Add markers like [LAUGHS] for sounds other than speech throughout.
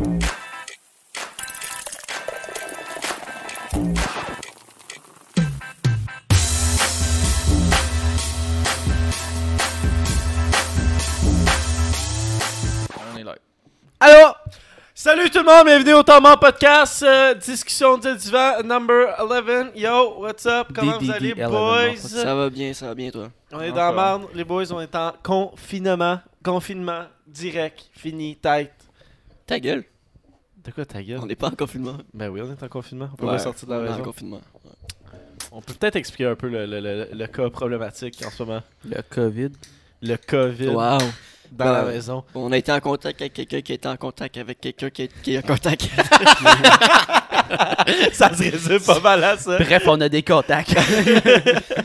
On est là. Allô! Salut tout le monde, bienvenue au Tourment Podcast, euh, discussion de divan number 11. Yo, what's up? Comment vous allez, DDD11, boys? Ça va bien, ça va bien, toi? On est dans la marde, les boys, on est en confinement. Confinement, direct, fini, tight. Ta gueule. De quoi ta gueule? On n'est pas en confinement. Ben oui, on est en confinement. On peut Ouais, pas sortir de la on est en maison. confinement. On peut peut-être expliquer un peu le, le- le- le cas problématique en ce moment. Le COVID. Le COVID Wow. dans la Ben, maison. On a été en contact avec quelqu'un qui était en contact avec quelqu'un qui, est- qui est en contact. [LAUGHS] ça se résume pas mal à ça. Bref, on a des contacts.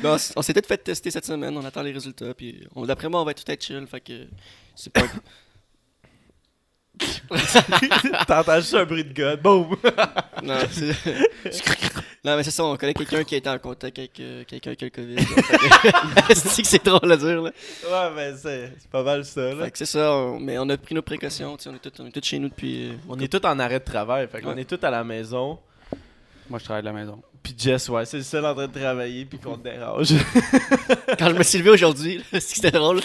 Non, [LAUGHS] on s'était fait tester cette semaine, on attend les résultats. Puis d'après moi, on va être tout être chill. Fait que c'est pas. [LAUGHS] T'entends juste un bruit de god. Boum! [LAUGHS] non, [LAUGHS] non, mais c'est ça, on connaît quelqu'un qui a été en contact avec euh, quelqu'un qui a le COVID. c'est que c'est drôle à dire, là. Ouais, ben c'est pas mal ça, là. Fait que c'est ça, on- mais on a pris nos précautions. On est tous on est tous chez nous depuis. euh, On est tous en arrêt de travail, fait qu'on Ouais. est tous à la maison. Moi, je travaille de la maison. Puis Jess, ouais, c'est le seul en train de travailler, puis qu'on te dérange. [LAUGHS] Quand je me suis levé aujourd'hui, [LAUGHS] c'était drôle.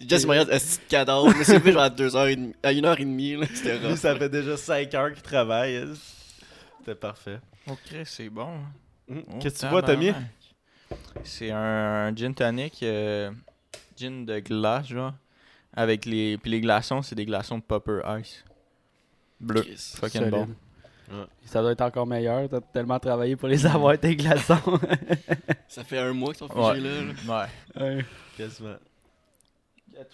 Jess me regarde, un petit cadavre. Je me suis levé genre à 2h30, à 1h30, là. C'était ça fait déjà 5 heures qu'il travaille. hein. C'était parfait. Ok, c'est bon. Hum, Oh, Qu'est-ce que tu bois, Tommy? C'est un gin tonic, euh, gin de glace, genre. Avec les. Puis les glaçons, c'est des glaçons de Popper Ice. Bleu. Fucking Solide. Ça doit être encore meilleur. T'as tellement travaillé pour les avoir, tes glaçons. [LAUGHS] Ça fait un mois qu'ils sont Ouais. figés là. là. Ouais. Quasiment.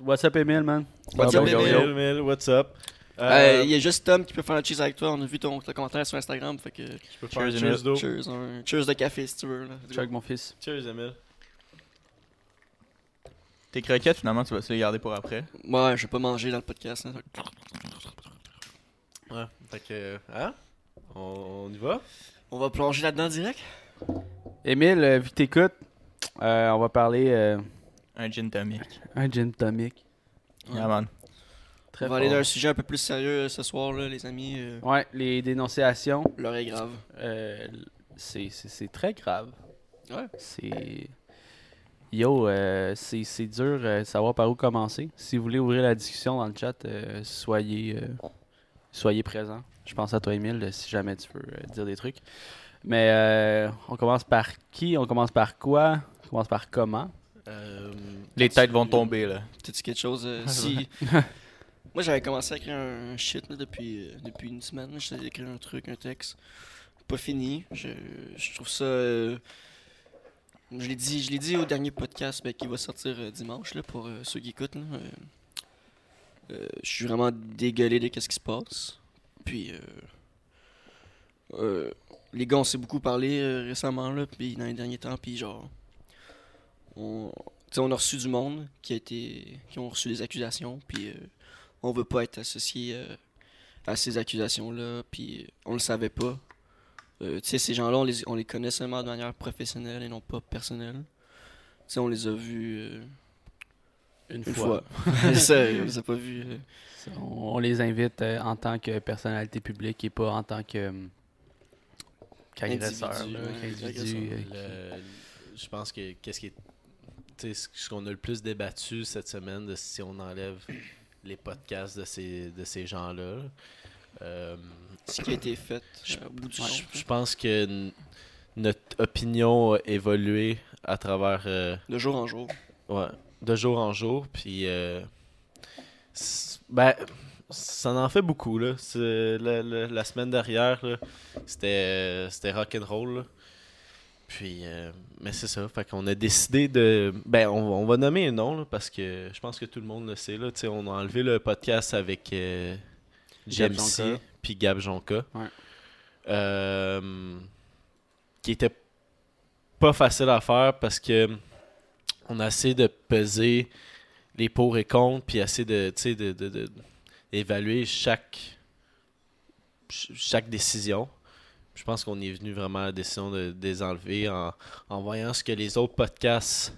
What's up, Emile, man? What's up, bon, Emile? what's up? Euh, Euh, Il y a juste Tom qui peut faire la cheese avec toi. On a vu ton, ton commentaire sur Instagram. Fait que. je peux faire un Cheers, cheers Emile. d'eau. Cheers, un- cheers de café si tu veux. Là. Check mon fils. Cheers, Emile. Tes croquettes, finalement, tu vas se les garder pour après. Ouais, je vais pas manger dans le podcast. hein. Ouais, fait que, hein? On, on y va? On va plonger là-dedans direct? Emile, euh, vu que t'écoutes, euh, on va parler euh, Un gin tonic. un gin tonic. Ouais. Yeah, man. Très On va aller fort. dans un sujet un peu plus sérieux euh, ce soir, là, les amis. euh, Ouais, les dénonciations, L'heure est grave. euh, c'est c'est- c'est très grave. Ouais. C'est. Yo, euh, c'est c'est dur euh, de savoir par où commencer. Si vous voulez ouvrir la discussion dans le chat, euh, soyez, euh, soyez présents. Je pense à toi, Emile, si jamais tu veux euh, dire des trucs. Mais euh, on commence par qui? On commence par quoi? On commence par comment? Euh, Les têtes vont tomber, là. T'as-tu quelque chose euh, [LAUGHS] si... [LAUGHS] Moi, j'avais commencé à écrire un shit là, depuis, euh, depuis une semaine. J'essayais d'écrire un truc, un texte. Pas fini. Je, je trouve ça. euh, Je l'ai dit, je l'ai dit au dernier podcast ben, qui va sortir euh, dimanche là, pour euh, ceux qui écoutent. là. Euh, euh, je suis vraiment dégueulé de ce qui se passe. Puis. euh, euh, les gars, on s'est beaucoup parlé euh, récemment, là, puis dans les derniers temps, puis genre. On, on a reçu du monde qui a été qui ont reçu des accusations puis on veut pas être associé à ces accusations là puis on le savait pas Euh, ces gens là on les, on les connaît seulement de manière professionnelle et non pas personnelle tu sais on les a vus Une, une fois, [LAUGHS] ça on les a pas vus. On les invite euh, en tant que personnalité publique et pas en tant que euh, qu'agresseur. Ouais, euh, je pense que qu'est-ce qui est. tu sais, ce qu'on a le plus débattu cette semaine, de si on enlève les podcasts de ces, de ces gens-là. euh, ce qui a été fait Je- au bout du je, pense que notre opinion a évolué à travers. euh, de jour en jour Ouais, de jour en jour, puis euh, ben ça en fait beaucoup là. C'est- La, la- la semaine dernière, c'était c'était rock'n'roll. Puis, euh, mais c'est ça. Fait qu'on a décidé de. Ben, on, on va nommer un nom là, parce que je pense que tout le monde le sait là. On a enlevé le podcast avec euh, Jonca. puis Gab. Ouais. Euh, qui était pas facile à faire parce que on a essayé de peser les pour et contre, puis essayer de, de, de- de- chaque, ch- chaque décision. Je pense qu'on est venu vraiment à la décision de, les enlever en, voyant ce que les autres podcasts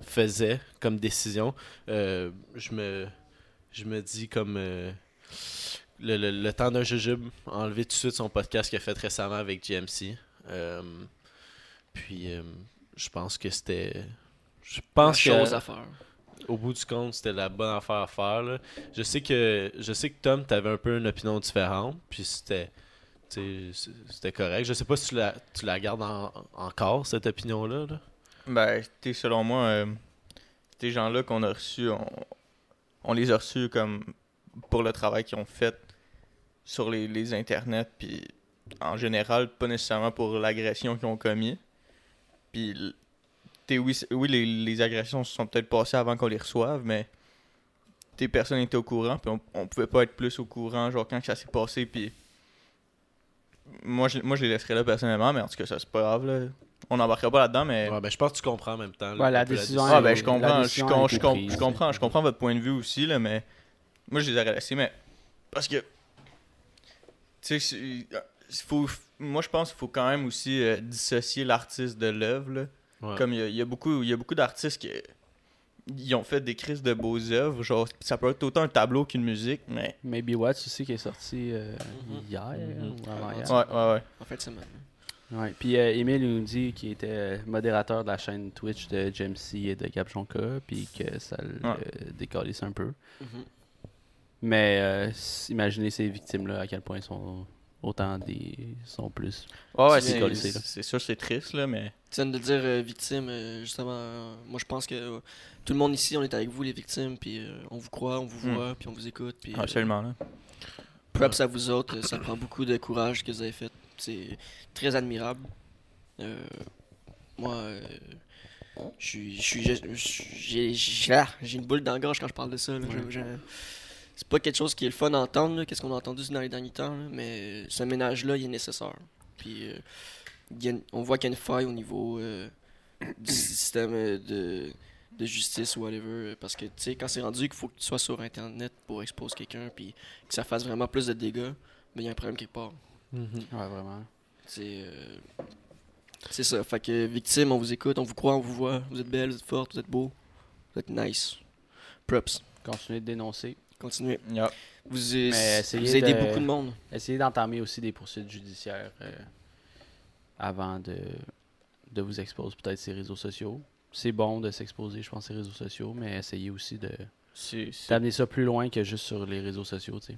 faisaient comme décision. Euh, je me je me dis comme euh, le, le- temps d'un jujube a enlevé tout de suite son podcast qu'il a fait récemment avec GMC. Euh, puis je pense que c'était. Je pense que chose à faire. au bout du compte, c'était la bonne affaire à faire. là. Je sais que je sais que Tom, t'avais un peu une opinion différente, puis c'était c'était correct. Je sais pas si tu la, tu la gardes en- encore, cette opinion-là. là. Ben, t'es selon moi, euh, ces gens-là qu'on a reçus, on, on les a reçus comme pour le travail qu'ils ont fait sur les, les internets, puis en général, pas nécessairement pour l'agression qu'ils ont commis. Puis, t'es, oui, oui les, les agressions se sont peut-être passées avant qu'on les reçoive, mais tes personnes étaient au courant, puis on, on pouvait pas être plus au courant, genre quand ça s'est passé, puis moi je, moi je les laisserais là personnellement, mais en tout cas, ça c'est pas grave, là. On n'embarquera pas là-dedans, mais. Ouais, ben, je pense que tu comprends en même temps. là, Ouais, la décision Ah ben je comprends, je, com- je com- je comprends, je comprends votre point de vue aussi là, mais moi je les aurais laissés, mais parce que tu sais, c'est- faut, moi je pense qu'il faut quand même aussi euh, dissocier l'artiste de l'œuvre. Ouais. Comme il y a, il y a beaucoup, il y a beaucoup d'artistes qui ils ont fait des crises de beaux œuvres, genre ça peut être autant un tableau qu'une musique, mais Maybe Watts aussi qui est sorti euh, hier Mhm. ou avant-hier. ouais ouais ouais. En de semaine. Ouais. Puis euh, Emile nous dit qu'il était euh, modérateur de la chaîne Twitch de JMC et de Gab Jonka, puis que ça le Ouais. euh, décalisse un peu. Mhm. Mais euh, imaginez ces victimes-là, à quel point ils sont autant des. sont plus. Ouais, ouais, C'est c'est, décollissé, là. c'est sûr c'est triste là, mais Tu viens de dire euh, victime, euh, justement. euh, moi, je pense que euh, tout le monde ici, on est avec vous, les victimes, puis euh, on vous croit, on vous Mm. voit, puis on vous écoute. Puis, euh, absolument là. props à vous autres, ça prend beaucoup de courage que vous avez fait. C'est très admirable. Euh, moi, euh, je suis. J'ai une boule dans la gorge quand je parle de ça. là. C'est pas quelque chose qui est le fun à entendre, là, qu'est-ce qu'on a entendu dans les derniers temps, là, mais ce ménage-là, il est nécessaire. Puis, euh, il y a une- on voit qu'il y a une faille au niveau euh, du système euh, de, de justice ou whatever. Parce que, tu sais, quand c'est rendu qu'il faut que tu sois sur Internet pour exposer quelqu'un, puis que ça fasse vraiment plus de dégâts, ben, il y a un problème quelque part. Mhm. Ouais, vraiment. C'est euh, c'est ça. Fait que victime, on vous écoute, on vous croit, on vous voit. Vous êtes belle, vous êtes forte, vous êtes beau, vous êtes nice. Props. Continuez de dénoncer. Continuez. Vous, aidez de- beaucoup de monde. Essayez d'entamer aussi des poursuites judiciaires euh, avant de, de vous exposer peut-être ces réseaux sociaux. C'est bon de s'exposer, je pense, ces réseaux sociaux, mais essayez aussi de d'amener ça plus loin que juste sur les réseaux sociaux, tu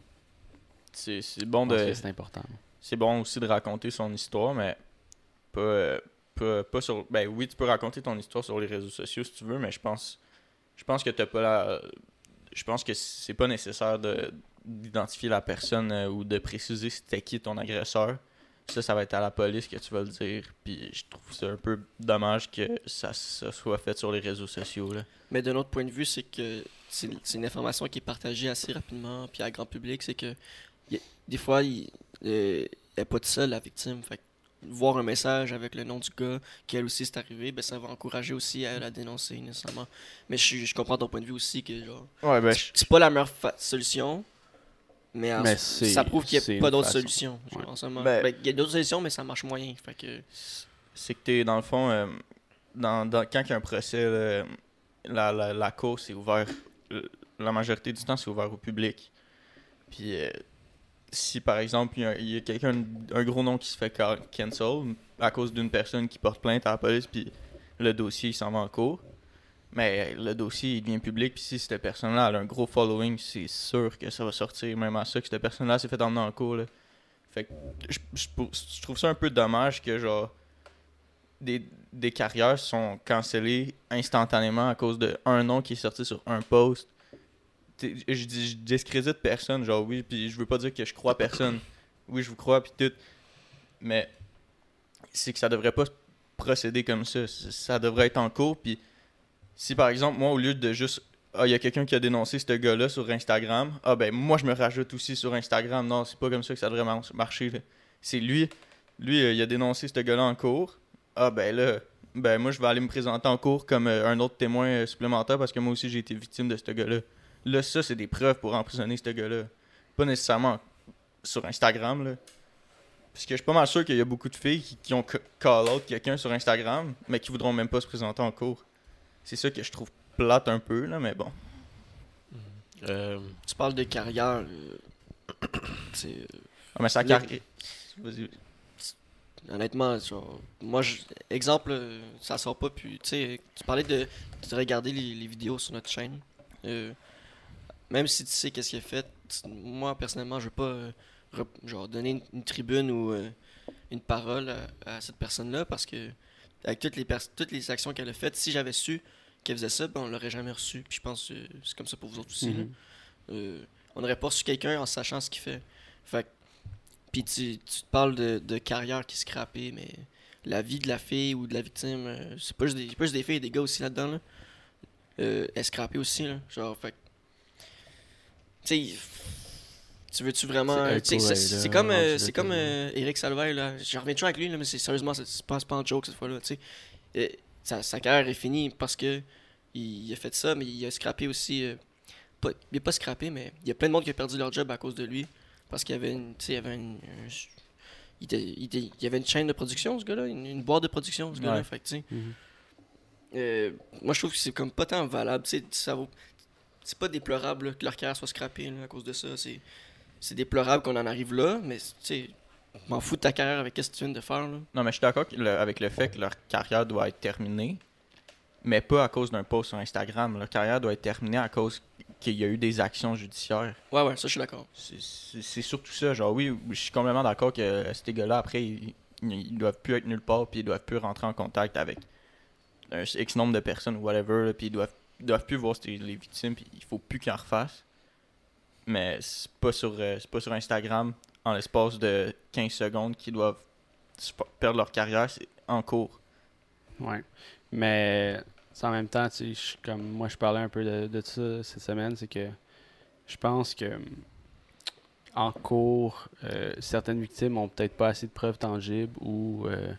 c'est, bon de c'est important. c'est bon aussi de raconter son histoire, mais pas, euh, pas, pas sur. Ben oui, tu peux raconter ton histoire sur les réseaux sociaux si tu veux, mais je pense, je pense que t'as pas la. Je pense que c'est pas nécessaire de d'identifier la personne euh, ou de préciser c'était qui ton agresseur. Ça, ça va être à la police que tu vas le dire. Puis je trouve ça un peu dommage que ça, ça soit fait sur les réseaux sociaux. Là. Mais d'un autre point de vue, c'est que c'est c'est une information qui est partagée assez rapidement, puis à grand public, c'est que des fois, il n'est pas toute seule, la victime. Voir un message avec le nom du gars, qu'elle aussi c'est arrivé, ben ça va encourager aussi à la dénoncer nécessairement. Mais je, comprends ton point de vue aussi que genre Ouais, ben, c'est pas la meilleure fa- solution, mais, en- Mais c'est- ça prouve qu'il n'y a pas Ouais. ce moment. Ben- Ben, il y a d'autres solutions, mais ça marche moyen. Fait que c'est que t'es dans le fond euh, dans, dans- quand il y a un procès la, la, la cour c'est ouvert euh, la majorité du temps c'est ouvert au public puis euh, si par exemple il y a, quelqu'un un gros nom qui se fait ca- cancel à cause d'une personne qui porte plainte à la police puis le dossier il s'en va en cours mais le dossier il devient public puis si cette personne là a un gros following c'est sûr que ça va sortir même à ça que cette personne là s'est fait emmener en cours là. fait que je, je- trouve ça un peu dommage que genre des, des carrières sont cancellées instantanément à cause de un nom qui est sorti sur un post. Je, je discrédite personne, genre oui, puis je veux pas dire que je crois personne. Oui, je vous crois, puis tout. Mais c'est que ça devrait pas procéder comme ça. Ça devrait être en cours, puis si par exemple, moi, au lieu de juste. Ah, il y a quelqu'un qui a dénoncé ce gars-là sur Instagram. Ah, ben, moi, je me rajoute aussi sur Instagram. Non, c'est pas comme ça que ça devrait mar- marcher. C'est lui. Lui, euh, il a dénoncé ce gars-là en cours. Ah, ben là, ben moi, je vais aller me présenter en cours comme euh, un autre témoin euh, supplémentaire parce que moi aussi, j'ai été victime de ce gars-là. Là, ça, c'est des preuves pour emprisonner ce gars-là. Pas nécessairement sur Instagram, là. Parce que je suis pas mal sûr qu'il y a beaucoup de filles qui, qui ont ca- call out quelqu'un sur Instagram, mais qui voudront même pas se présenter en cours. C'est ça que je trouve plate un peu, là, mais bon. Euh, tu parles de carrière. euh, [COUGHS] c'est. euh, Ah, mais carré. Vas-y. Honnêtement, genre, moi, je- exemple, ça sort pas. Puis, tu sais, tu parlais de, de regarder les, les vidéos sur notre chaîne. Euh, même si tu sais qu'est-ce qu'il a fait, tu- moi, personnellement, je veux pas euh, genre, donner une, une tribune ou euh, une parole à, à cette personne-là parce que, avec toutes les, toutes les actions qu'elle a faites, si j'avais su qu'elle faisait ça, ben, on l'aurait jamais reçu. Puis, je pense que c'est comme ça pour vous autres aussi. Mhm. Euh, on n'aurait pas reçu quelqu'un en sachant ce qu'il fait. Fait puis tu, tu te parles de, de carrière qui se scrapée, mais la vie de la fille ou de la victime, euh, c'est pas, juste des- c'est pas juste des filles et des gars aussi là-dedans. Là. Euh, elle scrapée aussi. Là. Genre, fait Tu veux-tu vraiment. C'est comme, euh, rendu c'est comme euh, Eric Salvaille. Là. J'en reviens toujours avec lui, là, mais c'est sérieusement, c'est pas, pas en joke cette fois-là. tu sais. Euh, sa, sa carrière est finie parce que il, a fait ça, mais il a scrappé aussi. euh, pas, il a pas scrappé, mais il y a plein de monde qui a perdu leur job à cause de lui. Parce qu'il y avait une. Tu sais, il y avait une. un- il, était- il était- il y avait une chaîne de production, ce gars-là, une, une boîte de production, ce gars-là. Fait que, tu sais, Mhm. euh, moi, je trouve que c'est comme pas tant valable. Tu sais, ça vaut. C'est pas déplorable là, que leur carrière soit scrappée là, à cause de ça. C'est, c'est déplorable qu'on en arrive là, mais tu m'en fous de ta carrière avec ce que tu viens de faire. Là. Non, mais je suis d'accord avec le fait que leur carrière doit être terminée, mais pas à cause d'un post sur Instagram. Leur carrière doit être terminée à cause qu'il y a eu des actions judiciaires. Ouais, ouais, ça, je suis d'accord. C'est- surtout ça. Genre, oui, je suis complètement d'accord que ces gars-là, après, ils, ils doivent plus être nulle part, puis ils doivent plus rentrer en contact avec un X nombre de personnes ou whatever, puis ils doivent, doivent plus voir les victimes, puis il faut plus qu'ils en refassent. Mais c'est pas sur, euh, c'est pas sur Instagram, en l'espace de 15 secondes, qu'ils doivent perdre leur carrière, c'est en cours. Ouais. Mais en même temps, tu sais, comme moi je parlais un peu de, de ça cette semaine, c'est que je pense que en cours, euh, certaines victimes ont peut-être pas assez de preuves tangibles ou euh,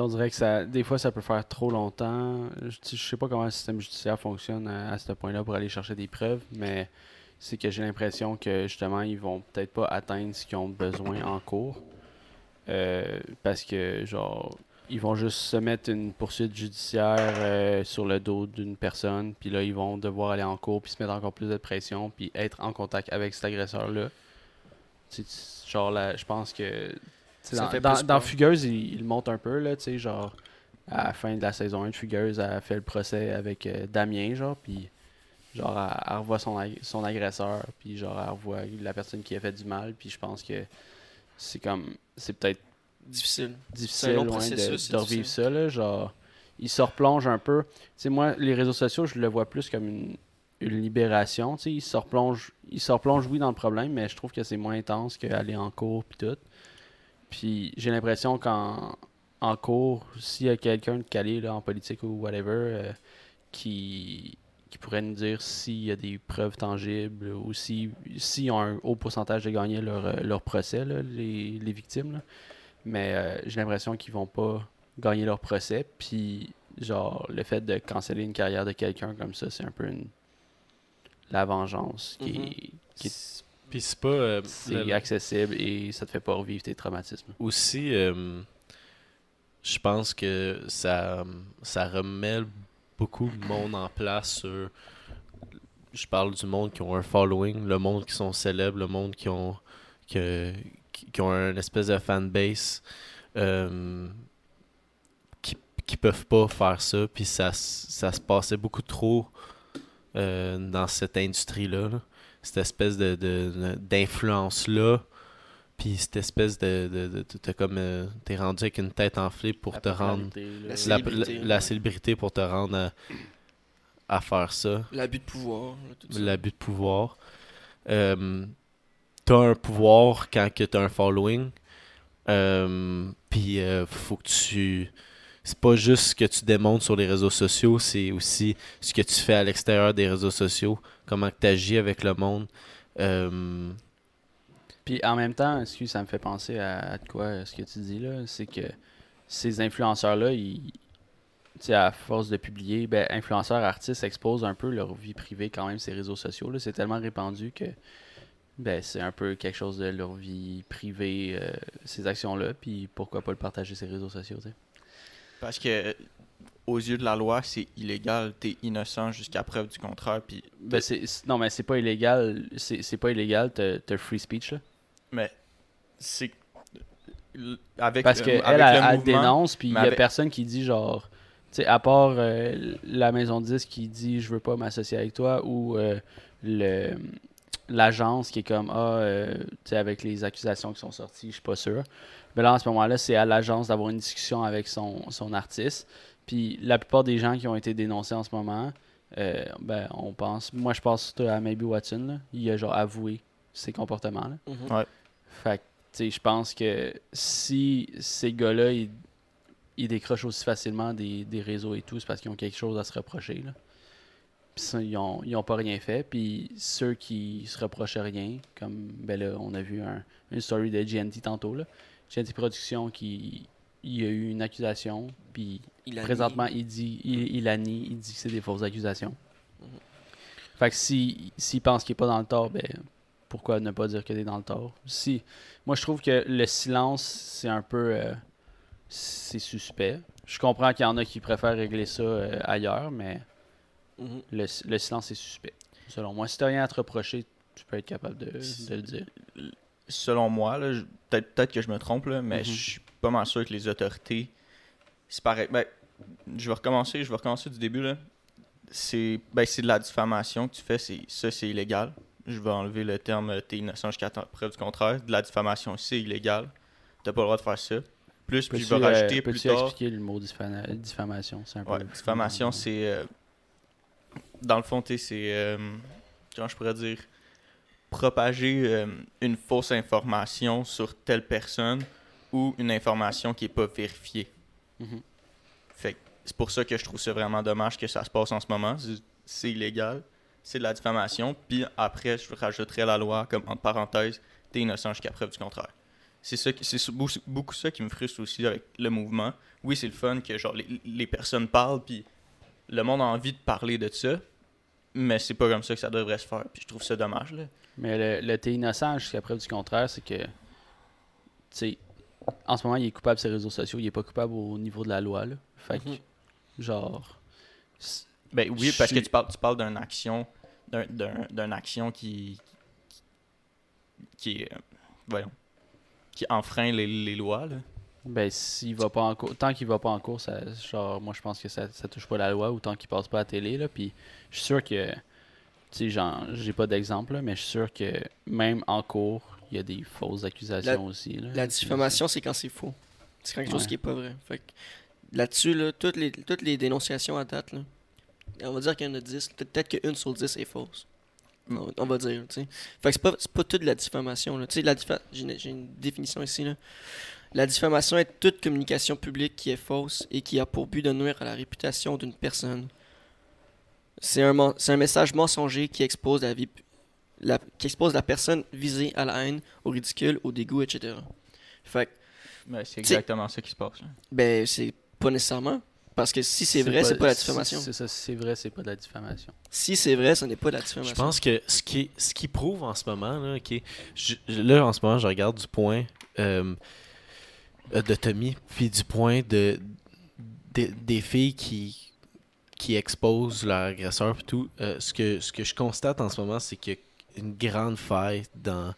on dirait que ça des fois ça peut faire trop longtemps. Je, sais, pas comment le système judiciaire fonctionne à, ce point-là pour aller chercher des preuves, mais c'est que j'ai l'impression que justement ils vont peut-être pas atteindre ce qu'ils ont besoin en cours. Euh, parce que genre ils vont juste se mettre une poursuite judiciaire euh, sur le dos d'une personne, puis là, ils vont devoir aller en cours, puis se mettre encore plus de pression, puis être en contact avec cet agresseur-là. Genre, je pense que... Dans, fait dans, plus dans peur. Fugueuse, il, il monte un peu, là, tu sais, genre, à la fin de la saison 1 de Fugueuse, elle a fait le procès avec euh, Damien, genre, puis genre, elle, elle revoit son, ag- son agresseur, puis genre, elle revoit la personne qui a fait du mal, puis je pense que c'est comme... C'est peut-être Difficile. difficile long loin de, de revivre ça. Là, genre, il se replonge un peu. Tu sais, moi, les réseaux sociaux, je le vois plus comme une, une libération. Tu sais, il se replonge, il se replonge, oui, dans le problème, mais je trouve que c'est moins intense qu'aller en cours puis tout. Puis j'ai l'impression qu'en en cours, s'il y a quelqu'un de calé là, en politique ou whatever, euh, qui, qui pourrait nous dire s'il y a des preuves tangibles ou si- s'ils ont un haut pourcentage de gagner leur, euh, leur procès, là, les, les victimes. là. Mais euh, j'ai l'impression qu'ils vont pas gagner leur procès. Puis, genre, le fait de canceller une carrière de quelqu'un comme ça, c'est un peu une... la vengeance qui Mhm. qui est- Puis c'est pas. euh, c'est le- accessible et ça te fait pas revivre tes traumatismes. aussi, euh, je pense que ça, ça remet beaucoup de monde en place sur. Je parle du monde qui ont un following, le monde qui sont célèbres, le monde qui ont, qui, qui ont une espèce de fanbase. euh, qui, qui peuvent pas faire ça. Puis ça, ça se passait beaucoup trop dans cette industrie-là. là. Cette espèce de, de- d'influence-là. Puis cette espèce de. de, de- de- t'as comme. euh, t'es rendu avec une tête enflée pour te rendre. La La, célébrité. la- la célébrité pour te rendre à, à faire ça. L'abus de pouvoir. L'abus de pouvoir. Euh, t'as un pouvoir quand que t'as un following. Euh, Puis euh, faut que tu. C'est pas juste ce que tu démontres sur les réseaux sociaux, c'est aussi ce que tu fais à l'extérieur des réseaux sociaux, comment tu agis avec le monde. Euh, Puis en même temps, excuse, ça me fait penser à, quoi ce que tu dis là, c'est que ces influenceurs-là, ils, à force de publier, ben, influenceurs, artistes exposent un peu leur vie privée quand même, ces réseaux sociaux. là. C'est tellement répandu que ben, c'est un peu quelque chose de leur vie privée, euh, ces actions-là. Puis pourquoi pas le partager les réseaux sociaux, tu sais? Parce que, euh, aux yeux de la loi, c'est illégal, t'es innocent jusqu'à preuve du contraire, puis Ben, non, mais c'est pas illégal. C'est c'est pas illégal, t'as free speech, là. Mais c'est. Avec, Parce le- qu'elle, avec elle, dénonce, puis il y a avec- personne qui dit genre. Tu sais, à part euh, la maison de disque qui dit je veux pas m'associer avec toi, ou euh, le l'agence qui est comme ah, euh, tu sais, avec les accusations qui sont sorties, je suis pas sûr. Mais là, en ce moment-là, c'est à l'agence d'avoir une discussion avec son, son artiste. Puis la plupart des gens qui ont été dénoncés en ce moment, euh, ben, on pense. Moi, je pense surtout à Maybe Watson. Là. Il a genre avoué ses comportements. Là. Mhm. Fait que, tu sais, je pense que si ces gars-là, ils, ils décrochent aussi facilement des, des réseaux et tout, c'est parce qu'ils ont quelque chose à se reprocher. Là. Puis ça, ils ont, ils ont pas rien fait. Puis ceux qui se reprochaient rien, comme ben là, on a vu un, une story de GNT tantôt, là. GNT Productions qui il y a eu une accusation, puis Il présentement il dit il, il la nie, il dit que c'est des fausses accusations. Fait que si s'il pense qu'il est pas dans le tort, ben pourquoi ne pas dire qu'il est dans le tort? Si moi je trouve que le silence c'est un peu euh, c'est suspect. Je comprends qu'il y en a qui préfèrent régler ça euh, ailleurs, mais Mhm. le, le silence est suspect. Selon moi, si t'as rien à te reprocher, tu peux être capable de, de le dire. Selon moi, peut-être peut-être que je me trompe, là, mais Mhm. je suis pas mal sûr que les autorités. C'est pareil. Ben, je vais recommencer, je vais recommencer du début. là. C'est ben, c'est de la diffamation que tu fais, c'est ça c'est illégal. Je vais enlever le terme euh, t'es innocent jusqu'à preuve du contraire. De la diffamation, c'est illégal. T'as pas le droit de faire ça. Plus, puis je vais euh, rajouter plus peux-tu tard. expliquer le mot diffama- diffamation? C'est un peu. Ouais, diffamation, c'est. euh, dans le fond, c'est. euh, comment je pourrais dire? Propager euh, une fausse information sur telle personne ou une information qui n'est pas vérifiée. Mhm. Fait c'est pour ça que je trouve ça vraiment dommage que ça se passe en ce moment. C'est- illégal. C'est de la diffamation. Puis après, je rajouterais la loi comme entre parenthèses t'es innocent jusqu'à preuve du contraire. C'est ça c'est beaucoup, beaucoup ça qui me frustre aussi avec le mouvement. Oui, c'est le fun que genre les, les personnes parlent puis le monde a envie de parler de ça, mais c'est pas comme ça que ça devrait se faire. Puis je trouve ça dommage là. Mais le, le t'es innocent jusqu'à preuve du contraire, c'est que, tu sais, en ce moment, il est coupable de ses réseaux sociaux, il est pas coupable au niveau de la loi, là. Fait que, Mhm. genre, Ben oui, parce que tu parles, tu parles d'une action, d'un, d'un, d'une action qui, qui, euh, voyons, qui enfreint les, les lois là. ben, s'il va pas en cours, tant qu'il va pas en cours, ça, genre, moi, je pense que ça, ça touche pas la loi, ou tant qu'il passe pas à la télé, là. Puis, je suis sûr que, tu sais, genre, j'ai pas d'exemple, mais je suis sûr que même en cours, il y a des fausses accusations aussi, là. La diffamation, c'est quand c'est faux. C'est quand quelque chose qui est pas vrai. Fait que là-dessus, là, toutes, les, toutes les dénonciations à date, là, on va dire qu'il y en a 10, peut- peut-être qu'une sur 10 est fausse. On, on va dire, tu sais. Fait que c'est pas, pas toute la diffamation, là. Tu sais, la diffa- j'ai une, j'ai une définition ici, là. La diffamation est toute communication publique qui est fausse et qui a pour but de nuire à la réputation d'une personne. C'est un, un message mensonger qui expose la vie, la, qui expose la personne visée à la haine, au ridicule, au dégoût, etc. Fait Mais c'est exactement ça qui se passe. ben, c'est pas nécessairement. Parce que si c'est vrai, c'est pas la diffamation. C'est ça, si c'est vrai, c'est pas de la diffamation. Si c'est vrai, ce n'est pas de la diffamation. Je pense que ce qui, ce qui prouve en ce moment, là, ok, je- je- là en ce moment, je regarde du point euh, euh, de Tommy, puis du point de, de- des filles qui, qui exposent leur agresseur et tout. Euh, ce, que, ce que je constate en ce moment, c'est qu'il y a une grande faille dans,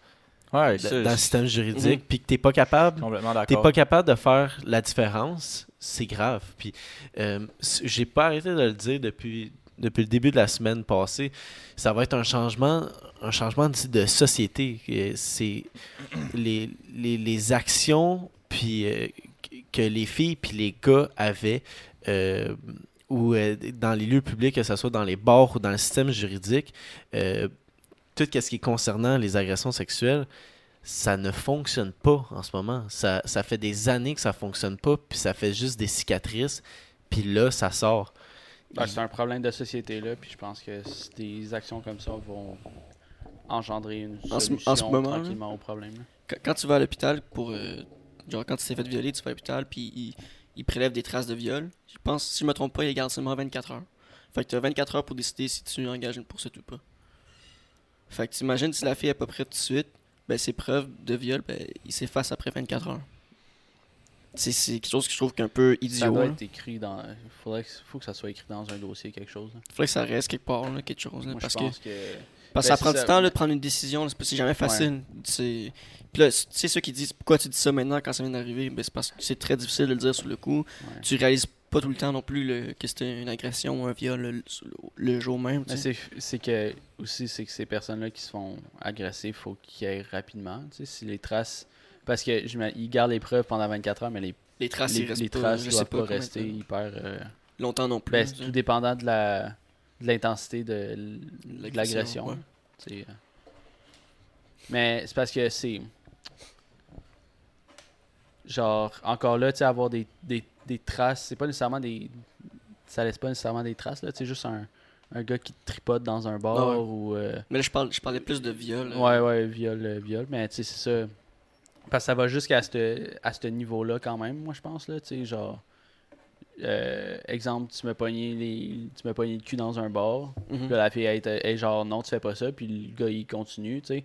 Ouais, dans le système juridique, Mhm. puis que t'es pas capable T'es pas capable de faire la différence, c'est grave. Puis euh, j'ai pas arrêté de le dire depuis depuis le début de la semaine passée. Ça va être un changement un changement de, de société. C'est les, les, les actions puis euh, que les filles puis les gars avaient euh, ou euh, dans les lieux publics, que ce soit dans les bars ou dans le système juridique, euh, tout ce qui est concernant les agressions sexuelles, ça ne fonctionne pas en ce moment. Ça, ça fait des années que ça fonctionne pas, puis ça fait juste des cicatrices, puis là, ça sort. Ben, c'est un problème de société là, puis je pense que des actions comme ça vont engendrer une En ce- solution en ce moment, là. tranquillement au problème. Quand, quand tu vas à l'hôpital pour. euh, genre, quand tu t'es fait violer, tu vas à l'hôpital, puis ils prélèvent des traces de viol. Je pense, si je me trompe pas, ils gardent seulement 24 heures. Fait que tu as 24 heures pour décider si tu engages une poursuite ou pas. Fait que tu imagines si la fille est pas prête tout de suite, ben ses preuves de viol, ben, ils s'effacent après 24 heures. C'est quelque chose que je trouve qu'un peu Ça idiot. doit là. être écrit dans. Faudrait que, faut que ça soit écrit dans un dossier quelque chose. là. Faudrait que ça reste quelque part, là, quelque chose. là, Moi, parce je que pense que Parce que Ben, ça prend du temps là, de prendre une décision, c'est jamais facile. Puis là, c'est ceux qui disent pourquoi tu dis ça maintenant quand ça vient d'arriver, ben, c'est parce que c'est très difficile de le dire sur le coup. Ouais. Tu réalises pas tout le temps non plus le- que c'était une agression ou un viol le, le jour même. tu sais. c'est que aussi c'est que ces personnes-là qui se font agresser, il faut qu'ils aillent rapidement. Tu sais, si les traces. Parce que ils gardent les preuves pendant 24 heures, mais les, Les traces, les, ils traces doivent sais pas, rester hyper. euh, longtemps non plus. ben, tu sais. tout dépendant de la de l'intensité de L'agression, ouais. euh. Mais c'est parce que c'est. Genre, encore là, tu sais, avoir des, des, des traces, c'est pas nécessairement des. Ça laisse pas nécessairement des traces, là. Tu sais, juste un, un gars qui tripote dans un bar ouais. ou. euh, Mais là, je, parle, je parlais plus de viol. euh, Ouais, ouais, viol, euh, viol. Mais tu sais, c'est ça. Parce que ça va jusqu'à ce à ce niveau-là quand même, moi je pense là, tu sais, genre euh, exemple, tu m'as pogné les tu m'as pogné le cul dans un bar. mhm. Puis la fille elle elle, genre non, tu fais pas ça, puis le gars il continue, tu sais.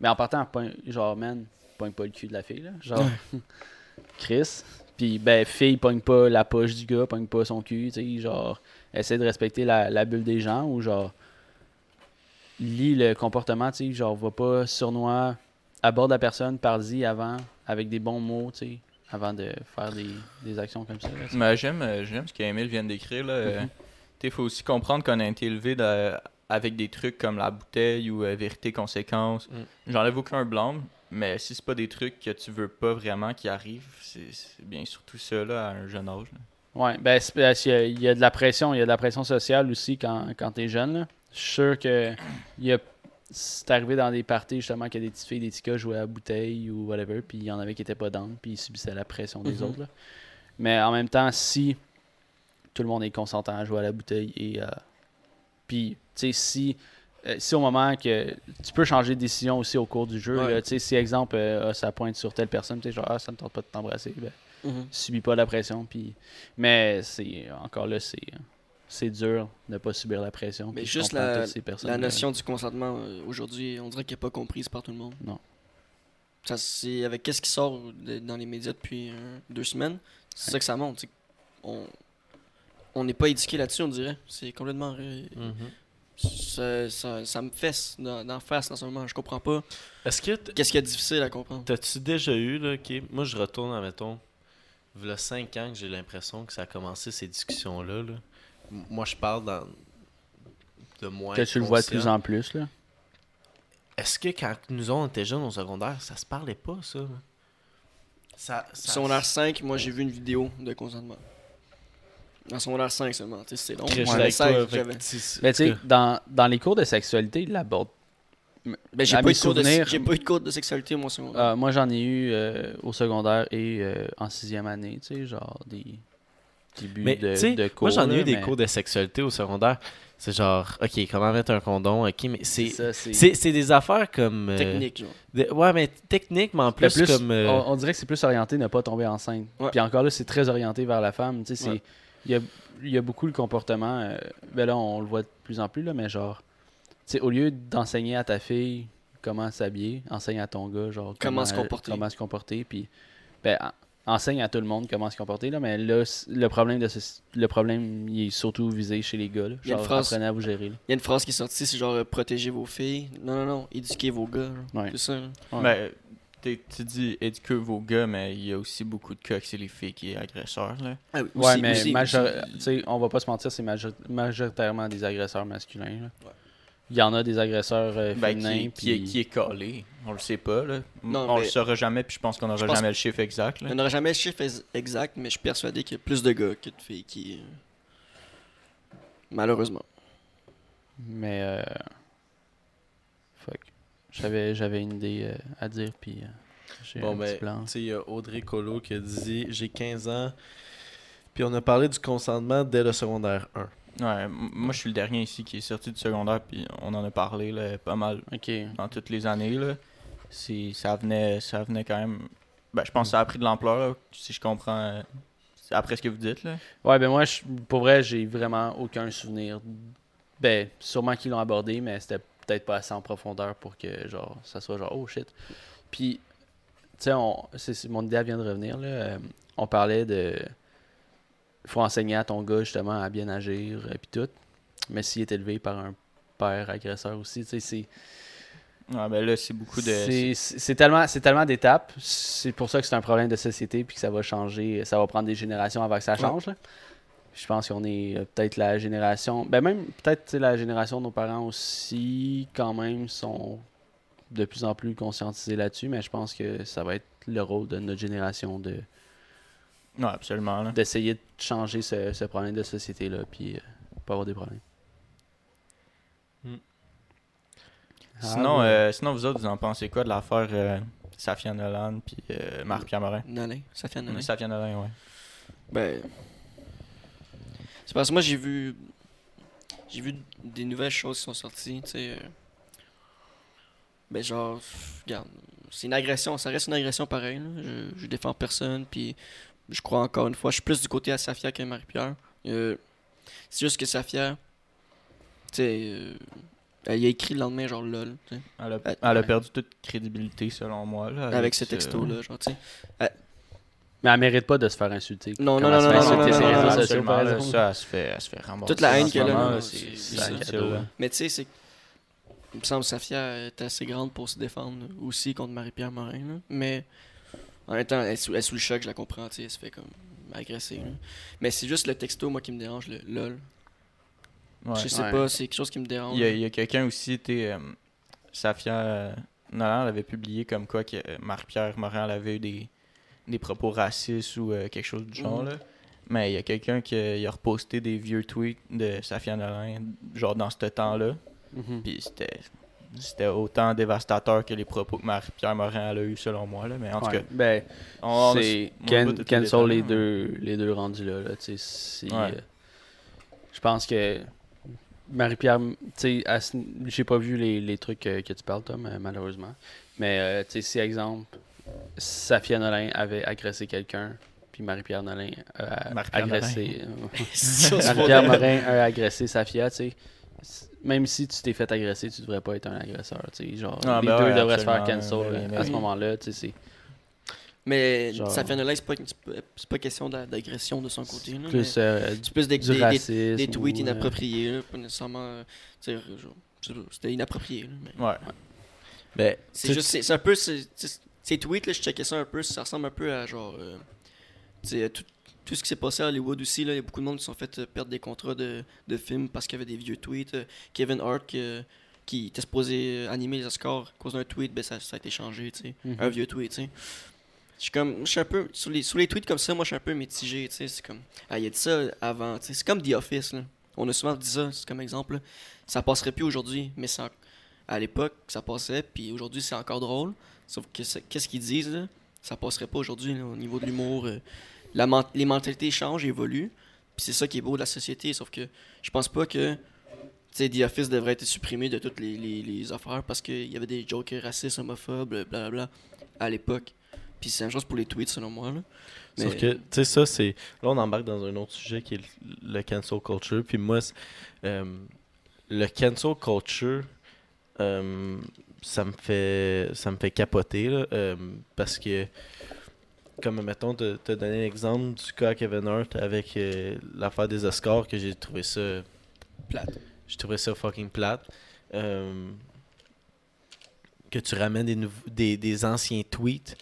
Mais en partant genre man, pogne pas le cul de la fille là, genre [LAUGHS] Chris. Puis ben fille pogne pas la poche du gars, pogne pas son cul, tu sais, genre essaie de respecter la, la bulle des gens ou genre lis le comportement, tu sais, genre va pas surnois aborde la personne, parle-y avant avec des bons mots, tu sais, avant de faire des, des actions comme ça. tu j'aime, euh, j'aime ce qu'Emile vient d'écrire. là. Euh, Mhm. Il faut aussi comprendre qu'on a été élevé de- avec des trucs comme la bouteille ou euh, vérité-conséquence. Mm. J'enlève aucun blâme, mais si c'est pas des trucs que tu veux pas vraiment qui arrivent, c'est bien surtout ça là, à un jeune âge. là. Ouais, ben il y, a de la pression, il y a de la pression sociale aussi quand, quand t'es jeune. Là. Je suis sûr que il y a c'est arrivé dans des parties justement que des petites filles, des petits gars jouaient à la bouteille ou whatever, puis il y en avait qui étaient pas down, puis ils subissaient la pression des Mhm. autres. là. Mais en même temps, si tout le monde est consentant à jouer à la bouteille et euh, puis tu sais si euh, si au moment que tu peux changer de décision aussi au cours du jeu, Ouais. tu sais si exemple euh, ah, ça pointe sur telle personne, tu sais genre ah, ça me tente pas de t'embrasser, ben, Mhm. subis pas la pression puis mais c'est encore là c'est c'est dur de pas subir la pression Mais juste la, ces la notion du consentement, euh, aujourd'hui, on dirait qu'elle n'est pas comprise par tout le monde. Non. Ça, c'est avec qu'est-ce qui sort de- dans les médias depuis euh, deux semaines, c'est ça que ça montre. On on n'est pas éduqué là-dessus, on dirait. C'est complètement. Mhm. ça, ça, ça me fesse d'en d'en face en ce moment. Je comprends pas. Est-ce que Qu'est-ce qui est difficile à comprendre? t'as-tu déjà eu, là, ok, moi je retourne, admettons, il y a 5 ans que j'ai l'impression que ça a commencé ces discussions-là. là. M- Moi je parle dans de moins. que tu le vois de plus en plus là Est-ce que quand nous on était jeunes au secondaire, ça se parlait pas, ça? Ça, ça Secondaire 5, moi j'ai vu une vidéo de consentement. En secondaire 5 seulement, tu sais, c'est long. Chris, Moi, j'étais avec toi, 16, fait j'avais. que tu- mais tu sais dans, dans les cours de sexualité ils l'abordent Ben, j'ai À pas, mes eu de cours de- souvenirs- j'ai pas eu de cours de sexualité, moi, secondaire. Euh, moi j'en ai eu euh, au secondaire et euh, en sixième année tu sais genre des Mais de, tu sais, de cours moi j'en ai eu des cours de sexualité au secondaire. C'est genre, ok, comment mettre un condom, ok, mais c'est. ça, c'est C'est c'est des affaires comme. euh, Technique, genre. de- ouais, mais technique, mais en plus, plus, comme. euh, on, on dirait que c'est plus orienté ne pas tomber enceinte. Ouais. Puis encore là, c'est très orienté vers la femme. Tu sais, Ouais. il y, a, il y a beaucoup le comportement. euh, ben là, on le voit de plus en plus, là, mais genre, tu sais, au lieu d'enseigner à ta fille comment s'habiller, enseigne à ton gars, genre, Comment se comporter. Comment se comporter. Puis, ben, en- enseigne à tout le monde comment se comporter, là, mais là, le problème, de ce- le problème, il est surtout visé chez les gars. Là, Il y a une genre, phrase- apprenez à vous gérer. Il y a une phrase qui est sortie, c'est genre euh, protégez vos filles. Non, non, non, éduquez vos gars. Ouais. C'est ça. Ouais. Mais tu dis éduquez vos gars, mais il y a aussi beaucoup de cas que c'est les filles qui sont agresseurs. Là. Ah oui, Ouais, aussi, mais aussi, major- aussi. tu sais, on va pas se mentir, c'est major- majoritairement des agresseurs masculins. là. Ouais. Il y en a des agresseurs euh, Ben, féminins. qui, qui est, puis- qui est collé. On le sait pas. Là. Non, on mais- le saura jamais, puis je pense qu'on n'aura jamais le chiffre exact. Il Là. n'y en aura jamais le chiffre ex- exact, mais je suis persuadé qu'il y a plus de gars que de filles qui. euh, Malheureusement. Mais. Euh... Fuck. J'avais, j'avais une idée euh, à dire, puis euh, j'ai Bon, un ben, petit blanc. tu sais, il y a Audrey Colo qui a dit J'ai 15 ans. Puis on a parlé du consentement dès le secondaire 1. Ouais, moi, je suis le dernier ici qui est sorti du secondaire, puis on en a parlé là, pas mal dans toutes les années. Là. Ça, venait, ça venait quand même. Ben, je pense que ça a pris de l'ampleur, si je comprends. euh, après ce que vous dites. Là. Ouais, ben moi, je- pour vrai, j'ai vraiment aucun souvenir. Ben, sûrement qu'ils l'ont abordé, mais c'était peut-être pas assez en profondeur pour que, genre, ça soit genre, oh shit. Puis, tu sais, mon idée vient de revenir, là. Euh, on parlait de. Faut enseigner à ton gars, justement, à bien agir, et puis tout. Mais s'il est élevé par un père agresseur aussi. Tu sais, c'est. Ouais, ben là, c'est beaucoup de. C'est- tellement, d'étapes. C'est pour ça que c'est un problème de société puis que ça va changer. Ça va prendre des générations avant que ça change. là. Je pense qu'on est euh, peut-être la génération. Ben même peut-être la génération de nos parents aussi, quand même, sont de plus en plus conscientisés là-dessus. Mais je pense que ça va être le rôle de notre génération de Ouais, absolument. D'essayer de changer ce, ce problème de société-là, puis euh, pas avoir des problèmes. Hmm. Sinon, Ah, ouais. euh, sinon, vous autres, vous en pensez quoi de l'affaire euh, Safia Nolan puis euh, Marc-Pierre Morin? Nolin, ça fait Nolin. Safia Nolan, ouais. Ben. C'est parce que moi j'ai vu. J'ai vu des nouvelles choses qui sont sorties, tu sais. euh, Ben genre, regarde, c'est une agression, ça reste une agression pareil. là. Je, je défends personne, puis je crois encore une fois, je suis plus du côté à Safia que Marie-Pierre. Euh, c'est juste que Safia, tu sais, euh, elle a écrit le lendemain genre lol, tu sais, Elle a, elle a perdu toute crédibilité, selon moi. Là, avec ce ce- texto-là, genre, tu sais. Mais elle mérite pas de se faire insulter. Non, non, non, non, non, réseaux sociaux, par là, ça, elle se fait, elle se fait rembourser. Toute la haine qu'elle a, c'est là. Mais tu sais, c'est. Il me semble que Safia est assez grande pour se défendre aussi contre Marie-Pierre Morin. là. Mais en même temps, elle est sous, elle est sous le choc, je la comprends. tu sais, Elle se fait comme agresser. Mais c'est juste le texto, moi, qui me dérange, le lol. Ouais. Je sais Ouais. pas, c'est quelque chose qui me dérange. Il y a, quelqu'un aussi, tu euh, Safia euh, Nolan avait publié comme quoi que euh, Marc-Pierre Morin avait eu des, des propos racistes ou euh, quelque chose du genre. Mhm. Là. Mais il y a quelqu'un qui a, il a reposté des vieux tweets de Safia Nolan, genre dans ce temps-là. Mhm. Puis c'était, c'était autant dévastateur que les propos que Marie-Pierre Morin a eu selon moi. Là. Mais en tout Ouais, cas, ben, on- c'est can, les cancel détails, les deux, les deux rendus là. Ouais. euh, je pense que Marie-Pierre, j'ai pas vu les, les trucs que tu parles, Tom, euh, malheureusement. Mais, euh, tu sais, si exemple, Safia Nolin avait agressé quelqu'un, puis Marie-Pierre Nolin a agressé. [LAUGHS] Marie-Pierre Morin a agressé Safia, tu sais. Même si tu t'es fait agresser, tu devrais pas être un agresseur, tu. Genre, Ah, les ben deux ouais, devraient se faire cancel oui, à ce oui. moment-là, tu c'est Mais Genre- Safia Nolin, c'est pas, c'est pas, c'est pas question d'a- d'agression de son côté. là, Plus euh, C'est plus des, du des- des- des tweets ou, euh, inappropriés, là, pas nécessairement. tu genre, C'était inapproprié. là, mais- Ouais. Ben, C'est tu- juste, c'est un peu, ces tweets là, je checkais ça un peu, ça ressemble un peu à genre, euh, tu sais, tout, tout ce qui s'est passé à Hollywood aussi, là, il y a beaucoup de monde qui se sont fait euh, perdre des contrats de, de films parce qu'il y avait des vieux tweets. euh, Kevin Hart qui, qui était supposé euh, animer les Oscars à cause d'un tweet, ben ça, ça a été changé, tu sais, Mhm. un vieux tweet, tu sais. Je suis comme, je suis un peu, sur les, sur les tweets comme ça, moi je suis un peu mitigé, tu sais, c'est comme, ah, il a dit ça avant, tu sais, c'est comme The Office, là. On a souvent dit ça, c'est comme exemple, là. ça passerait plus aujourd'hui, mais en- à l'époque, ça passait, puis aujourd'hui, c'est encore drôle. Sauf que qu'est-ce qu'ils disent, là? Ça passerait pas aujourd'hui, au niveau de l'humour. euh, la les mentalités changent, évoluent. Puis c'est ça qui est beau de la société. Sauf que je pense pas que, The Office devrait être supprimé de toutes les, les, affaires parce qu'il y avait des jokes racistes, homophobes, blablabla, à l'époque. Puis c'est la même chose pour les tweets, selon moi. Sauf que, tu sais, ça, c'est. Là, on embarque dans un autre sujet qui est le, cancel culture. Puis moi, euh, le cancel culture, euh, ça me fait ça me fait capoter, euh, parce que, comme, mettons, te, te donner un exemple du cas à Kevin Hart avec euh, l'affaire des Oscars, que j'ai trouvé ça. Plate. J'ai trouvé ça fucking plate. Euh, que tu ramènes des, nouveaux- des, des anciens tweets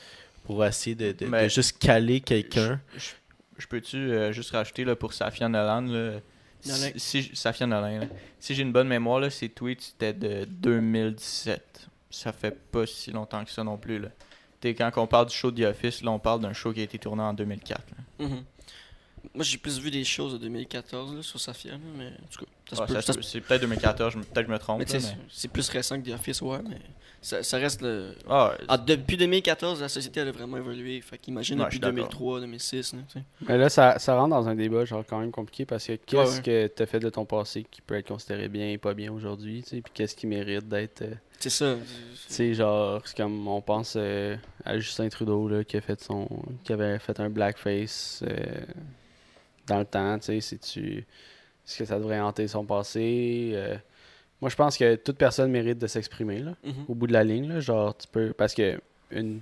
pour essayer de, de- juste caler quelqu'un. Je, je peux-tu euh, juste rajouter là, pour Safia Nolan là, si, si- Safia Nolan, là, si j'ai une bonne mémoire, là, ses tweets c'était de 2017. Ça fait pas si longtemps que ça non plus. Là. Quand on parle du show The Office, là, on parle d'un show qui a été tourné en 2004. là. Mhm. Moi, j'ai plus vu des choses de 2014 là, sur Safia, mais en tout cas, Ouais, peut- peut- c'est peut-être 2014, je me- peut-être que je me trompe. Mais c'est- c'est plus récent que The Office, ouais, mais ça, ça reste le. Ah, Ah, depuis 2014, la société elle a vraiment évolué. Fait qu'imagine Ouais, depuis je suis d'accord. 2003, 2006. Là, tu sais. Mais là, ça, ça rentre dans un débat genre quand même compliqué parce que qu'est-ce ouais. que tu as fait de ton passé qui peut être considéré bien et pas bien aujourd'hui, tu sais, puis qu'est-ce qui mérite d'être... euh, C'est ça. tu sais, genre, c'est comme on pense euh, à Justin Trudeau, là, qui a fait son... qui avait fait un blackface euh, dans le temps, tu sais, si tu... Est-ce que ça devrait hanter son passé? euh, moi, je pense que toute personne mérite de s'exprimer, là Mhm. au bout de la ligne, là, genre tu peux parce que une,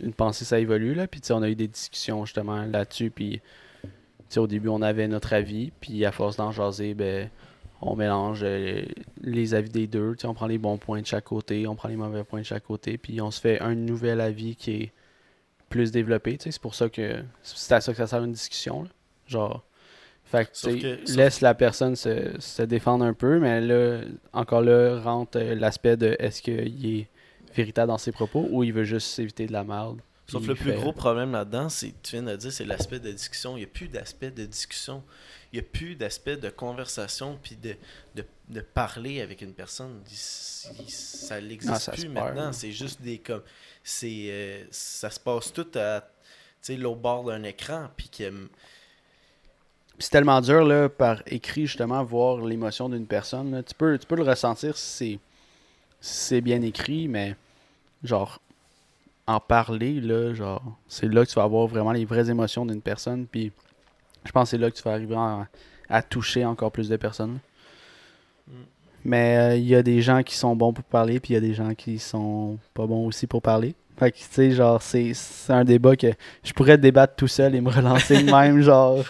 une pensée ça évolue là, puis tu sais, on a eu des discussions justement là-dessus, puis tu sais, au début on avait notre avis, puis à force d'en jaser, ben on mélange euh, les avis des deux. tu sais, On prend les bons points de chaque côté, on prend les mauvais points de chaque côté, puis on se fait un nouvel avis qui est plus développé. tu sais. C'est pour ça que c'est à ça que ça sert une discussion. là. Genre, fait que, laisse la personne se, se défendre un peu, mais là, encore là, rentre euh, l'aspect de est-ce qu'il est véritable dans ses propos ou il veut juste éviter de la merde. Sauf le plus fait- gros problème là-dedans, c'est, tu viens de dire, c'est l'aspect de discussion. Il n'y a plus d'aspect de discussion. Il n'y a plus d'aspect de conversation puis de, de, de parler avec une personne. Il- il- ça n'existe plus maintenant. C'est juste des comme. C'est, euh, ça se passe tout à l'autre bord d'un écran. Puis que. C'est tellement dur là, par écrit justement voir l'émotion d'une personne. là. Tu, peux, tu peux le ressentir si c'est, si c'est bien écrit, mais genre en parler, là, genre, c'est là que tu vas avoir vraiment les vraies émotions d'une personne. Puis je pense que c'est là que tu vas arriver à, à toucher encore plus de personnes. Mm. Mais euh, il y a des gens qui sont bons pour parler, puis il y a des gens qui sont pas bons aussi pour parler. Fait que, tu sais, genre, c'est c'est un débat que je pourrais débattre tout seul et me relancer de [LAUGHS] même, genre,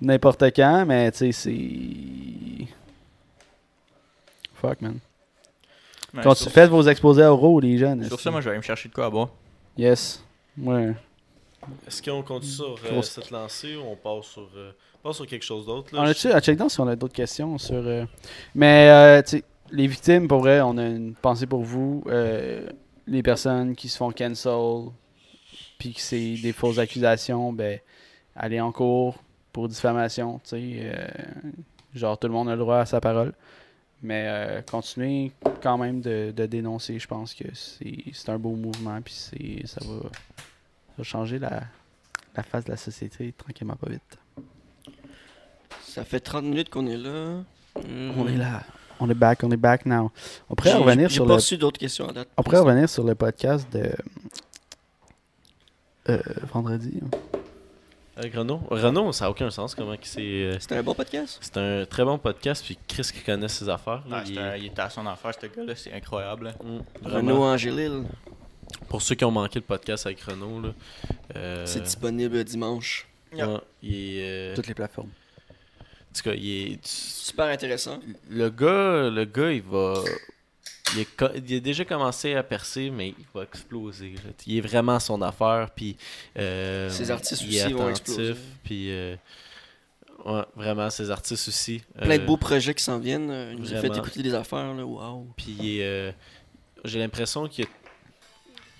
n'importe quand, mais tu sais, c'est. Fuck, man. Ouais, Quand sur- tu faites vos exposés oraux, les jeunes. Sur ça, moi, je vais aller me chercher de quoi à boire. Yes. Ouais. Est-ce qu'on continue sur euh, Grosse- cette lancée ou on passe sur, euh, on sur quelque chose d'autre? là? On a-tu à check down si on a d'autres questions sur. euh, Mais, euh, tu sais, les victimes, pour vrai, on a une pensée pour vous. Euh, les personnes qui se font cancel, puis que c'est des fausses accusations, ben, allez en cours pour diffamation, tu sais. euh, genre, tout le monde a le droit à sa parole. Mais euh, continuez quand même de, de dénoncer. Je pense que c'est un beau mouvement, puis c'est ça va, ça va changer la, la face de la société tranquillement, pas vite. Ça fait 30 minutes qu'on est là. On est là. On est back, on est back now. On pourrait revenir j'ai sur pas le. d'autres questions à date. On pourrait revenir sur le podcast de euh, vendredi. Avec Renaud? Renaud, ça n'a aucun sens comment que c'est. euh, C'était un bon podcast. C'est un très bon podcast, puis Chris qui connaît ses affaires. là, Ah, il est- il était à son affaire, ce gars-là, c'est incroyable. là. Mm, vraiment. Renaud Angélil. Pour ceux qui ont manqué le podcast avec Renaud, là, euh, C'est disponible dimanche. ouais, il est, euh, Toutes les plateformes. en tout cas, il est- Super intéressant. le gars, le gars, il va, il, est co- il a déjà commencé à percer, mais il va exploser. là. Il est vraiment son affaire, puis euh, Ses artistes aussi vont exploser. puis euh, ouais, vraiment ses artistes aussi. Plein de Euh, beaux projets qui s'en viennent. euh, Il nous a fait écouter des affaires. Là. Wow. Puis euh, j'ai l'impression qu'il y a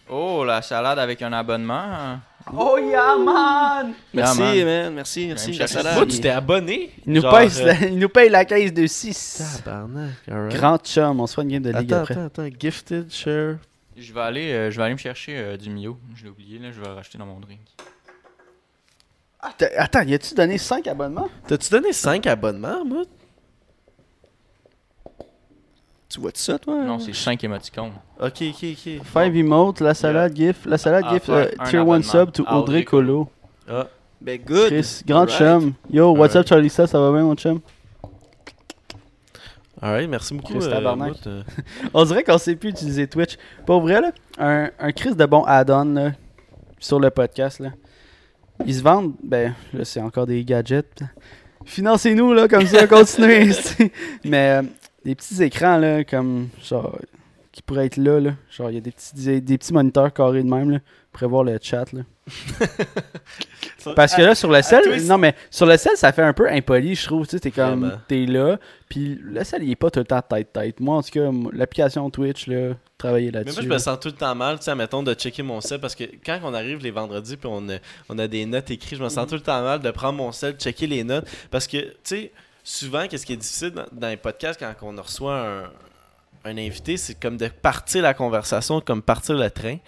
Oh, la salade avec un abonnement. Oh yeah, man! Merci, man. man. Merci, merci. Même La chercher salade. Toi, tu t'es abonné? Il nous, Genre, paye, euh, la- il nous paye la caisse de 6. Tabarnak, alright. Grand chum, on se fait une game de ligue Attends, après. attends, attends. Gifted, share. Je vais aller, euh, je vais aller me chercher euh, du Mio. Je l'ai oublié, là, je vais le racheter dans mon drink. Attends, y a-tu donné 5 abonnements? T'as-tu donné 5 abonnements, moi? Tu vois ça, toi? Non, c'est 5 émoticônes. Ok, ok, ok. 5 emotes, la salade GIF, la salade Ah, GIF, euh, tier 1 abonnement sub to à Audrey Audrey Colo. Ah, Ben, good. Chris, grand chum. Yo, what's up. Charlie? Ça, ça va bien mon chum? alright, merci beaucoup. Chris, euh, euh. [LAUGHS] On dirait qu'on sait plus utiliser Twitch. Pour vrai, là, un, un Chris de bon add-on là, sur le podcast, là. Ils se vendent, ben, là, c'est encore des gadgets. Financez-nous, là, comme ça, [LAUGHS] continuez. [LAUGHS] Mais euh, des petits écrans, là, comme, genre, qui pourraient être là, là. Genre, il y a des petits, des, des petits moniteurs carrés de même, là. Pourrez voir le chat, là. [LAUGHS] Parce que là, sur le sel, non, mais sur le sel, ça fait un peu impoli, je trouve. Tu sais, t'es comme, Vraiment. t'es là. Puis le sel, il est pas tout le temps tête-tête. Moi, en tout cas, l'application Twitch, là, travailler Mais là-dessus. moi, je me sens tout le temps mal, tu sais, mettons, de checker mon sel parce que quand on arrive les vendredis puis on a, on a des notes écrites, je me sens tout le temps mal de prendre mon sel, checker les notes parce que, tu sais, souvent, qu'est-ce qui est difficile dans, dans les podcasts quand on reçoit un, un invité, c'est comme de partir la conversation, comme partir le train.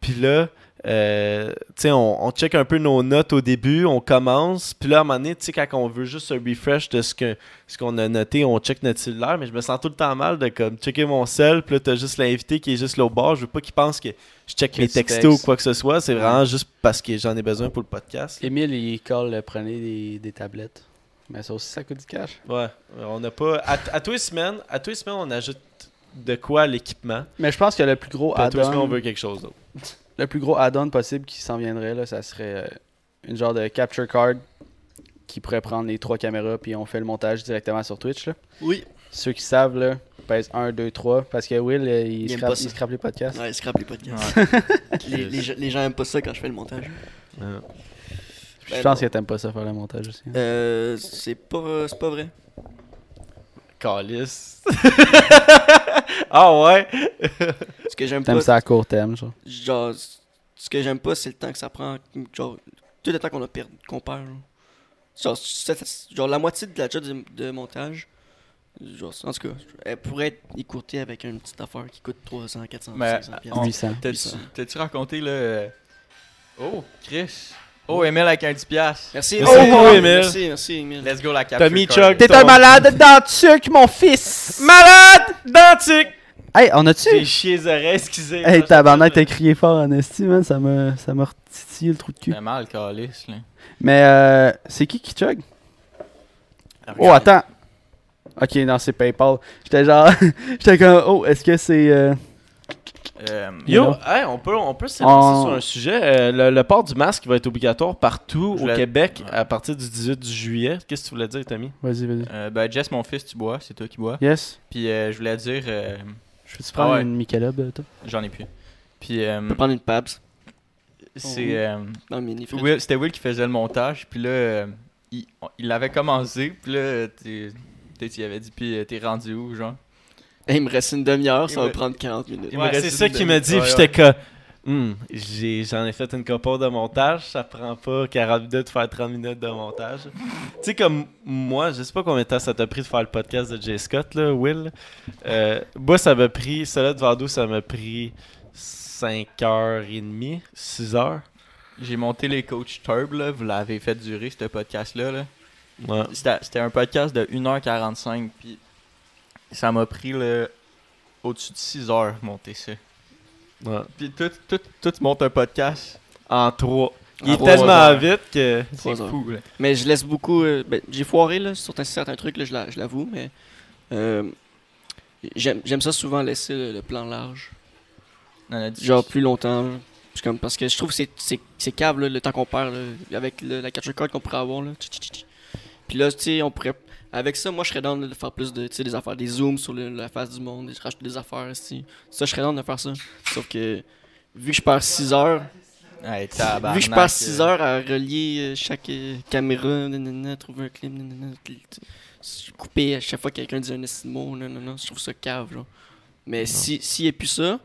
Puis là, euh, on, on check un peu nos notes au début, on commence, puis là, à un moment donné, quand on veut juste un refresh de ce que ce qu'on a noté, on check notre cellulaire, mais je me sens tout le temps mal de comme checker mon sel, puis là, t'as juste l'invité qui est juste là au bord. Je veux pas qu'il pense que je check Que mes textos ou quoi que ce soit. C'est vraiment juste parce que j'en ai besoin pour le podcast. Émile, il colle, prenez des, des tablettes. Mais ça aussi, ça coûte du cash. Ouais, on n'a pas. À, à tous les semaines, à tous les semaines, on ajoute de quoi à l'équipement. Mais je pense que le plus gros Puis à tous les semaines, on add-on, veut quelque chose d'autre. [LAUGHS] le plus gros add-on possible qui s'en viendrait, là, ça serait euh, une genre de capture card qui pourrait prendre les trois caméras puis on fait le montage directement sur Twitch. Là. Oui. Ceux qui savent, là, pèse 1, 2, 3. Parce que Will, euh, il, Il aime scrape, pas ça. il scrape les podcasts. Ouais, scrap les podcasts. les, les, gens- les gens aiment pas ça quand je fais le montage. Ouais. Je Ben pense non. que t'aimes pas ça faire le montage aussi. hein. Euh, c'est pas, c'est pas vrai. Calice. [LAUGHS] ah ouais? Ce que j'aime T'aimes ça à court terme, genre. genre, ce que j'aime pas, c'est le temps que ça prend. Genre, tout le temps qu'on a perdu, qu'on perd. Genre, la moitié de la job de, de montage, genre, en tout cas, elle pourrait être écourtée avec une petite affaire qui coûte 300, 400, Mais, 500 piastres. on- 800. T'as-tu raconté le. euh, Oh, Chris. Oh, Emile avec un 10$. piastres. Merci, Merci oh, Emile. Merci, merci, Emile. Let's go la capture. Tommy. Chuck. T'es un malade dentuc, mon fils! Malade! Dentique! Hey, on a-tu? J'ai chié les oreilles, excusez. Hey, tabarnak, t'as crié fort en esti, man. Ça m'a ça m'a retitillé le trou de cul. Fait mal, calice, là. Mais, euh, c'est qui qui chug? Oh, attends. Ok, non, c'est PayPal. J'étais genre. [LAUGHS] J'étais comme, oh, est-ce que c'est. euh, Euh, Yo, hey, on peut, on peut On- sur un sujet. Euh, le, le port du masque va être obligatoire partout Je au voulais- Québec Ouais. à partir du 18 du juillet. Qu'est-ce que tu voulais dire, Tommy? Vas-y, vas-y. euh, ben, Jess, mon fils, tu bois. C'est toi qui bois. Yes. Puis euh, je voulais dire. euh, Je peux-tu prendre Ah ouais. une Michelob, toi? J'en ai plus. Puis euh, On peut prendre une Pabs c'est. Will- C'était Will qui faisait le montage. Puis là, euh, il l'avait commencé. Puis là, t'es- peut-être il avait dit. Puis t'es rendu où, genre? Hey, [LAUGHS] il me reste une demi-heure, ça va me- prendre 40 minutes. Ouais, c'est ça qu'il m'a dit. J'étais comme, Hmm, j'ai- j'en ai fait une copote de montage. Ça prend pas 40 minutes de faire 30 minutes de montage. tu sais, comme moi, je sais pas combien de temps ça t'a pris de faire le podcast de Jay Scott, là, Will. Euh, moi, ça m'a pris, celui de Vando, ça m'a pris 5h30, 6h. J'ai monté les coachs Turb, là. Vous l'avez fait durer, ce podcast-là, là. Ouais. C'était c'était un podcast de 1h45. Puis ça m'a pris, là, au-dessus de 6 heures monter ça. ouais. Puis tout, tout, tout monte un podcast. En 3. Il En est trois tellement heures. vite que. C'est fou, là. Mais je laisse beaucoup. euh, ben, j'ai foiré là, sur certains trucs, là, je l'a- je l'avoue, mais. euh, J'aime j'aime ça souvent laisser le, le plan large. Genre plus longtemps. là. Comme, parce que je trouve que c'est- c'est c'est cave là, le temps qu'on perd là, avec le- la capture card qu'on pourrait avoir. Là. Puis là, tu sais, on pourrait. Avec ça, moi je serais down de faire plus de tu sais, des affaires, des zooms sur le- la face du monde, de rajouter des affaires. esti. Ça, je serais down de faire ça. Sauf que vu que je perds 6 heures, Hey, Vu que je passe 6 euh, heures à relier euh, chaque euh, caméra, nanana, trouver un clip, nanana, couper à chaque fois que quelqu'un dit un mot, nanana, je trouve ça cave, genre. Mais si s'il n'y a plus ça,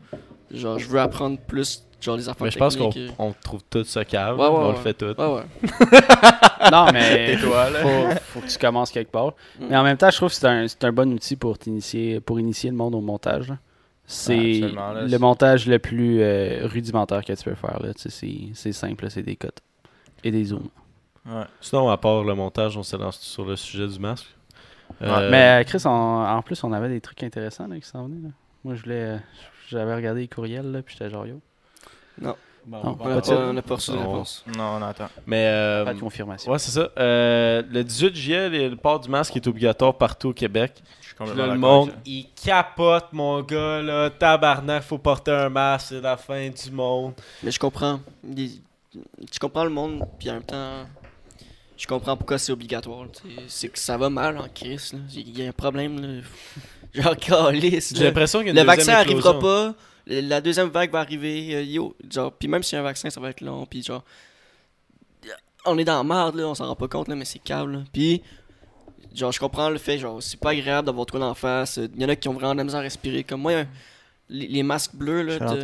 genre, je veux apprendre plus, genre, les affaires Mais je pense qu'on trouve tout ça cave. Ouais, ouais, on ouais. le fait tout. Ouais, ouais. [LAUGHS] Non, mais. [LAUGHS] Tais-toi, là. faut, faut que tu commences quelque part. Mm. Mais en même temps, je trouve que c'est un, c'est un bon outil pour t'initier, pour initier le monde au montage. là. C'est là, le montage le plus euh, rudimentaire que tu peux faire. Là. Tu sais, C'est c'est simple, c'est des cotes et des zooms. Ouais. Sinon, à part le montage, on se lance sur le sujet du masque. Euh, Mais euh, Chris, on- en plus, on avait des trucs intéressants là, qui s'en venaient. là. Moi, je voulais, j'avais regardé les courriels, là, puis j'étais genre yo. Bon, Non, On n'a Pas pas, de- on a pas reçu de Non. réponse. Non, on attend. Mais euh, Pas de confirmation. ouais, c'est ça. Euh, le 18 juillet, le port du masque est obligatoire partout au Québec. Puis là, le monde, avec il capote, mon gars, là. Tabarnak, faut porter un masque, c'est la fin du monde. Mais je comprends. Je comprends le monde, puis en même temps, je comprends pourquoi c'est obligatoire. tu. C'est que ça va mal en crise. Il y a un problème. Là. [LAUGHS] Genre, calice. J'ai l'impression qu'il y a une Le vaccin deuxième arrivera éclosion. pas. La deuxième vague va arriver. euh, yo, genre, puis même s'il y a un vaccin, ça va être long. Puis genre, on est dans la merde là, on s'en rend pas compte là, mais c'est câble. Puis genre, je comprends le fait, genre, c'est pas agréable d'avoir trop d'en face. Il y en a qui ont vraiment de la misère à respirer. Comme moi, les, les masques bleus là, de-.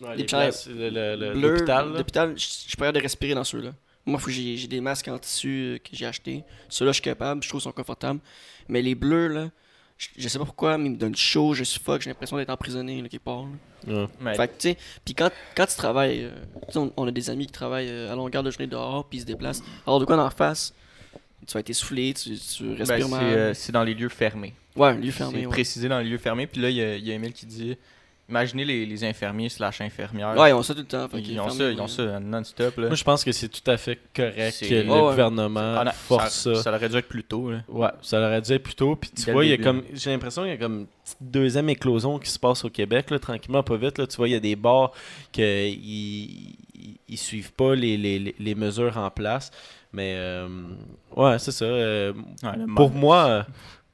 Ouais, Les places, le- le- le- bleu, l'hôpital, je suis pas capable de respirer dans ceux-là. Moi, faut que j'ai j'ai des masques en tissu euh, que j'ai achetés. Ceux-là, je suis capable, je trouve qu'ils sont confortables. Mais les bleus, là, je, je sais pas pourquoi, mais ils me donnent chaud, je suffoque, j'ai l'impression d'être emprisonné, là, quelque part. là. Ouais. Mais Fait que, tu sais, puis quand, quand tu travailles, euh, tu sais, on, on a des amis qui travaillent euh, à longueur de journée dehors, puis ils se déplacent. Alors, de quoi en face, tu vas être essoufflé, tu, tu ben, respires c'est mal. euh, c'est dans les lieux fermés. ouais, lieu C'est fermé. Ouais. précisé dans les lieux fermés. Puis là, il y a, il y a Emile qui dit Imaginez les, les infirmiers slash infirmières. ouais, ils ont ça tout le temps. ils, ont ça, ils ont ça non-stop. Là. Moi, je pense que c'est tout à fait correct que le Ouais, gouvernement Ah, non, force ça. ça. aurait dû être plus tôt. Là. Ouais, ça l'aurait dû être plus tôt. Puis tu Dès vois, il y a comme, j'ai l'impression qu'il y a comme une petite deuxième éclosion qui se passe au Québec, là, tranquillement, pas vite. Là. Tu vois, il y a des bars qui ils, suivent pas les, les, les- les mesures en place. Mais euh, ouais, c'est ça. euh, Ouais, pour moi, euh,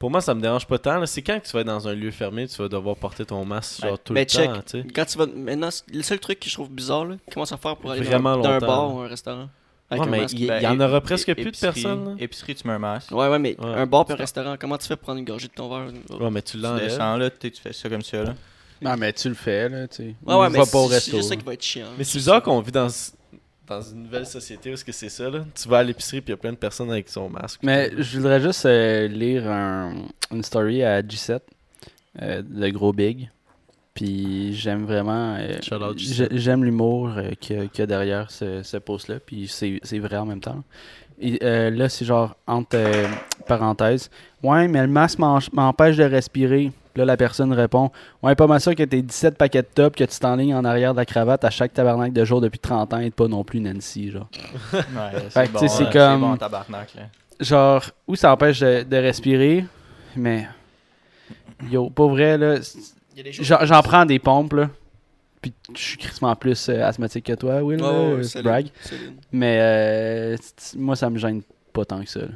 pour moi, ça me dérange pas tant. C'est quand que tu vas être dans un lieu fermé, tu vas devoir porter ton masque genre Ben, tout ben, le check. temps, tu sais? Quand tu vas. Maintenant, le seul truc que je trouve bizarre, là, comment ça faire pour aller Vraiment dans, dans un bar ou un restaurant avec Ouais, un mais masque? il y, Ben, y en aura presque plus de personnes. là. Épicerie, tu mets un masque. Ouais, ouais, mais Ouais. un bar puis un restaurant, comment tu fais pour prendre une gorgée de ton verre? Ouais, mais tu Tu l'enlèves. descends là, tu tu fais ça comme ça là. Non, mais tu le fais, là, tu sais. Ouais, ouais, On mais va pas au c'est- resto. c'est juste ça qui va être chiant. Mais c'est bizarre qu'on vit dans, dans une nouvelle société où est-ce que c'est ça, là. Tu vas à l'épicerie puis il y a plein de personnes avec son masque. Mais je voudrais juste euh, lire un- une story à G7, euh, le gros Big. Puis j'aime vraiment. euh, Shout out G7. j'ai- j'aime l'humour euh, qu'il y, a- qu'il y a derrière ce, ce post-là. Puis c'est c'est vrai en même temps. Et, euh, là, c'est genre entre euh, parenthèses. Ouais, mais le masque m'empêche de respirer. Puis là, la personne répond Ouais, pas mal sûr que t'es 17 paquets de top, que tu t'enlignes en arrière de la cravate à chaque tabernacle de jour depuis 30 ans et pas non plus Nancy, genre. [LAUGHS] Ouais, Fait c'est que, bon, tu sais, c'est euh, comme- bon tabarnak là. genre où ça empêche de, de respirer mais yo pas vrai là j'en prends des pompes là puis je suis crissement plus euh, asthmatique que toi Will là, ouais, euh, solide. mais euh, moi ça me gêne pas tant que ça là.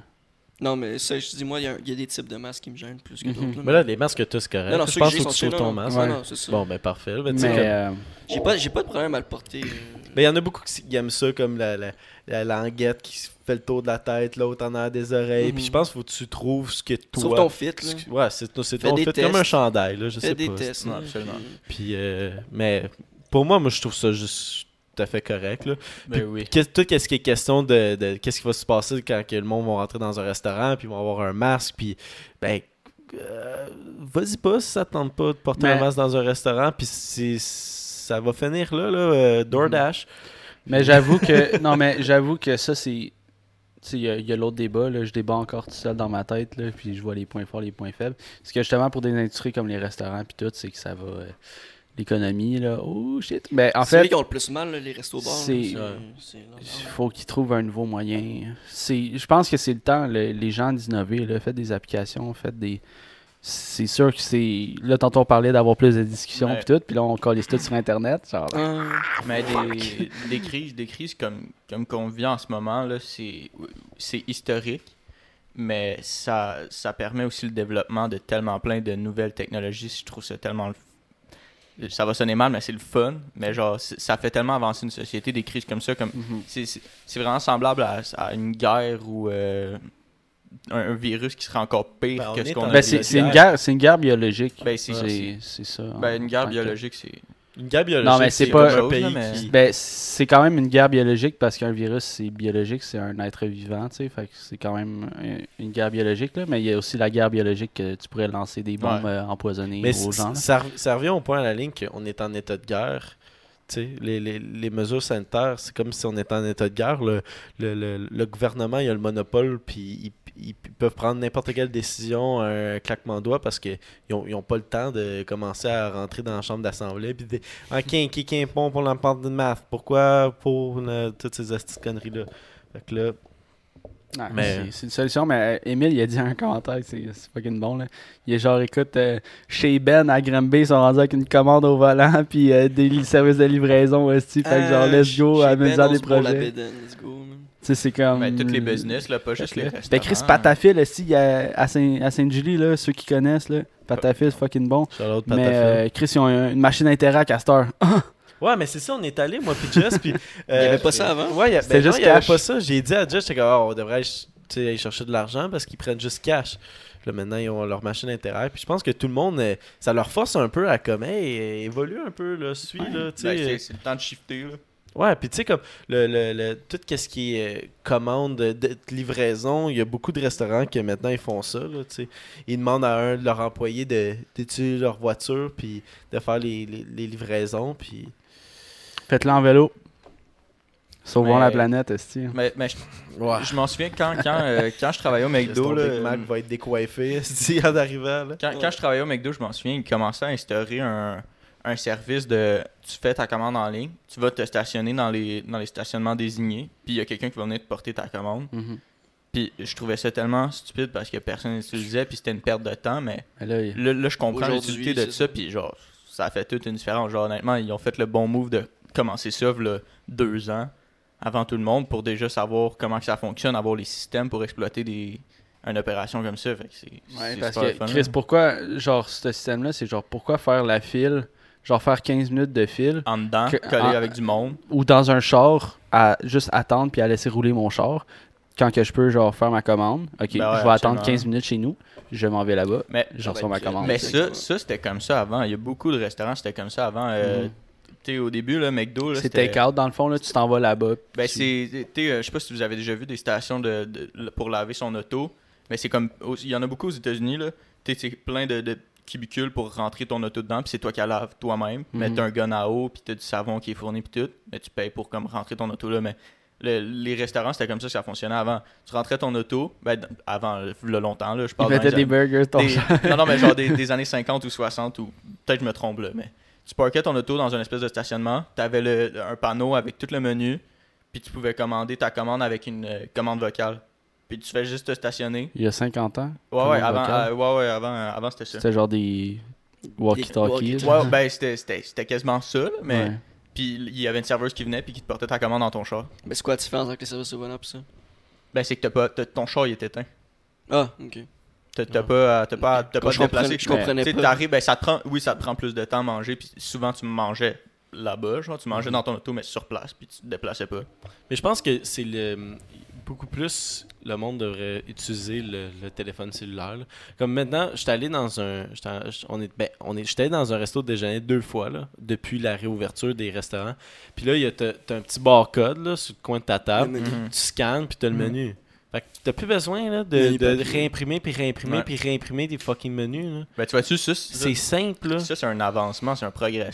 Non, mais ça, je te dis, moi, il y, a y des types de masques qui me gênent plus que Mhm. d'autres. Mais là, les masques c'est correct. non, non, je pense que que tu trouves ton masque. Ouais. non, c'est ça. Bon, ben parfait. là. Ben, tu sais, mais comme- euh, J'ai pas, j'ai pas de problème à le porter. euh. Ben, il y en a beaucoup qui, aiment ça, comme la, la, la languette qui se fait le tour de la tête, l'autre en a des oreilles. Mhm. Puis je pense qu'il faut que tu trouves ce que toi. Sauf ton fit, là. que- Ouais, c'est ton fit comme tests. un chandail, là, je Fais sais des pas. tests. Non, absolument. puis- Puis, euh, mais pour moi, moi, je trouve ça juste tout à fait correct. Là. Ben oui. Tout ce qui est question de, de qu'est-ce qui va se passer quand que le monde va rentrer dans un restaurant, puis ils vont avoir un masque, puis ben euh, vas-y pas si ça te tente pas de porter Mais- un masque dans un restaurant, puis c'est ça va finir là, là euh, DoorDash. mais j'avoue que non mais j'avoue que ça c'est tu sais, il y a, il y a l'autre débat, là, je débat encore tout seul dans ma tête, là, puis je vois les points forts, les points faibles. Parce que justement, pour des industries comme les restaurants, puis tout, c'est que ça va. euh, l'économie, là. Oh shit. Ben, en c'est eux fait, qui ont le plus mal, là, les restos bars. c'est- c'est- c'est Il faut qu'ils trouvent un nouveau moyen. C'est, je pense que c'est le temps, le- les gens d'innover. là. Faites des applications, faites des. C'est sûr que c'est. Là, tantôt on parlait d'avoir plus de discussions puis tout, puis là on colle tout sur Internet. Genre, Ah, Mais des, des crises, des crises comme, comme qu'on vit en ce moment, là, c'est, c'est historique, mais ça, ça permet aussi le développement de tellement plein de nouvelles technologies. Je trouve ça tellement... Ça va sonner mal, mais c'est le fun. Mais genre, ça fait tellement avancer une société, des crises comme ça. comme mhm. C'est, vraiment semblable à, à une guerre ou euh, un, un virus qui serait encore pire Ben, que ce qu'on a Ben, vu. c'est, une guerre. une guerre biologique. Ben, c'est- ça. Ben, une guerre biologique, c'est... Une guerre biologique. Non, mais c'est pas- chose, pays mais- qui- Ben, c'est quand même une guerre biologique parce qu'un virus, c'est biologique, c'est un être vivant, tu sais. Fait que c'est quand même une guerre biologique, là. Mais il y a aussi la guerre biologique que tu pourrais lancer des bombes Ouais. euh, empoisonnées Mais aux gens. ça, ça revient au point à la ligne qu'on est en état de guerre. Tu sais, les, les, les mesures sanitaires, c'est comme si on était en état de guerre. Le, le, le, le gouvernement, il a le monopole, puis ils, ils peuvent prendre n'importe quelle décision, un claquement de doigts, parce qu'ils n'ont ils ont pas le temps de commencer à rentrer dans la chambre d'assemblée. Puis de Ah, qui, est bon pour l'emporte de maths? Pourquoi pour euh, toutes ces astuces conneries-là Fait que là, Mais- c'est- une solution, mais euh, Emile, il a dit un commentaire, c'est fucking bon. Là. Il est genre, écoute, euh, chez Ben à Granby, ils sont rendus avec une commande au volant, [LAUGHS] puis euh, des services de livraison aussi. Fait que genre, Ah, let's go, chez amène-en Ben, des la projets. bédaine, let's go. Tu sais, c'est comme. Ben, toutes les business, là, pas juste les restaurants. Ben, Chris Patafil, aussi, à Saint- à Sainte-Julie, là, ceux qui connaissent, là. Patafil, c'est fucking bon. Charlotte Mais Patafil. euh, Chris, ils ont une machine Interac à cette heure. [LAUGHS] Ouais, mais c'est ça, on est allé, moi, puis Jess, puis... [LAUGHS] Il y avait pas ça avant? Ouais, y a- ben non, juste il y avait pas ça. J'ai dit à Jess, j'étais comme, Ah, on devrait aller chercher de l'argent parce qu'ils prennent juste cash. Là, maintenant, ils ont leur machine intérieure. Puis je pense que tout le monde, euh, ça leur force un peu à comme, hey, euh, évolue un peu, là, suis, Ouais. là, tu Ben, sais. c'est, c'est le temps de shifter, là. Ouais, puis tu sais, comme le, le, le- tout ce qui est euh, commande de, de livraison, il y a beaucoup de restaurants qui maintenant ils font ça. Là, ils demandent à un de leurs employés de- d'utiliser leur voiture puis de faire les, les, les livraisons. Puis... Faites-le en vélo. Sauvons Mais- la planète, esti. Mais, mais je, je m'en souviens quand, quand, euh, quand je travaillais au McDo, là, Big Mac va être décoiffé [LAUGHS] si en arrivant. Là. quand, quand je travaillais au McDo, je m'en souviens, ils commençaient à instaurer un, un service de tu fais ta commande en ligne, tu vas te stationner dans les, dans les stationnements désignés, puis il y a quelqu'un qui va venir te porter ta commande. Mhm. Puis je trouvais ça tellement stupide parce que personne n'utilisait, puis c'était une perte de temps, mais là, il- là, là, je comprends l'utilité de ça, ça. puis genre, ça a fait toute une différence. Genre, honnêtement, ils ont fait le bon move de commencé ça là, deux ans avant tout le monde pour déjà savoir comment que ça fonctionne, avoir les systèmes pour exploiter des une opération comme ça. Fait que c'est, Ouais, parce que, fun, Chris, là. pourquoi, genre, ce système-là, c'est genre, pourquoi faire la file, genre faire 15 minutes de file, en dedans, que- collé en- avec du monde. ou dans un char, à juste attendre puis à laisser rouler mon char, quand que je peux, genre, faire ma commande. Ok, Ben ouais, je vais attendre absolument. 15 minutes chez nous, je m'en vais là-bas, Mais, je va reçois ma commande. mais ça, ça c'était comme ça avant. Il y a beaucoup de restaurants, c'était comme ça avant. Euh, tu sais, au début, là, McDo, là, C'est c'était- take-out, dans le fond, là, tu t'en vas là-bas. Ben, tu- c'est. tu sais, euh, Je sais pas si vous avez déjà vu des stations de, de- pour laver son auto. Mais c'est comme. Il y en a beaucoup aux États-Unis, là. Tu sais, c'est plein de, de cubicules pour rentrer ton auto dedans. Puis c'est toi qui la laves toi-même. Mais t'as un gun à eau. Puis t'as du savon qui est fourni. Puis tout. Mais tu payes pour comme rentrer ton auto là. Mais le- les restaurants, c'était comme ça que ça fonctionnait avant. Tu rentrais ton auto. Ben, avant, le longtemps, là. Je parle les des années- burgers, ton des- [LAUGHS] non, non, mais genre des, [LAUGHS] des années 50 ou 60, ou peut-être je me trompe là, mais tu parquais ton auto dans une espèce de stationnement, tu avais un panneau avec tout le menu, puis tu pouvais commander ta commande avec une euh, commande vocale. Puis tu fais juste te stationner. Il y a 50 ans, Ouais, ouais, Commande avant, euh, ouais, ouais, avant, euh, avant c'était ça. c'était genre des walkie-talkies. Ouais, ben c'était- c'était c'était quasiment ça, là, mais Ouais. puis il y avait une serveuse qui venait puis qui te portait ta commande dans ton char. Mais c'est quoi la différence avec les services au bonheur pis ça? Ben c'est que t'as pas, t'as- ton char il est éteint. Ah, ok. T'as t'as pas, t'as pas, à- t'as pas à Je comprenais- je pas. t'arrives, ben, ça te prend, oui, ça te prend plus de temps à manger, puis souvent tu mangeais là-bas, genre tu Mhm. mangeais dans ton auto, mais sur place, puis tu te déplaçais pas. Mais je pense que c'est le beaucoup plus le monde devrait utiliser le, le téléphone cellulaire. là. Comme maintenant, j'étais allé dans un on est ben, on est j'étais allé dans un resto de déjeuner deux fois là, depuis la réouverture des restaurants. Puis là, il y a t'as t'as un petit barcode là sur le coin de ta table. Tu scannes puis t'as le Mhm. menu. Fait que t'as plus besoin là, de, réimprimer puis réimprimer Ouais. puis réimprimer des fucking menus. là. Ben tu vois-tu, ça, C'est c'est simple là. ça, c'est un avancement, c'est un progrès,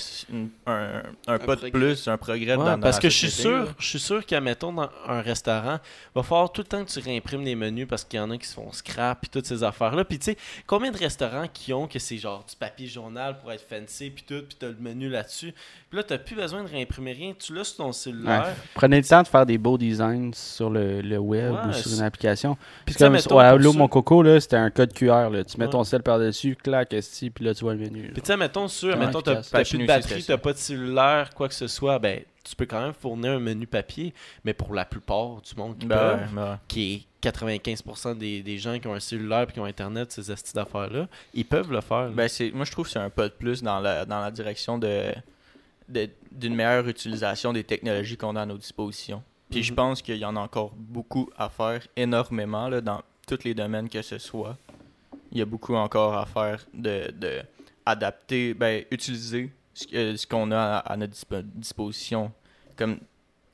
un, un, pas de plus, un progrès Ouais, dans, parce la que je suis sûr, je suis sûr qu'à mettons dans un restaurant, va falloir tout le temps que tu réimprimes les menus parce qu'il y en a qui se font scrap puis toutes ces affaires là. Puis tu sais, combien de restaurants qui ont que c'est genre du papier journal pour être fancy puis tout, puis t'as le menu là-dessus? Puis là t'as plus besoin de réimprimer rien, tu l'as sur ton cellulaire. Ouais. Prenez le temps de faire des beaux designs sur le, le web Ouais, ou sur c'est- une application. Puis comme mettons, ouais, pour Allo ceux- Mon Coco, là, c'était un code QR. Là. Tu mets Ouais. ton sel par-dessus, clac, esti, puis là, tu vois le menu. Puis tu sais, mettons, sûr, Ouais, mettons, t'as plus de batterie, t'as pas de cellulaire, quoi que ce soit, ben, tu peux quand même fournir un menu papier, mais pour la plupart du monde qui Ben peuvent, ben qui est 95% des, des gens qui ont un cellulaire et qui ont Internet, ces astuces d'affaires-là, ils peuvent le faire. Ben, c'est, moi, je trouve que c'est un pas de plus dans la, dans la direction de, de- d'une meilleure utilisation des technologies qu'on a à nos dispositions. Puis je Mhm. pense qu'il y en a encore beaucoup à faire, énormément, là, dans tous les domaines que ce soit. Il y a beaucoup encore à faire de, de adapter, ben, utiliser ce, qu'on a à, à notre dispo- disposition. Comme,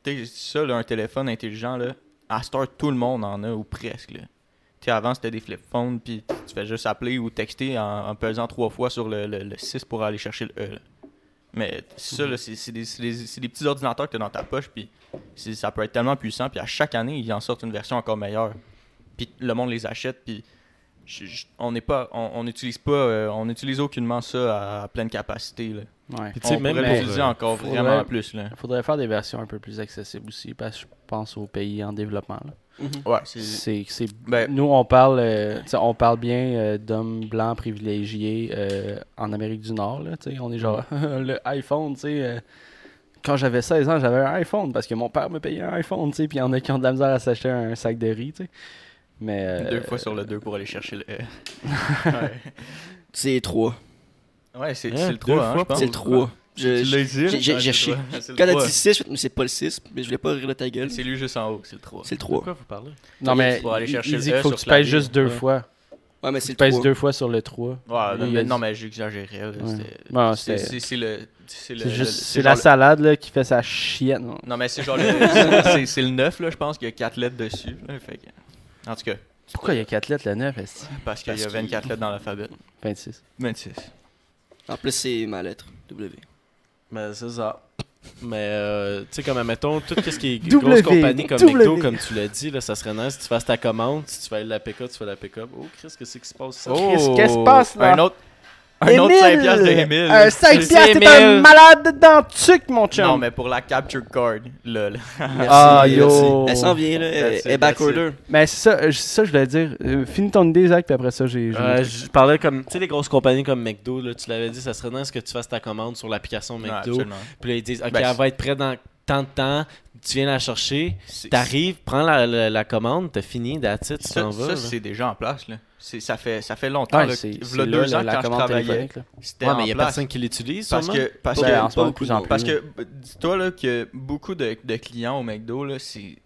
tu sais, ça, là, un téléphone intelligent, là, à Start, tout le monde en a, ou presque, là. Tu sais, avant, c'était des flip phones, puis tu fais juste appeler ou texter en, en pesant trois fois sur le, le, le 6 pour aller chercher le E. là. Mais ça, là, c'est c'est des, c'est des- c'est des petits ordinateurs que tu as dans ta poche, puis c'est- ça peut être tellement puissant, puis à chaque année, ils en sortent une version encore meilleure. Puis le monde les achète, puis je- je- on n'est pas, on n'utilise pas, euh, on n'utilise aucunement ça à, à pleine capacité. Là. Ouais. Puis On même pourrait pour, l'utiliser encore faudrait- vraiment plus. Là. Il faudrait faire des versions un peu plus accessibles aussi, parce que je pense aux pays en développement. là. Mhm. Ouais, c'est... Ben- nous, on parle, euh, on parle bien euh, d'hommes blancs privilégiés euh, en Amérique du Nord. Là, on est genre [LAUGHS] le iPhone. tu sais, euh, quand j'avais 16 ans, j'avais un iPhone parce que mon père me payait un iPhone. tu sais, Puis il y en a qui ont de la misère à s'acheter un sac de riz. tu sais. Mais, euh, Deux fois sur le 2 pour aller chercher le [LAUGHS] ouais, C'est 3. Ouais, c'est, Hein, c'est le deux 3, hein, je pense. C'est le 3. J'ai-. C'est le Quand t'as dit 6, mais c'est pas le 6, mais je voulais pas rire de ta gueule. C'est lui juste en haut, c'est le 3. C'est le De 3. quoi vous parlez? Non, mais il- dit E qu'il faut que tu pèses juste deux fois. Ouais, mais c'est Tu le pèses 3. deux fois sur le 3. Ouais, Lui, non, mais, j'exagérais. c'est, le. C'est, la salade là, qui fait sa chienne. non? Non, mais c'est genre le. c'est, le 9, là, je pense qu'il y a 4 lettres dessus. là, fait que- En tout cas, Pourquoi il y a 4 lettres le 9 esti? parce qu'il y a Parce 24 lettres dans l'alphabet. 26. 26. En plus, c'est ma lettre. W. Mais c'est ça. Mais, euh, tu sais, comme, admettons, tout ce qui est [LAUGHS] W, grosse compagnie comme W. McDo, comme tu l'as dit, là, ça serait nice. Si tu fasses ta commande, si tu fais la pick-up, tu fais la pick-up. Oh, Chris, qu'est-ce qui se passe? ça? Chris, qu'est-ce qui se passe, là? Un autre, Un autre 5 Émile! piastres de Émile. Un 5 Merci, piastres, t'es un malade dans le tuc, mon chum! Non, mais pour la capture card, là. là. [LAUGHS] Ah, yo. merci. Elle s'en vient, là. Elle est backorder. Mais c'est ça, euh, c'est ça que je voulais dire. Euh, finis ton idée, Zach, puis après ça, j'ai... Euh, je parlais comme, tu sais, les grosses compagnies comme McDo, là, tu l'avais dit, ça serait nice que tu fasses ta commande sur l'application McDo. absolument. puis là, ils disent, OK, Ben, elle va être prête dans tant de temps, tu viens la chercher, t'arrives, prends la, la, la commande, t'as fini, that's it, tu t'en vas. ça, c'est déjà en place, là. Ça fait, ça fait longtemps, Ouais, c'est deux là, ans, la quand je travaillais, c'était Ouais, mais il y a place. personne qui l'utilise, Parce que, parce Ouais, que, beaucoup plus plus. Parce que, euh, dis-toi là, que beaucoup de, de clients au McDo, là, c'est.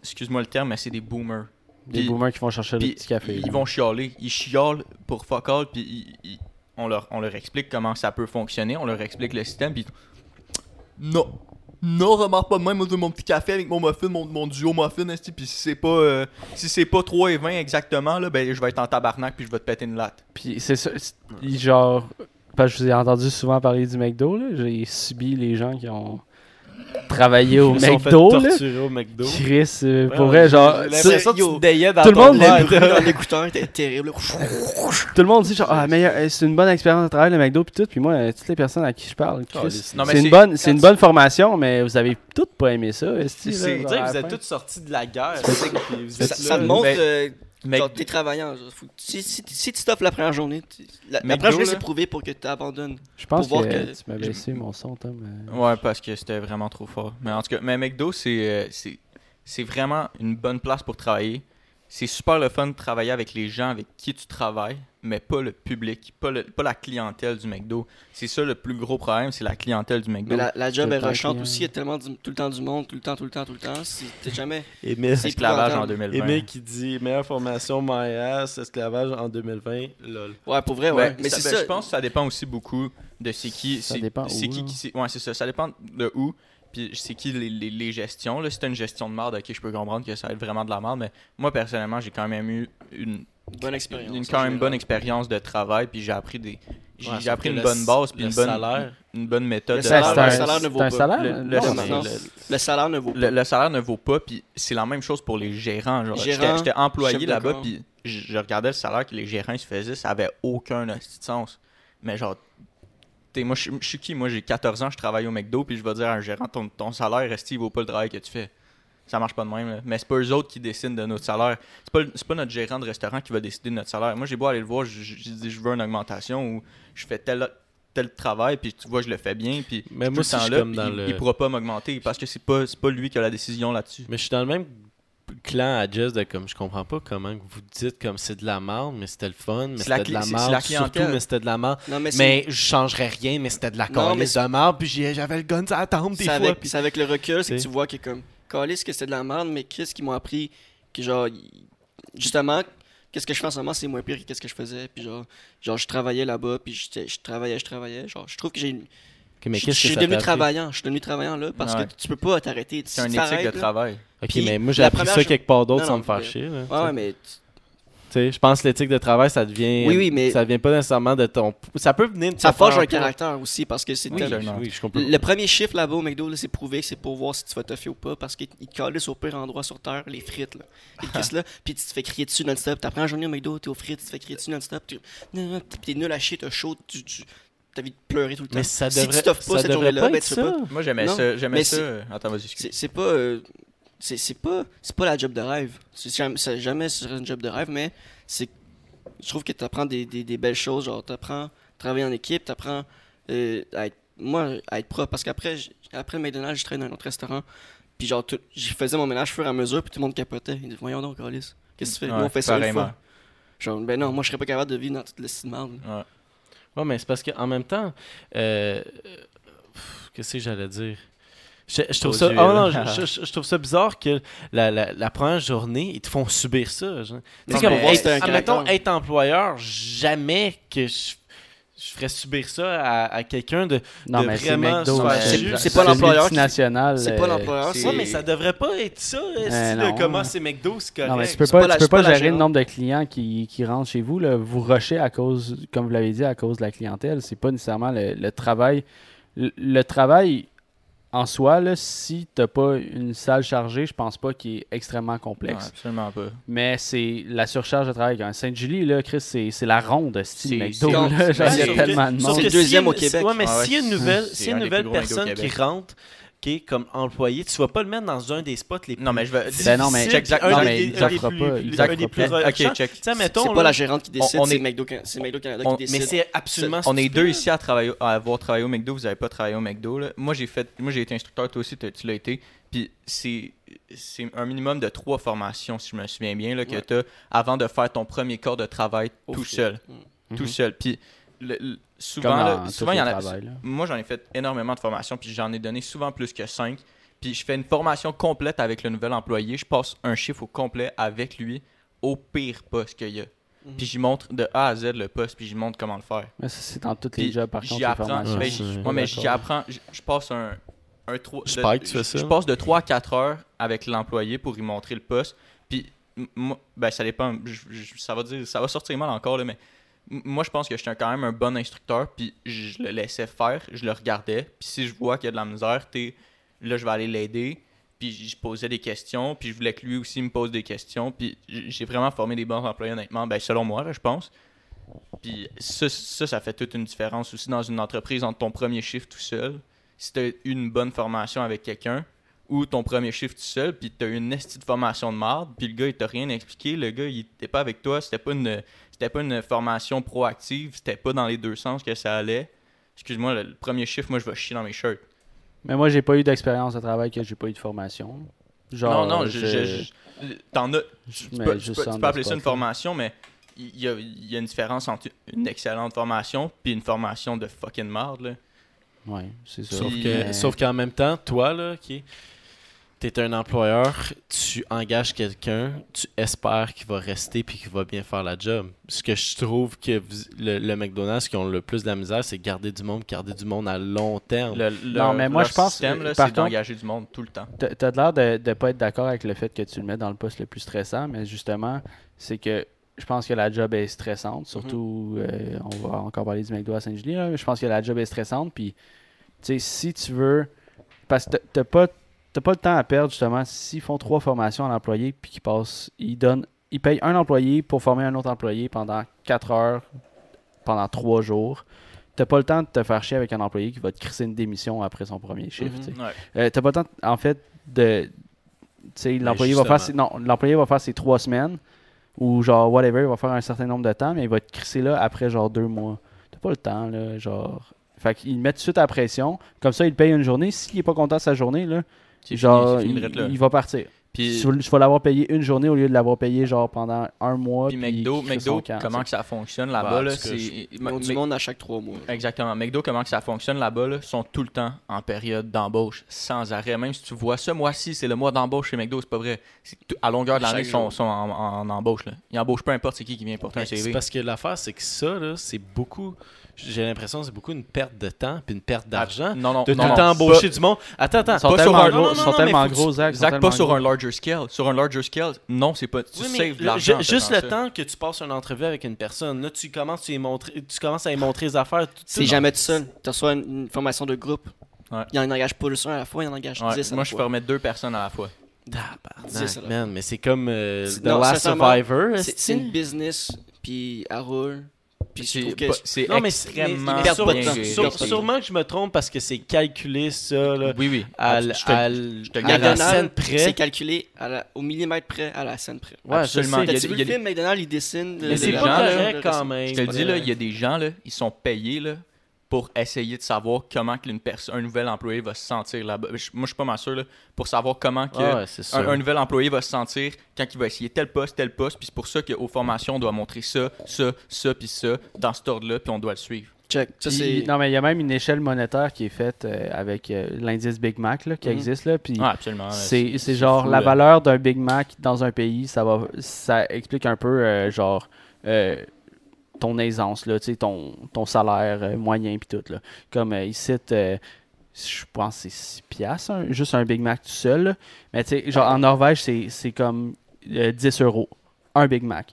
Excuse-moi le terme, mais c'est des boomers. Des boomers qui vont chercher le petit café. ils là. vont chialer. Ils chiolent pour fuck all, puis ils- ils- on, leur, on leur explique comment ça peut fonctionner, on leur explique le système, puis. Non! Non, remarque pas même, moi je veux mon petit café avec mon muffin, mon, mon duo muffin, esti, puis si c'est pas euh, si c'est pas 3 et 20 exactement, là, ben je vais être en tabarnak puis je vais te péter une latte. Puis c'est ça, genre, parce que je vous ai entendu souvent parler du McDo, là. J'ai subi les gens qui ont travaillé au Ils se sont fait McDo, là. au McDo. Chris, euh, Ouais, pour vrai, genre, l'impression que tu te dans tout le monde [LAUGHS] dans l'écouteur était terrible. tout le monde dit genre, ah, meilleur- euh, c'est une bonne expérience de travail, le McDo, puis tout. Puis moi, euh, toutes les personnes à qui je parle, Chris, mais c'est une bonne, c'est une bonne formation, mais vous avez toutes pas aimé ça, C'est- à que vous êtes fin? tous sortis de la guerre. Ça, montre, Mais- Mec- genre, t'es travaillant. faut- si, si, si tu stoppes la première journée, tu- la, la première journée, là. c'est prouvé pour que tu abandonnes. Je pense pour que, voir que- tu m'as baissé mon son, Tom. Ouais, parce que c'était vraiment trop fort. Mais en tout cas, mais McDo, c'est euh, c'est c'est vraiment une bonne place pour travailler. C'est super le fun de travailler avec les gens avec qui tu travailles, mais pas le public, pas, le- pas la clientèle du McDo. C'est ça le plus gros problème, c'est la clientèle du McDo. Mais la, la job est rushante clair. aussi. Il y a tellement du- tout le temps du monde, tout le temps, tout le temps, tout le temps. Si t'es jamais. [LAUGHS] Esclavage en épouvantable. 2020. Émile qui dit meilleure formation, my ass, esclavage en 2020, lol. Ouais, pour vrai, ouais. Ouais, mais ça- ben, ça. Je pense que ça dépend aussi beaucoup de c'est qui. Ça c'est- dépend c'est où, qui, qui c'est- Ouais, c'est ça. Ça dépend de où. Puis c'est qui les, les, les gestions. Là, si t'as une gestion de merde, ok, je peux comprendre que ça va être vraiment de la merde. Mais moi, personnellement, j'ai quand même eu une, Bonne expérience. une quand même bonne expérience de travail. Puis j'ai appris des. J'ai Ouais, appris une le bonne base. Puis une bonne, salaire. une bonne méthode Le de salaire, le salaire ne vaut pas. salaire? Le- non, salaire ne vaut pas. Le, salaire ne vaut pas, puis c'est la même chose pour les gérants. genre. Gérant, J'étais employé là-bas, puis je, regardais le salaire que les gérants ils se faisaient, ça avait aucun sens. Mais genre, moi, je suis qui? Moi, j'ai 14 ans, je travaille au McDo, puis je vais dire à un gérant, ton, ton salaire, reste, il vaut pas le travail que tu fais. Ça marche pas de même. là. Mais c'est pas eux autres qui décident de notre salaire. C'est pas, c'est pas notre gérant de restaurant qui va décider de notre salaire. Moi, j'ai beau aller le voir, je, dis je veux une augmentation ou je fais tel, tel travail, puis tu vois, je le fais bien, puis Mais je suis moi tout le temps là, puis il, le- il pourra pas m'augmenter parce que c'est pas, c'est pas lui qui a la décision là-dessus. Mais je suis dans le même clan à Jess de comme je comprends pas comment vous dites comme c'est de la merde, mais c'était le fun, mais c'était de la merde, surtout mais c'était de la merde. Non, mais je changerais rien, mais c'était de la calice c'est- de merde, puis j'avais le gun à tombe des fois. avec, puis- c'est avec le recul, c'est que tu vois que comme Calis que c'était de la merde, mais qu'est-ce qu'ils m'ont appris que genre justement qu'est-ce que je fais en ce moment c'est moins pire que qu'est-ce que je faisais puis genre genre je travaillais là-bas puis je travaillais je travaillais genre je trouve que j'ai une- Ok, mais je, je que suis devenu travaillant je suis devenu travaillant là parce Ouais. que tu peux pas t'arrêter C'est Si un éthique de là- travail. Ok, Puis, mais moi j'ai la appris première ça quelque part d'autre Non, sans non, me faire mais- chier. là, ouais, mais tu- sais. Je pense que l'éthique de travail, ça devient. Oui, oui, mais- Ça vient pas nécessairement de ton. Ça peut venir de ça forge un caractère aussi parce que c'est Oui, tellement- oui, je comprends. Le premier chiffre là-bas au McDo, là, c'est prouvé que c'est pour voir si tu vas te fier ou pas parce qu'ils te calissent au pire endroit sur terre, les frites. Là. Ils te crissent là, puis tu te fais crier dessus non-stop. T'apprends la journée au McDo, t'es aux frites, tu te fais crier dessus non-stop. Tu... Non, non, T'es nul à chier, t'as chaud, tu, tu... t'as envie de pleurer tout le temps. Mais ça si devrait, tu t'offres pas ça cette devrait journée-là, pas ben être tu peux ça. pas. Moi, j'aimais Non, ça. J'aimais mais ça. Attends, vas-y, excuse. C'est c'est pas, euh, c'est pas, c'est pas la job de rêve. C'est jamais, jamais une job de rêve, mais c'est, je trouve que t'apprends des, des, des belles choses. Genre, t'apprends à travailler en équipe, t'apprends euh, à être, moi, à être propre. Parce qu'après, après McDonald's, je traîne dans un autre restaurant. Puis genre, je faisais mon ménage au fur et à mesure, puis tout le monde capotait. Ils disaient, voyons donc, Alice, qu'est-ce que tu fais? Ouais, on fait ça une fois. Genre, ben non, moi, je serais pas capable de vivre dans toute le merde. Ouais. Ouais, mais c'est parce qu'en même temps, euh, qu'est-ce que j'allais dire? Je, je trouve ça, oh non, je, [LAUGHS] je- je trouve ça bizarre que la, la, la première journée, ils te font subir ça. Tu sais, comme, être, un admettons, être employeur, jamais que je, je ferais subir ça à, à quelqu'un de. Non, de mais c'est vraiment C'est- c'est pas l'employeur qui- multinational. c'est pas euh, l'employeur, c'est- Ouais, mais ça devrait pas être ça, esti, de non. comment c'est McDo, c'est correct. Non, mais tu peux C'est pas, la- tu peux c'est pas gérer le nombre de clients qui, qui rentrent chez vous. Là. Vous rushez à cause, comme vous l'avez dit, à cause de la clientèle. C'est pas nécessairement le, le travail. Le, le travail en soi, là, si t'as pas une salle chargée, je pense pas qu'il est extrêmement Non, complexe. absolument pas. Mais c'est la surcharge de travail. Un Saint-Julie, là, Chris, c'est c'est la ronde, style C'est- McDo. c'est- c'est- il y a tellement de monde. s'il y deuxième au Québec. Ouais, mais Ah ouais, s'il y a une nouvelle, c'est un une personne qui rentre, est comme employé, tu vas pas le mettre dans un des spots les plus Non, mais je vais. Ben non, mais- Check, un non, des- mais fera plus- pas, fera. Ok, check. C'est pas la gérante qui décide, on c'est est- McDo, Canada on- qui mais décide. c'est absolument On est deux ici à, travailler, à avoir travaillé au McDo. Vous n'avez pas travaillé au McDo. Là. Moi, j'ai fait, moi, j'ai été instructeur. Toi aussi, tu l'as été. Puis c'est, c'est un minimum de trois formations, si je me souviens bien, là, que Ouais. tu as avant de faire ton premier corps de travail Au tout seul. Mm. Tout Mhm. seul. Puis le- le- Comme souvent, là, souvent il y en a. là. Moi, j'en ai fait énormément de formations. Puis j'en ai donné souvent plus que cinq. Puis je fais une formation complète avec le nouvel employé. Je passe un chiffre au complet avec lui au pire poste qu'il y a. Mhm. Puis j'y montre de A à Z le poste. Puis j'y montre comment le faire. Mais ça, c'est dans tous les Puis jobs, par j'y contre, les apprends. ben, Ouais, ouais, mais j'y apprends. Je, passe un, un 3. Je parie que tu fais ça? Je passe de 3 à 4 heures avec l'employé pour lui montrer le poste. Puis, moi, ben, ça dépend. je- je- ça, va dire, ça va sortir mal encore, là, mais moi, je pense que j'étais quand même un bon instructeur. Puis, je le laissais faire. Je le regardais. Puis, si je vois qu'il y a de la misère, t'es- là, je vais aller l'aider. Puis, je posais des questions. Puis, je voulais que lui aussi me pose des questions. Puis, j'ai vraiment formé des bons employés, honnêtement. Ben, selon moi, là, je pense. Puis ça, ça, ça fait toute une différence aussi dans une entreprise entre ton premier chiffre tout seul, si tu as eu une bonne formation avec quelqu'un, ou ton premier chiffre tout seul, puis tu as eu une estie de formation de marde, puis le gars, il t'a rien expliqué, le gars, il était pas avec toi, c'était pas une c'était pas une formation proactive, c'était pas dans les deux sens que ça allait. Excuse-moi, le, le premier chiffre, moi, je vais chier dans mes shirts. Mais moi, j'ai pas eu d'expérience de travail que j'ai pas eu de formation. Genre, non, non, je, je- je- t'en as, je tu peux, tu peux- tu appeler ça une formation, mais il y a, il y a une différence entre une excellente formation puis une formation de fucking marde, là. Ouais, c'est ça. Sauf que- mais- sauf qu'en même temps, toi, là, qui es un employeur, tu engages quelqu'un, tu espères qu'il va rester puis qu'il va bien faire la job. Ce que je trouve que le, le McDonald's qui ont le plus de la misère, c'est garder du monde, garder du monde à long terme. Le- Non, mais moi, je pense, par c'est d'engager du monde tout le temps. T'as t'as l'air de ne pas être d'accord avec le fait que tu le mets dans le poste le plus stressant, mais justement, c'est que je pense que la job est stressante. Surtout, euh, on va encore parler du McDo à Saint-Julie, je pense que la job est stressante. Puis, tu sais, si tu veux. Parce que t'as pas, t'as pas le temps à perdre, justement, s'ils font trois formations à l'employé, puis qu'ils passent. Ils donnent. Ils payent un employé pour former un autre employé pendant quatre heures, pendant trois jours. T'as pas le temps de te faire chier avec un employé qui va te crisser une démission après son premier chiffre. Mhm. Ouais. Euh, t'as pas le temps, en fait, de. Sais, l'employé va faire. ses- justement. Non, l'employé va faire ses trois semaines. Ou genre, whatever, il va faire un certain nombre de temps, mais il va te crisser là après genre deux mois. T'as pas le temps, là. Genre. Fait qu'il met tout de suite à la pression. Comme ça, il paye une journée. S'il est pas content de sa journée, là, genre, fini, c'est fini il, va partir. Puis, Tu vas- tu vas l'avoir payé une journée au lieu de l'avoir payé genre pendant un mois. puis puis McDo, McDo camp, comment que ça fonctionne là-bas, là, c'est... Ils ont du monde à chaque trois mois. Exactement. McDo, comment que ça fonctionne là-bas, là, sont tout le temps en période d'embauche, sans arrêt. Même si tu vois ce mois-ci, c'est le mois d'embauche chez McDo, c'est pas vrai. À longueur de l'année, ils sont, en, en embauche. Là. Ils embauchent peu importe c'est qui qui vient porter un CV. parce que l'affaire, c'est que ça, là, c'est beaucoup. J'ai l'impression que c'est beaucoup une perte de temps puis une perte d'argent. Non, non, De non, tout le temps pas- embaucher du monde. Attends, attends. Ils sont Pas sur tellement un- gros, non, non, ils sont tellement gros, Zach. Zach, pas sur gros. un larger scale. Sur un larger scale, non, c'est pas. Tu Oui, saves de le- l'argent. juste le ça. temps que tu passes une entrevue avec une personne, là, tu commences, tu, y montrer, tu commences à y montrer les affaires. C'est jamais tout seul. Tu reçois une, une formation de groupe. Ouais. Il en engage pas juste un à la fois, il en engage Ouais, 10 à moi, je formais deux personnes à la fois. Tabarnak, C'est ça, là. man, mais c'est comme euh, The Last Survivor. C'est une business, puis elle roule. Puis C'est que pas- c'est Non, mais c'est- mais- extrêmement mais bien Sûrement que je me trompe parce que c'est calculé, ça, là, Oui, oui. à, Je l- te- à l- je te à le la scène McDonald's, c'est près. calculé à la- au millimètre près, à la scène près. Ouais, Absolument. T'as-tu vu le film, McDonald's, il dessine... Mais c'est des pas correct quand même. Je te le dis, là, il y a des gens, là, ils sont payés, là, pour essayer de savoir comment une personne, un nouvel employé va se sentir là-bas. Je- Moi, je suis pas mal sûr, là, pour savoir comment que Ah ouais, un, un nouvel employé va se sentir quand il va essayer tel poste, tel poste. Puis c'est pour ça qu'aux formations, on doit montrer ça, ça, ça, puis ça, dans cet ordre-là, puis on doit le suivre. Check. Ça, Puis, non, mais il y a même une échelle monétaire qui est faite euh, avec euh, l'indice Big Mac là, qui Mhm. existe. Là, puis Ah, absolument. c'est c'est genre fou, la là. valeur d'un Big Mac dans un pays, ça va ça explique un peu euh, genre euh, ton aisance, là, ton, ton salaire euh, moyen puis tout. Là. Comme euh, ici, euh, je pense que c'est 6 piastres, juste un Big Mac tout seul. là. Mais tu sais, genre en Norvège, c'est comme euh, 10 euros, un Big Mac.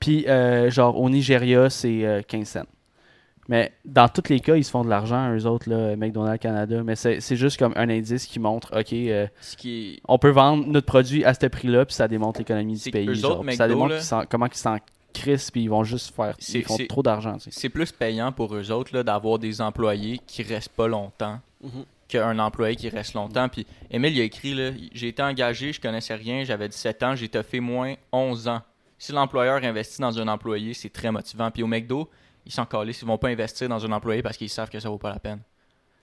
Puis euh, genre au Nigeria, c'est euh, 15 cents. Mais dans tous les cas, ils se font de l'argent, eux autres, là, McDonald's Canada. Mais c'est juste comme un indice qui montre, OK, Ce qui est- on peut vendre notre produit à ce prix-là, puis ça démontre l'économie du pays. genre. ça démontre là- comment ils s'en crissent, puis ils vont juste faire. Ils font trop d'argent, c'est plus payant pour eux autres là, d'avoir des employés qui restent pas longtemps Mhm. qu'un employé qui reste longtemps. Puis Emile, il a écrit là, j'ai été engagé, je connaissais rien, j'avais 17 ans, j'ai fait moins 11 ans. Si l'employeur investit dans un employé, c'est très motivant. Puis au McDo, ils s'en calissent, ils vont pas investir dans un employé parce qu'ils savent que ça vaut pas la peine.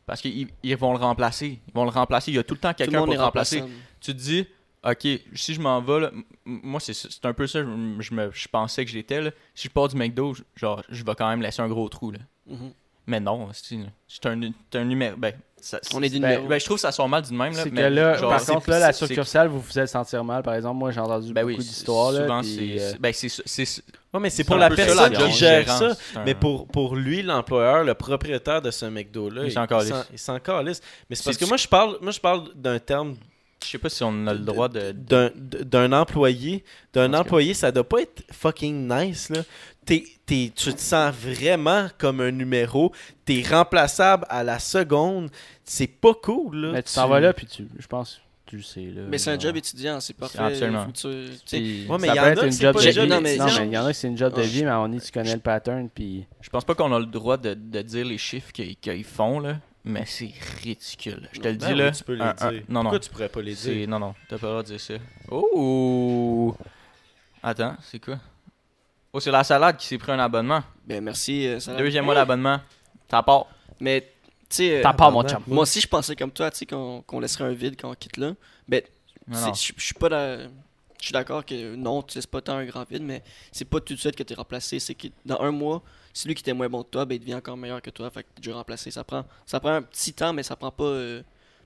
Parce qu'ils ils vont le remplacer. Ils vont le remplacer. Il y a tout le temps quelqu'un pour le remplacer. Tu te dis, OK, si je m'en vais, là, moi, c'est c'est un peu ça, je, je me, je pensais que j'étais. là. Si je pars du McDo, je- genre, je vais quand même laisser un gros trou. Là. Mhm. Mais non, c'est c'est un, c'est un numéro. Ben, ça- On est des ben, ben, je trouve que ça sort mal d'une même. Là, que là, genre, par contre, là, la succursale vous faisait sentir mal. Par exemple, moi, j'ai entendu Ben beaucoup oui, d'histoires. là, souvent, c'est. euh, c'est- Ben, c'est. c'est- Ouais, mais c'est pour la personne la qui gère ça. un- Mais pour, pour lui, l'employeur, le propriétaire de ce McDo-là, Il s'en calisse. Mais c'est parce que moi, je parle, moi, je parle d'un terme Je sais pas si on a le droit de. d'un d'un employé. D'un employé, ça doit pas être fucking nice, là. T'es- t'es- tu te sens vraiment comme un numéro. T'es remplaçable à la seconde. C'est pas cool, là. mais tu t'en vas là, puis tu, je pense, tu le sais. Là, Mais c'est un job étudiant, c'est parfait. Absolument. Tu- Ouais, mais ça il y peut en être a c'est job pas de des vie. jeunes, Non, mais il y en a que c'est une job de vie, mais moment donné, tu connais le pattern, puis Je pense pas qu'on a le droit de, de dire les chiffres qu'ils qu'ils font, là. Mais c'est ridicule. Je te le Ben dis, oui, là. tu peux les un- dire. non, non. Pourquoi tu pourrais pas les dire? Non, non, t'as pas le droit de dire ça. Oh! Attends, c'est quoi? Oh, c'est la salade qui s'est pris un abonnement. Ben merci. euh, ça va. Deuxième mois d'abonnement. Ça part. Mais, tu sais, euh, t'en parles, mon chum. moi aussi, je pensais comme toi, tu sais, qu'on qu'on laisserait un vide quand on quitte là. Ben, je je suis pas là. Je suis d'accord que non, tu laisses pas tant un grand vide, mais c'est pas tout de suite que tu es remplacé. C'est que dans un mois, celui qui était moins bon que toi, ben, il devient encore meilleur que toi. Fait que tu es remplacé. Ça prend, ça prend un petit temps, mais ça prend pas, euh,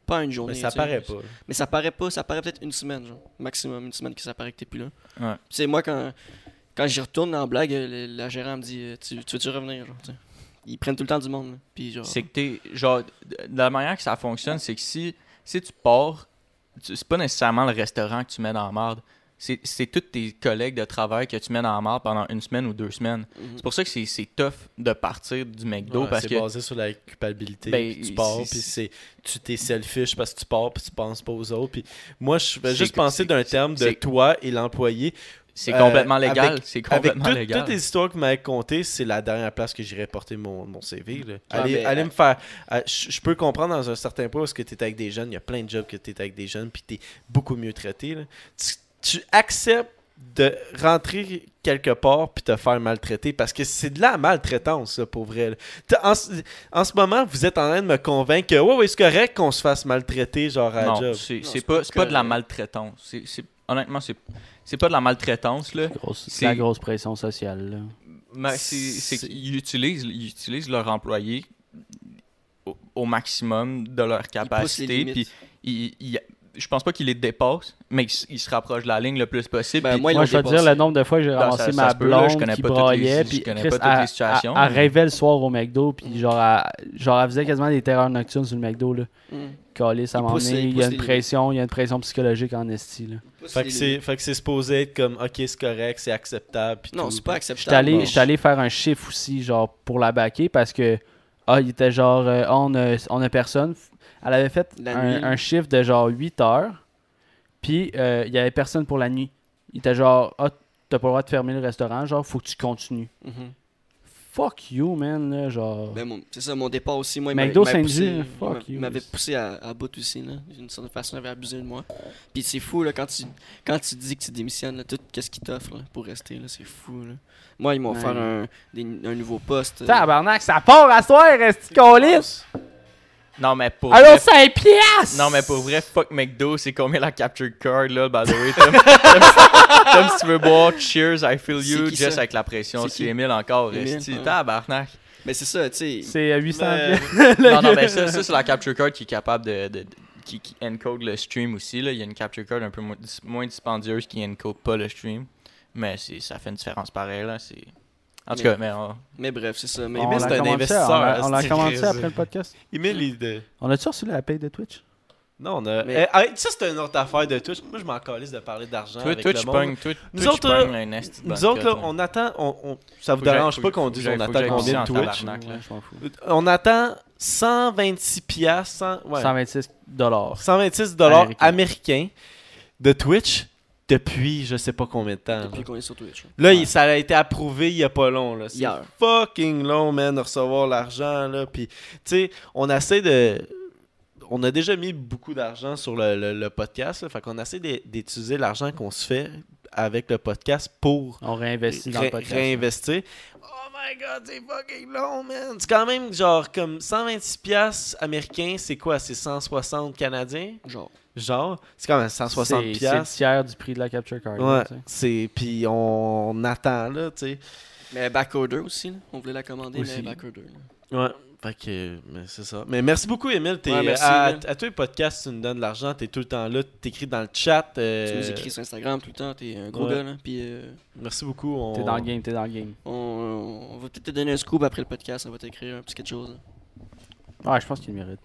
pas une journée. Mais ça sais. paraît pas. Mais ça paraît pas, ça paraît peut-être une semaine, genre. Maximum une semaine que ça paraît que t'es plus là. Ouais. Sais, moi, quand, quand j'y retourne en blague, euh, le- la gérante me dit euh, Tu, tu veux-tu revenir, genre. Ils prennent tout le temps du monde. Puis genre. C'est que t'es. Genre, la manière que ça fonctionne, c'est que si, si tu pars, c'est pas nécessairement le restaurant que tu mets dans la merde. C'est c'est tous tes collègues de travail que tu dans la merde pendant une semaine ou deux semaines. Mhm. C'est pour ça que c'est- c'est tough de partir du McDo Ouais, parce c'est que. basé sur la culpabilité. Ben, puis tu pars, c'est- puis c'est tu t'es selfish parce que tu pars, puis tu penses pas aux autres. Puis moi, je vais C'est juste penser c'est- d'un terme de c'est- toi et l'employé. C'est Euh, complètement légal. avec- C'est Avec complètement tout- légal. toutes les histoires que vous m'avez contées, c'est la dernière place que j'irais porter mon, mon CV. là. Ah, allez mais, allez euh, me faire. euh, Je je peux comprendre dans un certain point parce que tu es avec des jeunes. Il y a plein de jobs que tu es avec des jeunes, puis tu es beaucoup mieux traité. là. Tu, tu acceptes de rentrer quelque part puis te faire maltraiter parce que c'est de la maltraitance, ça, pour vrai. En, ce- en ce moment, vous êtes en train de me convaincre que ouais, ouais, c'est correct qu'on se fasse maltraiter, genre à la non, job. c'est Non, c'est c'est pas, pas c'est pas de la maltraitance. C'est- c'est- honnêtement, c'est c'est pas de la maltraitance. Là. grosse, c'est- la grosse pression sociale. Là. Mais c'est c'est qu'ils utilisent, ils utilisent leurs employés au, au maximum de leur capacité. Puis ils- ils- je pense pas qu'ils les dépassent, mais ils se rapprochent de la ligne le plus possible. Ben, moi, je te dire le nombre de fois que j'ai Ben, ramassé ça- ça ma se peut, là, je blonde connais qui braillait, je puis connais Chris, pas toutes les elle- situations, Elle, elle rêvait le soir au McDo, puis genre, elle, genre, elle faisait quasiment des terreurs nocturnes sur le McDo. Là. Calice, à un Il il il y a une pression, il y a une pression psychologique en esti. Là. Fait que c'est supposé être comme ok c'est correct c'est acceptable puis Non, c'est pas acceptable. non. j'étais allé faire un chiffre aussi, genre, pour la baquer, parce que, ah, il était genre, euh, Ah, on, a, on a personne. Elle avait fait un, un chiffre de genre 8 heures, puis euh, il y avait personne pour la nuit. Il était genre, ah, t'as pas le droit de fermer le restaurant, genre, faut que tu continues. Mhm. Fuck you, man, là, genre. Ben, c'est ça, mon départ aussi. Moi, il m'avait- il m'avait Saint-Dié, poussé- poussé à, à bout aussi, là. D'une certaine façon, il avait abusé de moi. Puis c'est fou, là, quand tu, quand tu dis que tu démissionnes, là, tout qu'est-ce qu'ils t'offrent, là, pour rester, là, c'est fou, là. Moi, ils m'ont Ouais. offert un, des- un nouveau poste. euh, Tabarnak, ça part à soir, reste colis! Non, mais pour Allô, vrai, 5 piastres! non, mais pour vrai, fuck McDo, c'est combien la capture card, là, by the way? Tom, si tu veux boire, cheers, I feel C'est you, just avec la pression. C'est? Emile encore, resti. Tabarnak. Mais c'est ça, tu sais. C'est euh, 800 Mais- piastres. [LAUGHS] non, [LAUGHS] non, mais ça, ça c'est la capture card qui est capable de. de- de- qui, qui encode le stream aussi. Là. Il y a une capture card un peu moins, moins dispendieuse qui encode pas le stream. Mais c'est, ça fait une différence pareille. Là. C'est... En tout cas, mais on- Mais bref, c'est ça. Mais On Emile, l'a c'est un commencé, investisseur, On l'a- on l'a c'est commencé après le podcast. Emile il On a-tu reçu la paye de Twitch? Non, on a. Mais- Eh, arrête, ça, c'est une autre affaire de Twitch. Moi, je m'en calisse de parler d'argent. Toi, avec Twitch le monde. Nous Twitch autres, là, Nous autres, là, on attend. On, on- ça vous dérange pas qu'on dise on attend combien de Twitch? Ouais. On attend 126 piastres, 100 ouais, 126 dollars. 126 dollars Américains. américains de Twitch depuis je sais pas combien de temps. Depuis qu'on est sur Twitch. hein. Là, il- ça a été approuvé il y a pas long. là. C'est fucking long, man, de recevoir l'argent. là. Puis, tu sais, on essaie de. On a déjà mis beaucoup d'argent sur le, le- le podcast. Là, fait qu'on essaie d'utiliser l'argent qu'on se fait avec le podcast pour On réinvestit dans le podcast. réinvestir. Oh my god, c'est fucking long, man. C'est quand même genre comme 126 piastres américains, c'est quoi? C'est 160 canadiens? Genre. Genre, c'est quand même 160 C'est- C'est le tiers du prix de la capture card. Ouais, c'est puis on, on attend là, tu sais. Mais backorder aussi, là. On voulait la commander, Aussi. mais backorder. là. Ouais. Fait que, mais c'est ça. Mais merci beaucoup, Emile. Ouais, merci, à, tous les podcasts, tu nous donnes de l'argent. T'es tout le temps là. T'écris dans le chat. euh, Tu nous écris sur Instagram tout le temps, t'es un gros ouais. gars, là. Puis euh, Merci beaucoup. On... T'es dans le game, t'es dans le game. on, on va peut-être te donner un scoop après le podcast, on va t'écrire un petit quelque chose. là. Ouais, je pense qu'il le mérite.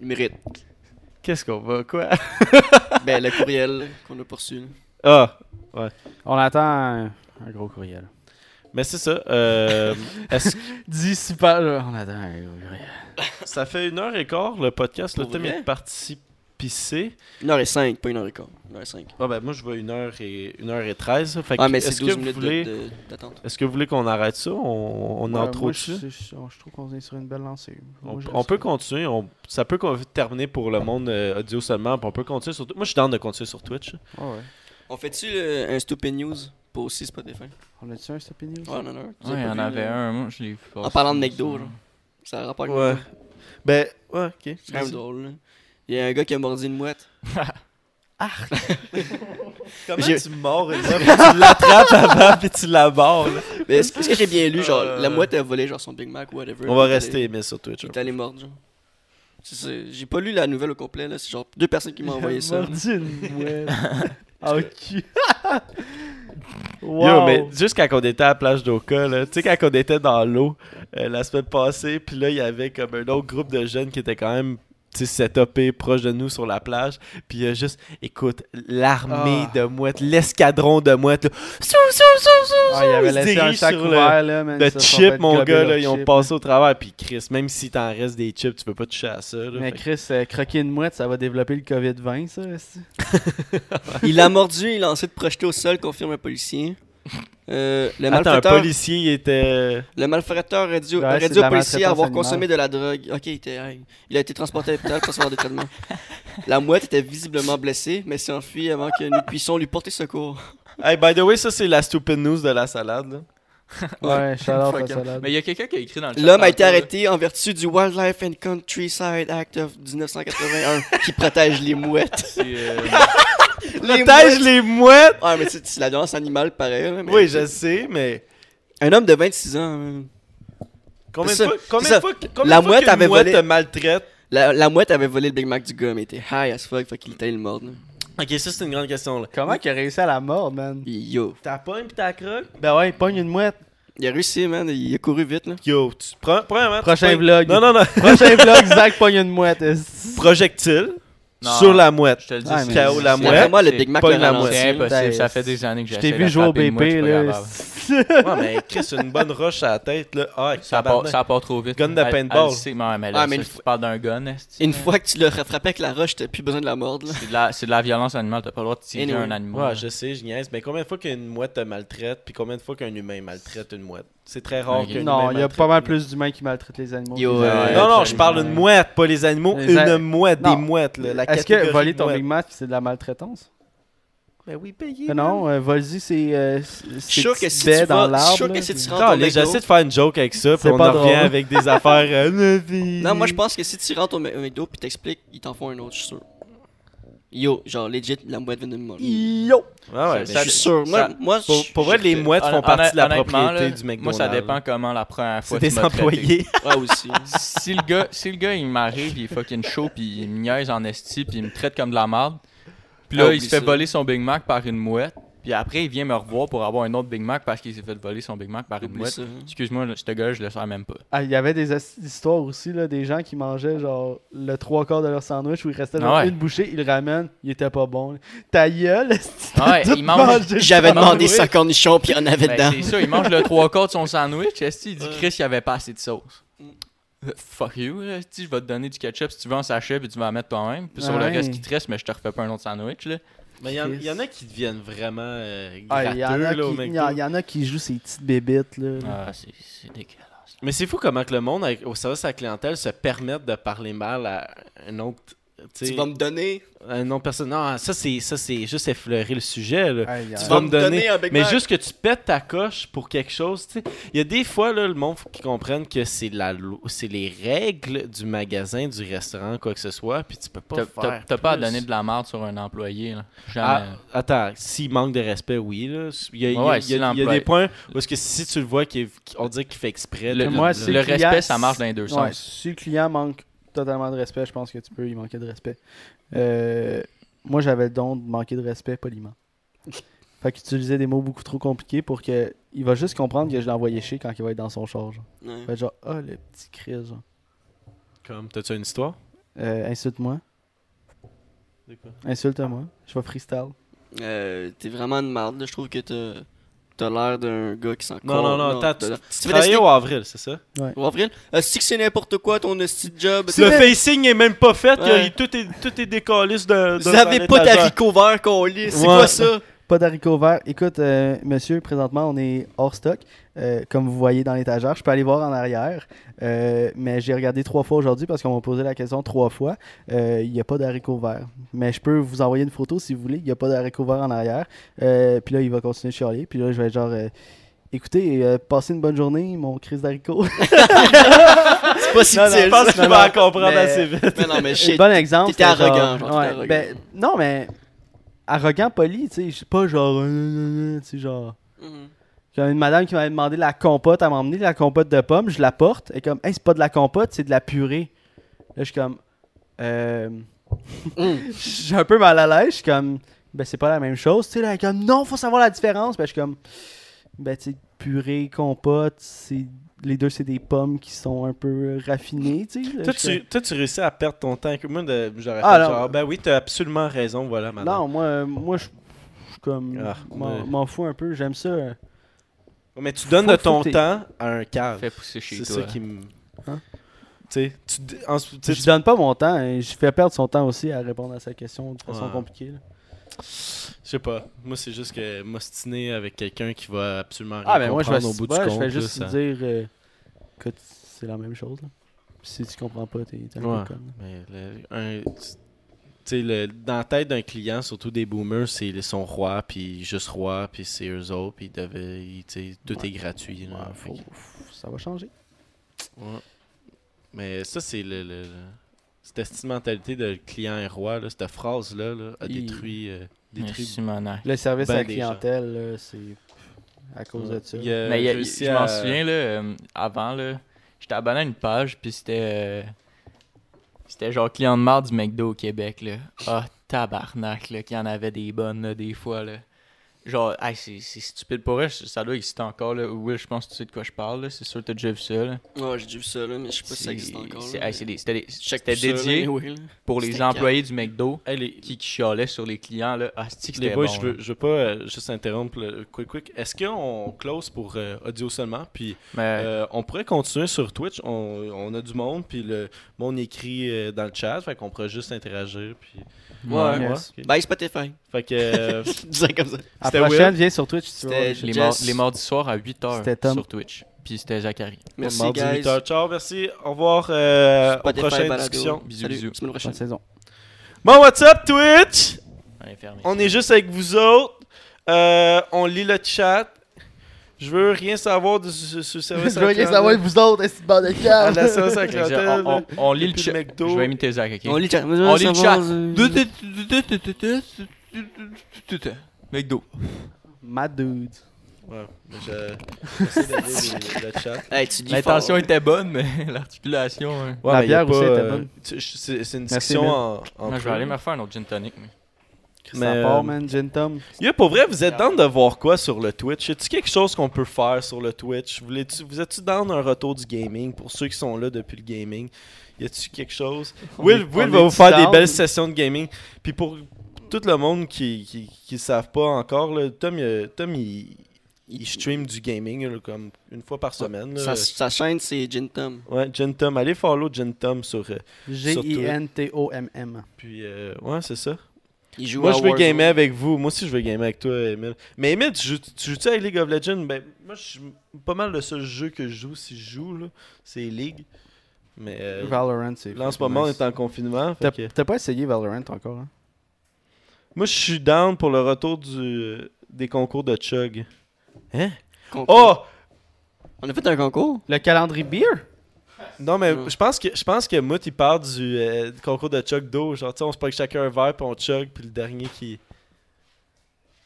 Il mérite. Qu'est-ce qu'on va, quoi? [LAUGHS] Ben, le courriel qu'on a poursu. là. Ah, On attend un, un gros courriel. mais c'est ça. Euh, est-ce que Dis super. On attend un gros courriel. ça fait une heure et quart le podcast. Le thème est parti heure et cinq, pas une heure et quart. Une heure et cinq. Ah ben moi je vois une heure et une heure et treize. Fait Ah, que mais est-ce c'est que 12 vous minutes voulez, d'attente. est-ce que vous voulez qu'on arrête ça? On, on Ouais, entre moi, au-dessus. je, je- je trouve qu'on est sur une belle lancée. On, Moi, peut continuer. on- ça peut terminer pour le monde euh, audio seulement. puis on peut continuer sur. Moi, je suis down de continuer sur Twitch. Ouais. On fait-tu euh, un stupid news pour aussi Spotify? On a-tu un Stop News? Ouais, non, non. Ouais, il y en avait là? un, moi je l'ai vu. En parlant de McDo, genre. Ça a rapport avec Ouais. Ben, ouais, ok. C'est quand même Vas-y. drôle, là. Il y a un gars qui a mordu une mouette. [LAUGHS] [LAUGHS] Comment J'ai- tu mords une puis tu l'attrapes avant puis tu la mords. là? Mais est-ce est-ce que j'ai bien lu, genre, Euh. la mouette a volé, genre, son Big Mac ou whatever. On va rester est- aimé sur Twitch. Il est allé mordre, genre. C'est. J'ai pas lu la nouvelle au complet, là. C'est genre deux personnes qui m'ont envoyé ça. là. Mordu une mouette. [LAUGHS] Ah, ok. Yo, mais juste quand on était à la plage d'Oka, là, tu sais, quand on était dans l'eau euh, la semaine passée, puis là, il y avait comme un autre groupe de jeunes qui étaient quand même tu sais, setupés proche de nous sur la plage. Puis il y a juste, écoute, l'armée Ah. de mouettes, l'escadron de mouettes, là, sou, sou, sou, sou, Ah, il avait laissé un sac le- ouvert, là, man. Le chip, mon gars, là, ils ont chip. passé au travers. Puis Chris, même si t'en restes des chips, tu peux pas toucher à ça. là. Mais Chris, euh, croquer une mouette, ça va développer le COVID-20, ça. [LAUGHS] Il l'a mordu, il a ensuite projeté au sol, confirme un policier. Euh, le, Attends, un malfaiteur, policier, il était. le malfaiteur aurait dit, Ouais, aurait c'est dit de au la policier maltraitance avoir animale. consommé de la drogue. Ok, il, était, hey, il a été transporté à l'hôpital pour recevoir des traitements. La mouette était visiblement blessée, mais s'est enfuie avant que nous puissions lui porter secours. Hey, by the way, ça, c'est la stupid news de la salade. là. Ouais, shout out la Fuck, salade. Mais il y a quelqu'un qui a écrit dans le chat. L'homme a été tantôt, là. arrêté en vertu du Wildlife and Countryside Act of 1981 qui protège les mouettes. C'est, euh, [LAUGHS] Protège les mouettes! Ouais, mais c'est c'est la violence animale pareil. là, mais- Oui, je sais, mais. Un homme de 26 ans. euh, Combien de C'est ça, fois, combien c'est de ça. fois, combien La de fois mouette qu'une avait mouette volé- te maltraite? La, la mouette avait volé le Big Mac du gars, mais il était high as fuck, fait qu'il était le mordre. là. Ok, ça, c'est une grande question. là. Comment qu'il a réussi à la mordre, man? Yo. T'as pogne pis t'as croque? Ben ouais, il pogne une mouette. Il a réussi, man. Il a couru vite, là. Yo, tu prends. Premièrement, tu Prochain pognes- vlog. Non, non, non. [LAUGHS] Prochain vlog, [LAUGHS] Zach pogne une mouette. Projectile Non. sur la mouette. Je te le dis, Ouais, c'est- mais- KO la c'est- mouette. Moi, le c'est- Big Mac pogne l'a C'est mouette. là. impossible, Ben, ça fait des années que Je j'essaie t'ai vu jouer au BP, je là. Ouais, mais Chris, une bonne roche à la tête, là. Ah, Ça part, ça part trop vite. Gun de paintball. ouais, mais là, Ah, mais ça, une tu fois- parles d'un gun, est-ce Une fois que tu l'as frappé avec la roche, t'as plus besoin de la mordre. C'est de, la, c'est de la violence animale, t'as pas le droit de tirer Anyway. un animal. Ouais, je sais, je niaise. Mais combien de fois qu'une mouette te maltraite, puis combien de fois qu'un humain maltraite une mouette? C'est très rare Ok. qu'un humain Non, il y a pas mal plus d'humains qui maltraitent les animaux. Yo, euh, animaux. Non, non, je parle d'une mouette, pas les animaux. Les Une a- mouette, Non. des mouettes. Est-ce que voler ton. Big Mac, c'est de la maltraitance? Ben oui, payé. Mais non, euh, vas-y, c'est. euh, c'est- Je c'est suis sûr que si tu dans vas, je l'arbre. suis sûr que si puis- tu rentres Non, au j'essaie de faire une joke avec ça, [LAUGHS] puis on en revient avec des affaires. euh. [LAUGHS] Non, moi je pense que si tu rentres au Mc- au McDo pis t'expliques, ils t'en font un autre, je suis sûr. Yo, genre legit, la mouette vient de me mordre. Yo! Ah ouais, Je ben, suis sûr. Moi, ça- moi pour, pour vrai, les mouettes font partie de la propriété là, du McDonald's. Moi, ça dépend comment la première C'est fois des tu traité. employés. Ouais, aussi. [LAUGHS] si le gars, si le gars il m'arrive, il est fucking chaud, puis il me niaise en esti, puis il me traite comme de la merde, puis là Ah, il se fait ça. voler son Big Mac par une mouette, Puis après, il vient me revoir pour avoir un autre Big Mac parce qu'il s'est fait voler son Big Mac par une Oublie mouette. ça. Excuse-moi, là, ce gars je le sers même pas. Ah, il y avait des histoires aussi, là, des gens qui mangeaient genre le trois quarts de leur sandwich où il restait genre ouais. une bouchée, ils le ramènent, il était pas bon. là. Ta gueule, [LAUGHS] Ah ouais, il mange- J'avais demandé ça cornichon, puis il y en avait Ben, dedans. c'est ça, il mange le trois quarts de son sandwich. Esti, il dit. Chris, il y avait pas assez de sauce? Fuck you, là, je vais te donner du ketchup si tu veux en sachet, puis tu vas en mettre toi-même. Puis sur Ouais. le reste qui te reste, mais je te refais pas un autre sandwich. Là. Mais il y, en- Chris. il y en a qui deviennent vraiment euh, Ah, Il y, en a là, au qui- il McDo. y en- il y en a qui jouent ces petites bébites. Là. Ah, c'est c'est dégueulasse. Mais c'est fou comment que le monde avec- au service à la clientèle se permette de parler mal à un autre. Tu vas me donner? une autre personne. Non, ça c'est ça c'est juste effleurer le sujet. Là. Tu vas me donner un Big Mais Mac. juste que tu pètes ta coche pour quelque chose, tu sais. Il y a des fois, là, le monde, faut qu'ils comprennent que c'est la lo- c'est les règles du magasin, du restaurant, quoi que ce soit, puis tu peux pas T'as- faire T'as pas à donner de la merde sur un employé. Là. Jamais. Ah, attends, s'il manque de respect, oui. Là. Il, y a, il y a- Ouais, il y a- si il y a l'employé- des points où est-ce que si tu le vois, qu'il- on dirait qu'il fait exprès. Le- Moi, le client- respect, ça marche dans les deux Ouais, sens. si le client manque totalement de respect, je pense que tu peux y manquer de respect. Euh, moi, j'avais le don de manquer de respect poliment. Fait qu'utiliser des mots beaucoup trop compliqués pour que il va juste comprendre que je l'ai envoyé chier quand il va être dans son char. Genre. Ouais. Il va être genre, ah, le petit Chris, genre. Comme, t'as-tu une histoire? Euh, insulte-moi. Insulte-moi. Je vais freestyle. Euh, T'es vraiment une marde. Je trouve que t'as t'as l'air d'un gars qui s'en Non, non, non, attends, t'as- tu, travaillais au avril, c'est ça? Au avril, est-ce que c'est n'importe quoi ton esti de job? Le facing est même pas fait, Ouais. il- tout est, tout est décaliste de, de Vous avez pas d'haricots verts qu'on lit, c'est Ouais. quoi ça? Pas d'haricots verts. Écoute, euh, monsieur, présentement, on est hors stock. Euh, comme vous voyez dans l'étagère, je peux aller voir en arrière. Euh, mais j'ai regardé trois fois aujourd'hui parce qu'on m'a posé la question trois fois. Euh, Il n'y a pas d'haricots verts. Mais je peux vous envoyer une photo si vous voulez. Il n'y a pas d'haricots verts en arrière. Euh, puis là, il va continuer de chialer. Puis là, je vais être genre. euh, Écoutez, euh, passez une bonne journée, mon crise d'haricots. [LAUGHS] C'est pas si Non, non, Je pense ça. qu'il va en comprendre mais- assez vite. Mais non, mais [LAUGHS] shit. bon exemple. t'étais genre- arrogant, genre, t'étais ouais, arrogant. ben, non, mais arrogant, poli, tu sais, je sais pas genre. euh, euh, euh, tu sais, genre. Mhm. Il y a une madame qui m'avait demandé de la compote, elle m'a emmené de la compote de pommes, je la porte, et comme, hey, c'est pas de la compote, c'est de la purée. Là, je suis comme, euh. Mm. [LAUGHS] [LAUGHS] Je suis un peu mal à l'aise, je suis comme, ben, c'est pas la même chose, tu sais, là, elle est comme, non, faut savoir la différence. Ben, je suis comme, ben, tu sais, purée, compote, c'est. Les deux, c'est des pommes qui sont un peu raffinées, tu sais. là, Toi tu, toi, tu réussis à perdre ton temps. Moi, de- j'aurais Ah, fait genre, ben oui, t'as absolument raison, voilà, madame. Non, moi, euh, moi, je je suis comme, Ah, m'en fous un peu, j'aime ça. Euh. Mais tu donnes Faut- de ton temps à un cave. Fais pousser chez C'est toi. ça qui me. Hein? Tu sais, tu d- en- tu sais, Je tu- donne pas mon temps, et je fais perdre son temps aussi à répondre à sa question de façon Ouais. compliquée. là. Je sais pas. Moi, c'est juste que m'ostiner avec quelqu'un qui va absolument rien Ah, ben moi, je vais, au bout ouais, du je compte. vais là, juste ça- dire euh, que t- c'est la même chose. Là. Si tu comprends pas, t'es un Ouais. peu conne. Mais le- un- tu sais, le- dans la tête d'un client, surtout des boomers, c'est le- son roi, puis juste roi, puis c'est eux autres, puis ils ils- tout Ouais. est gratuit. là. Ouais, Fait faut- que- faut- ça va changer. ouais. Mais ça, c'est le, le- le- cette mentalité de client et roi, là, cette phrase-là, là, a Il- détruit, euh, détruit. Le service Ben à la des clientèle, c'est à cause de ça. Mais il y a- réussi je m'en souviens, là, euh, avant, là, j'étais abonné à une page, puis c'était. euh, c'était genre client de marde du McDo au Québec, là. Ah, tabarnak, là, qu'il y en avait des bonnes, là, des fois, là. Genre, hey, c'est c'est stupide pour elle, ça doit exister encore, là. Will, je pense que tu sais de quoi je parle. C'est sûr que t'as déjà vu ça, là. Ouais, j'ai déjà vu ça, là, mais je sais pas si ça existe encore. C'était dédié là. pour les employés du McDo Hey, les, qui, qui chialaient sur les clients, là. Ah, c'est que les c'était boys, bon, je, veux, je veux pas euh, juste interrompre le quick quick. Est-ce qu'on close pour euh, audio seulement? Puis Mais, Euh, on pourrait continuer sur Twitch. On, on a du monde, puis le monde écrit euh, dans le chat. Fait qu'on pourrait juste interagir. Puis... Ouais. Yes. ok. Bye Spotify. Fait que. euh, Disais comme ça. À la prochaine, Will. viens sur Twitch tu voir les mar- les mardis soirs à 8h C'était Tom. sur Twitch. Puis c'était Zachary. Merci, mardi, guys. 8 heures. Ciao, merci. Au revoir. euh, aux prochaines balado. discussions. Bisous, Salut, bisous. semaine prochaine. Bonne saison. Bon, what's up, Twitch? On est fermé. On est juste avec vous autres. Euh, on lit le chat. Je veux rien savoir de ce, ce service Je veux rien savoir de vous autres, est-ce bande de câbles? la à clientèle. On, on- on lit le chat. Je vais imiter Zach, ok? On lit le chat. On lit le chat. McDo. My dude. Ouais, mais je- le chat. [LAUGHS] Hey, tu dis L'intention fort. était bonne, mais [LAUGHS] l'articulation. hein. Ouais, La mais bière aussi pas, était euh, bonne. tu- C'est c'est une Merci, discussion en, en Moi, je vais aller me faire un autre gin tonic. mais- Ça Mais, part, euh, man, Gin Tom. Yo, pour vrai, vous êtes down de voir quoi sur le Twitch? Y a-tu quelque chose qu'on peut faire sur le Twitch? Voulez-tu- Vous êtes-tu down d'un retour du gaming pour ceux qui sont là depuis le gaming? Y a-tu quelque chose? [LAUGHS] On Will, est- Will on va vous faire des down. belles sessions de gaming. Puis pour tout le monde qui qui, qui savent pas encore, là, Tom, il, Tom il, il stream du gaming là, comme une fois par semaine. Sa, sa chaîne, c'est Gin Tom. Ouais, Gen Tom. Allez follow Gen Tom sur. euh, G-I-N-T-O-M-M. puis, euh, ouais, c'est ça. Il joue Moi, je veux Warzone. gamer avec vous. Moi aussi, je veux gamer avec toi, Emile. Mais Emile, tu joues- tu joues-tu avec League of Legends? Ben, moi, je suis pas mal le seul jeu que je joue, si je joue, là, c'est League. Mais euh, Valorant, c'est. là, en ce moment, on est en confinement. fait T'as que- t'as pas essayé Valorant encore, hein? Moi, je suis down pour le retour du, des concours de Chug. Hein? Concours. Oh! On a fait un concours? Le calendrier beer? Non, mais je pense que je pense que Mout, il parle du, euh, concours de Chug d'eau. Genre, tu sais, on se pogne chacun un verre, puis on chug, puis le dernier qui...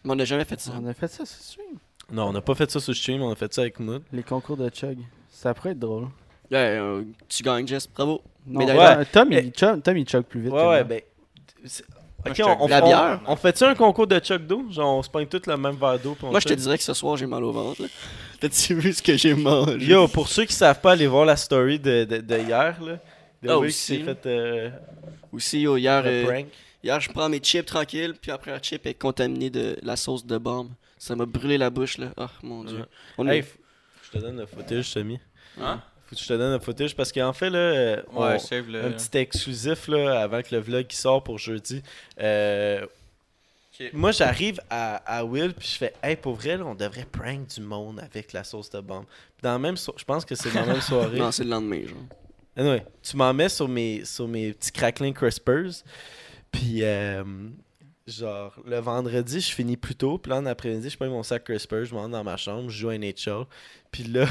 Mais on n'a jamais fait ça. On a fait ça sur stream. Non, on n'a pas fait ça sur stream, on a fait ça avec Mout. Les concours de chug. Ça pourrait être drôle. Ouais, euh, tu gagnes, Jess. Bravo. Non, Mais ouais, Tom, mais- il chug, Tom, il chug plus vite. Ouais, que ouais, moi. ben. Ok, on, la bière. on fait-tu un concours de chug d'eau? Genre, on se pogne tous le même verre d'eau. Moi, je te dirais que ce soir, j'ai mal au ventre. là. [LAUGHS] T'as-tu vu ce que j'ai mangé? Yo, pour ceux qui savent pas aller voir la story de, de, de hier, là. De Ah, aussi. s'est fait euh, Aussi, yo, hier, euh, hier, je prends mes chips tranquilles, puis après, la chip est contaminée de la sauce de bombe. Ça m'a brûlé la bouche, là. Oh, mon dieu. On Hey, est... je te donne le footage, Tommy. Hein? Faut que je te donne le footage parce qu'en fait, là, on- Ouais, save le. un petit exclusif là, avant que le vlog qui sort pour jeudi. Euh. Moi, j'arrive à, à Will, puis je fais Hey, pour vrai, là, on devrait prank du monde avec la sauce de bombe. Dans la même so- je pense que c'est dans la même [LAUGHS] soirée. Non, c'est le lendemain, genre. Anyway, tu m'en mets sur mes, sur mes petits craquelins crispers. Puis, euh, genre, le vendredi, je finis plus tôt. Puis là, en après-midi, je prends mon sac crispers, je m'en dans ma chambre, je joue à NHL. Puis là,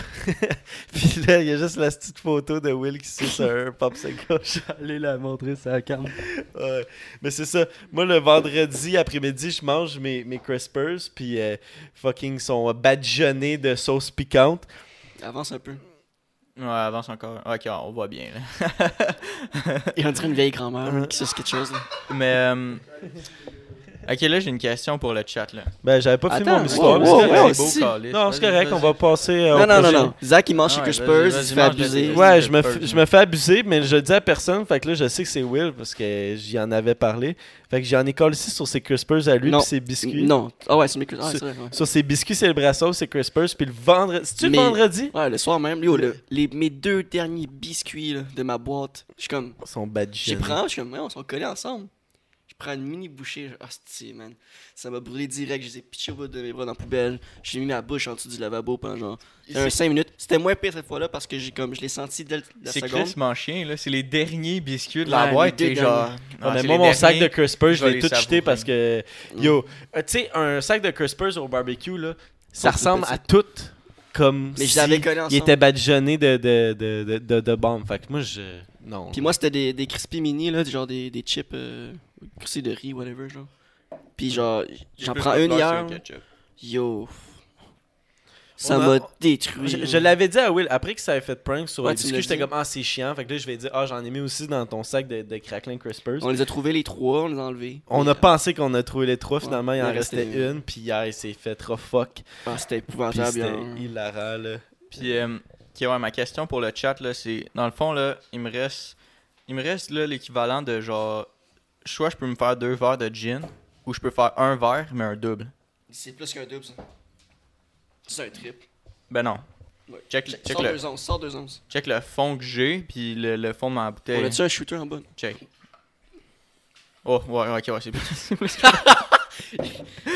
[LAUGHS] puis là, il y a juste la petite photo de Will qui suce un [LAUGHS] popsicle. Allez la montrer, ça cam. Ouais. Mais c'est ça. Moi, le vendredi après-midi, je mange mes, mes crispers. Puis, euh, fucking, sont badigeonnés de sauce piquante. Avance un peu. Ouais, avance encore. Ok, on voit bien. Là. Il on dirait une vieille grand-mère qui suce quelque chose. Là. Mais. euh, Ok, là, j'ai une question pour le chat. Là. Ben, j'avais pas fini mon histoire. wow, wow, c'est wow, c'est si. Non, c'est correct, on va passer euh, au Non, non, non, non. Zach, il mange Crispers, vas-y, il se fait abuser. le- Ouais, je me, je me fais abuser, mais je le dis à personne. Fait que là, je sais que c'est Will parce que j'y en avais parlé. Fait que j'en ai collé ici sur ses crispers à lui puis ses biscuits. Non. Ah ouais, c'est mes Crispers. Ah, C'est- c'est ouais. Sur ses biscuits célébration, ses crispers. Puis le vendredi. C'est-tu le Mais- vendredi? Ouais, le soir même, yo, le- les, mes deux derniers biscuits là, de ma boîte, je suis comme, Ils sont j'y badigeonnés. prends, je suis comme, ouais, on s'en collés ensemble. Je prends une mini bouchée, je- hostie, man. Ça m'a brûlé direct, je les ai pitchés au bout de mes bras dans la poubelle. J'ai mis ma bouche en dessous du lavabo pendant genre un 5 minutes. C'était moins pire cette fois-là parce que j'ai comme, je l'ai senti dès la C'est seconde. crissement chien, là. C'est les derniers biscuits de Ouais, la les boîte. Et genre. Ouais, Ah, mais moi, mon sac de crispers, je l'ai les tout jeté parce que. Yo, euh, tu sais, un sac de crispers au barbecue, là, ça ressemble à tout comme Mais je si il était badigeonné de, de, de, de, de, de bombes. Fait que moi, je. Non. Puis moi, c'était des, des crispy mini, là, genre des, des chips euh, de riz, whatever, genre. Puis genre, j'en prends une hier. le. Yo. Ça m'a détruit. Je, l'avais dit à Will, après que ça avait fait prank sur Ouais, biscuits, l'as j'étais comme, ah, c'est chiant. Fait que là, je vais dire, ah, j'en ai mis aussi dans ton sac de, de crackling crispers. On les a trouvés les trois, on les a enlevés. On a euh, pensé qu'on a trouvé les trois, finalement, il il en restait restait une, puis hier, il s'est fait trop fuck. ah, c'était Puis épouvantable. c'était hein. hilarant, là. Puis, euh, ok, ouais, ma question pour le chat, là, c'est. Dans le fond, là, il me reste. Il me reste, là, l'équivalent de genre. Soit je peux me faire deux verres de gin, ou je peux faire un verre, mais un double. C'est plus qu'un double, ça. C'est un trip. Ben non. Ouais. Check, check, Sors le, deux onces, sors deux onces. check le fond que j'ai, puis le, le fond de ma bouteille. On a-tu un shooter en bas? Check. Oh, ouais, ok, ouais, c'est plus. [LAUGHS] c'est plus-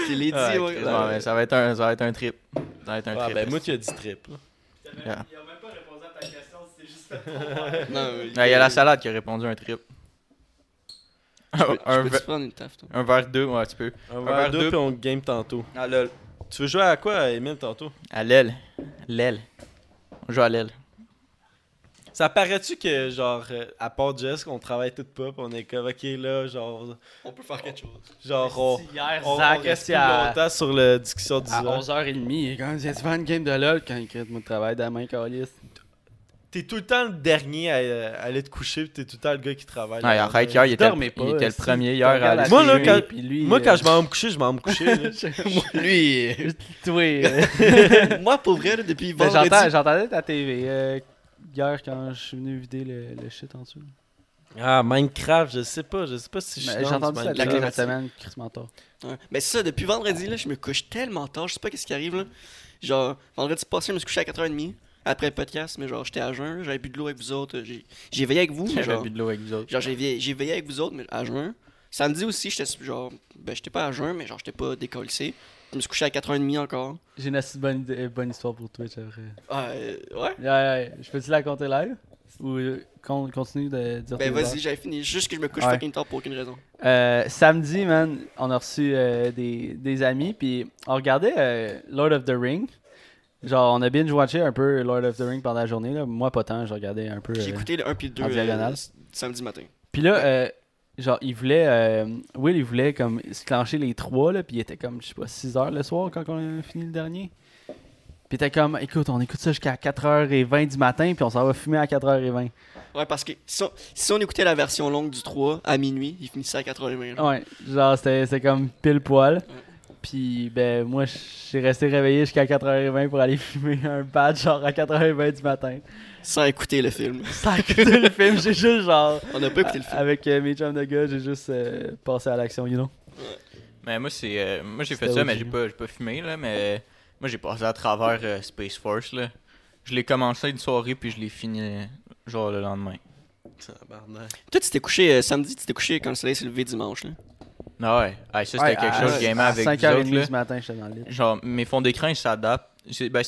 Tu [LAUGHS] l'ai dit, Ouais, ouais. Ça va être un, ça va être un trip. Ça va être un Ah, trip. ben, moi, tu as dit trip. Yeah. [LAUGHS] Non, mais- Ouais, Il y a la salade qui a répondu un trip. Tu peux- un, tu peux ver- prendre une taf, toi? un verre deux, ouais, tu peux. Un verre verre d'eau, d'eau. puis on game tantôt. Ah, lol. Tu veux jouer à quoi, Emile, tantôt? À l'aile. L'aile. On joue à l'aile. Ça paraît-tu que, genre, euh, à part Jess, qu'on travaille tout pas, pis on est comme, ok, là, genre, On peut faire quelque chose. genre, on, Hier, on, on Zach, reste resté plus à, longtemps sur la discussion du à soir. 11h30. Quand il y a une game de LOL, quand il crée mon travail de la main, Calis. T'es tout le temps le dernier à, à aller te coucher, puis t'es tout le temps le gars qui travaille. Ouais, arrête, hier, il était, dormais il pas, était le premier hier à aller la Moi, là, quand- puis lui, Moi, euh, quand je m'en vais me coucher, je m'en vais me coucher. [LAUGHS] Lui, [LAUGHS] Toi, euh, [LAUGHS] moi, pour vrai, là, depuis ben, vendredi. j'entendais ta TV euh, hier quand je suis venu vider le, le shit en dessous. ah, Minecraft, je sais pas. Je sais pas si je suis J'ai entendu ça Minecraft. la semaine, Chris Mentor. Ouais. Mais c'est ça, depuis vendredi, là, je me couche tellement tard, je sais pas qu'est-ce qui arrive, là. Genre, vendredi passé, je me suis couché à 4h30 après le podcast, mais genre, j'étais à jeun, j'avais bu de l'eau avec vous autres, j'ai veillé avec vous, mais genre, bu de l'eau avec vous autres. genre j'ai veillé, avec vous autres, mais à jeun. Samedi aussi, j'étais genre, ben, j'étais pas à jeun, mais genre, j'étais pas décollé. Je me suis couché à 4h30 encore. J'ai une assez bonne, bonne histoire pour Twitch après. Ah, euh, ouais. Ouais, ouais, je peux-tu la compter live? Ou euh, con- continue de dire Ben, vas-y, j'avais fini. Juste que je me couche Ouais. fucking tard pour aucune raison. Euh, samedi, man, on a reçu euh, des, des amis, puis on regardait euh, Lord of the Ring. Genre, on a binge-watché un peu Lord of the Ring pendant la journée. Là. Moi, pas tant, je regardais un peu. J'ai euh, écouté le 1 puis le 2 en diagonale. samedi matin. Puis là, euh, genre, il voulait. euh, Will, il voulait comme se clencher les trois, là, puis il était comme, je sais pas, 6 heures le soir quand on a fini le dernier. Puis il était comme, écoute, on écoute ça jusqu'à 4h20 du matin, puis on s'en va fumer à 4h20. Ouais, parce que si on, si on écoutait la version longue du 3 à minuit, il finissait à 4h20. là. Ouais, genre, c'était c'était comme pile poil. Puis, ben, moi, je suis resté réveillé jusqu'à 4h20 pour aller [LAUGHS] fumer un badge, genre, à 4h20 du matin. Sans écouter le film. [LAUGHS] Sans écouter le film, j'ai juste, genre, On n'a pas écouté le film. avec euh, mes chums de gars, j'ai juste euh, passé à l'action, you know. Mais moi, c'est. euh, moi, j'ai fait ça, mais j'ai pas, j'ai pas fumé, là. Mais moi, j'ai passé à travers euh, Space Force, là. Je l'ai commencé une soirée, puis je l'ai fini, genre, le lendemain. Tabarnak. Toi, tu t'es couché euh, samedi, tu t'es couché quand le soleil s'est levé dimanche. Là? Ah ouais. Ah, ça, c'était Ouais, quelque à- chose, je gamais à avec vous 5h30 autres, là. du matin, j'étais dans le lit. Genre, mes fonds d'écran, ils s'adaptent. C'est ben,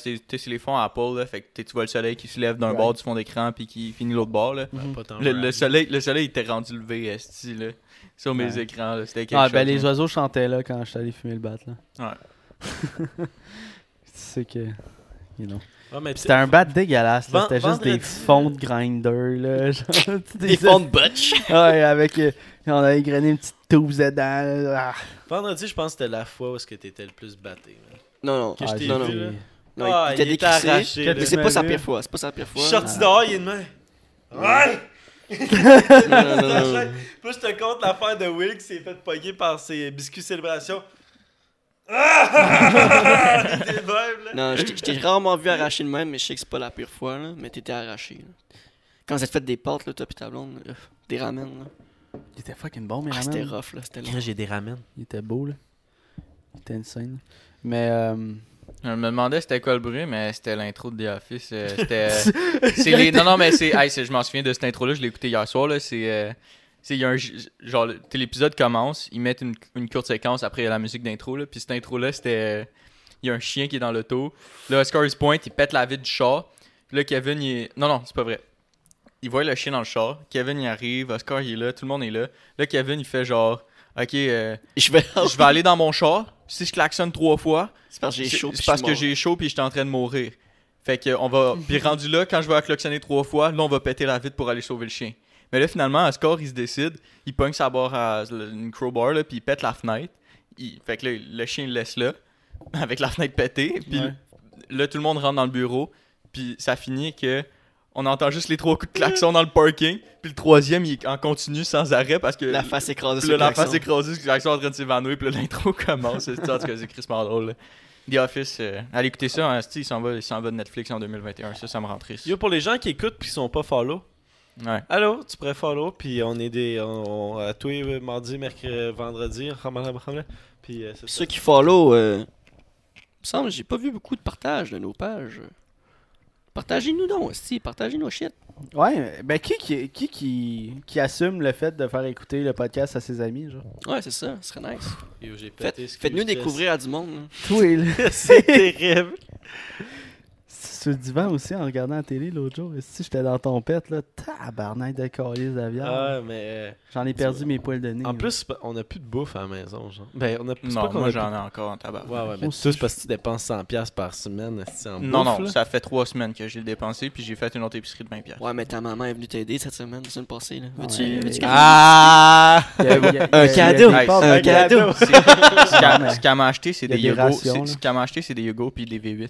les fonds Apple, là. Fait que tu vois le soleil qui se lève d'un bord du fond d'écran, puis qui finit l'autre bord, là. Pas tant Le, soleil, le soleil était rendu levé, esti, là. Sur mes écrans, là. C'était quelque Ah, chose. ben, les oiseaux chantaient là quand j'étais allé fumer le bat, là. Ouais. [LAUGHS] tu sais que. You know. Ouais, mais tu sais, C'était un bat dégueulasse, C'était juste des fonds de grinder, là. [LAUGHS] Genre, Des fonds de [LAUGHS] butch. Ouais, avec. euh, on a égrené une petite touze dedans. là. Ah. Vendredi, je pense que c'était la fois où est-ce que t'étais le plus batté. man. Non, non. Que je Ah, t'ai j'ai non, non. vu, là. vu. non Ah, il était il était décrissé. arraché, là. Mais c'est pas sa pire fois. C'est pas sa pire Je fois. suis sorti dehors, il est de main. Ouais! Non, non, non, non. Puis [LAUGHS] je te compte l'affaire de Will qui s'est fait pogner par ses biscuits célébration. Ah! [LAUGHS] Il était de même, là. Non, je t'ai- je t'ai rarement vu arracher de même, mais je sais que c'est pas la pire fois, là. Mais t'étais arraché, là. Quand vous êtes fait des pâtes, là, toi pis ta blonde, là, des ramen, là. Il était fucking bon, mais Ah, c'était rough, là. C'était long. J'ai des ramen. Il était beau, là. Il était insane. Mais. Euh... Je me demandais c'était quoi le bruit, mais c'était l'intro de The Office. euh, [LAUGHS] c'était. c'est les... Non, non, mais c'est. hey, c'est- je m'en souviens de cette intro-là, je l'ai écouté hier soir. Là, c'est. euh, c'est- il y a un, genre, l'épisode commence, ils mettent une, une courte séquence après il y a la musique d'intro. Là, puis cette intro-là, c'était. euh, Il y a un chien qui est dans l'auto. Là, se pointe, il pète la vitre du char. Puis là, Kevin, il est. Non, non, c'est pas vrai. Il voit le chien dans le char. Kevin, il arrive. Oscar, il est là. Tout le monde est là. Là, Kevin, il fait genre. Ok, euh, [LAUGHS] Je vais. je vais aller dans mon char. Si je klaxonne trois fois, C'est parce que j'ai chaud. pis C'est je parce suis que mort. j'ai chaud puis j'étais en train de mourir. Fait que on va. [LAUGHS] Puis rendu là, quand je vais klaxonner trois fois, là on va péter la vitre pour aller sauver le chien. Mais là finalement, à score, il se décide, il pogne sa barre à une crowbar là, puis il pète la fenêtre. Il- Fait que là, le chien le laisse là, [LAUGHS] avec la fenêtre pétée. Puis Ouais. là, tout le monde rentre dans le bureau. Puis ça finit que on entend juste les trois coups de klaxon dans le parking. Puis le troisième, il est en continu sans arrêt parce que. La face écrasée sur le la face écrasée, le klaxon en train de s'évanouir, puis l'intro [LAUGHS] commence. C'est en tout cas, c'est crispement drôle. là. The Office, euh, allez écouter ça, hein, il s'en va, de Netflix en 2021, ça, ça me rend triste. Yo, pour les gens qui écoutent puis qui sont pas follow, Ouais. allô, tu pourrais follow, puis on est des. On, on- à tous les mardis, mercredi, vendredi, puis euh, c'est ça. Ceux qui follow, euh, il me semble que j'ai pas vu beaucoup de partages de nos pages. Partagez-nous donc, aussi, partagez nos shit. Ouais, ben qui qui, qui qui qui assume le fait de faire écouter le podcast à ses amis, genre? Ouais, c'est ça, ce serait nice. Faites-nous découvrir à du monde. là. [LAUGHS] c'est terrible. Sur le divan aussi, en regardant la télé l'autre jour, si j'étais dans ton pet, là, tabarnak de calice de viande. Ah, mais. euh, J'en ai perdu mes poils de nez. En là. plus, on a plus de bouffe à la maison, genre. Ben, on a c'est Non, pas moi j'en ai encore en tabac. plus- Ouais, ouais, mais c'est parce que tu dépenses 100$ par semaine, en Non, bouffe, non, là? ça fait trois semaines que j'ai le dépensé, puis j'ai fait une autre épicerie de 20$. piastres. Ouais, mais ta maman est venue t'aider cette semaine, la semaine passée. Là. Veux-tu Ouais. qu'elle- Ah! Un cadeau, un cadeau. Ce qu'elle m'a acheté, c'est des yogos. Ce qu'elle m'a acheté, c'est des yogos puis des V8.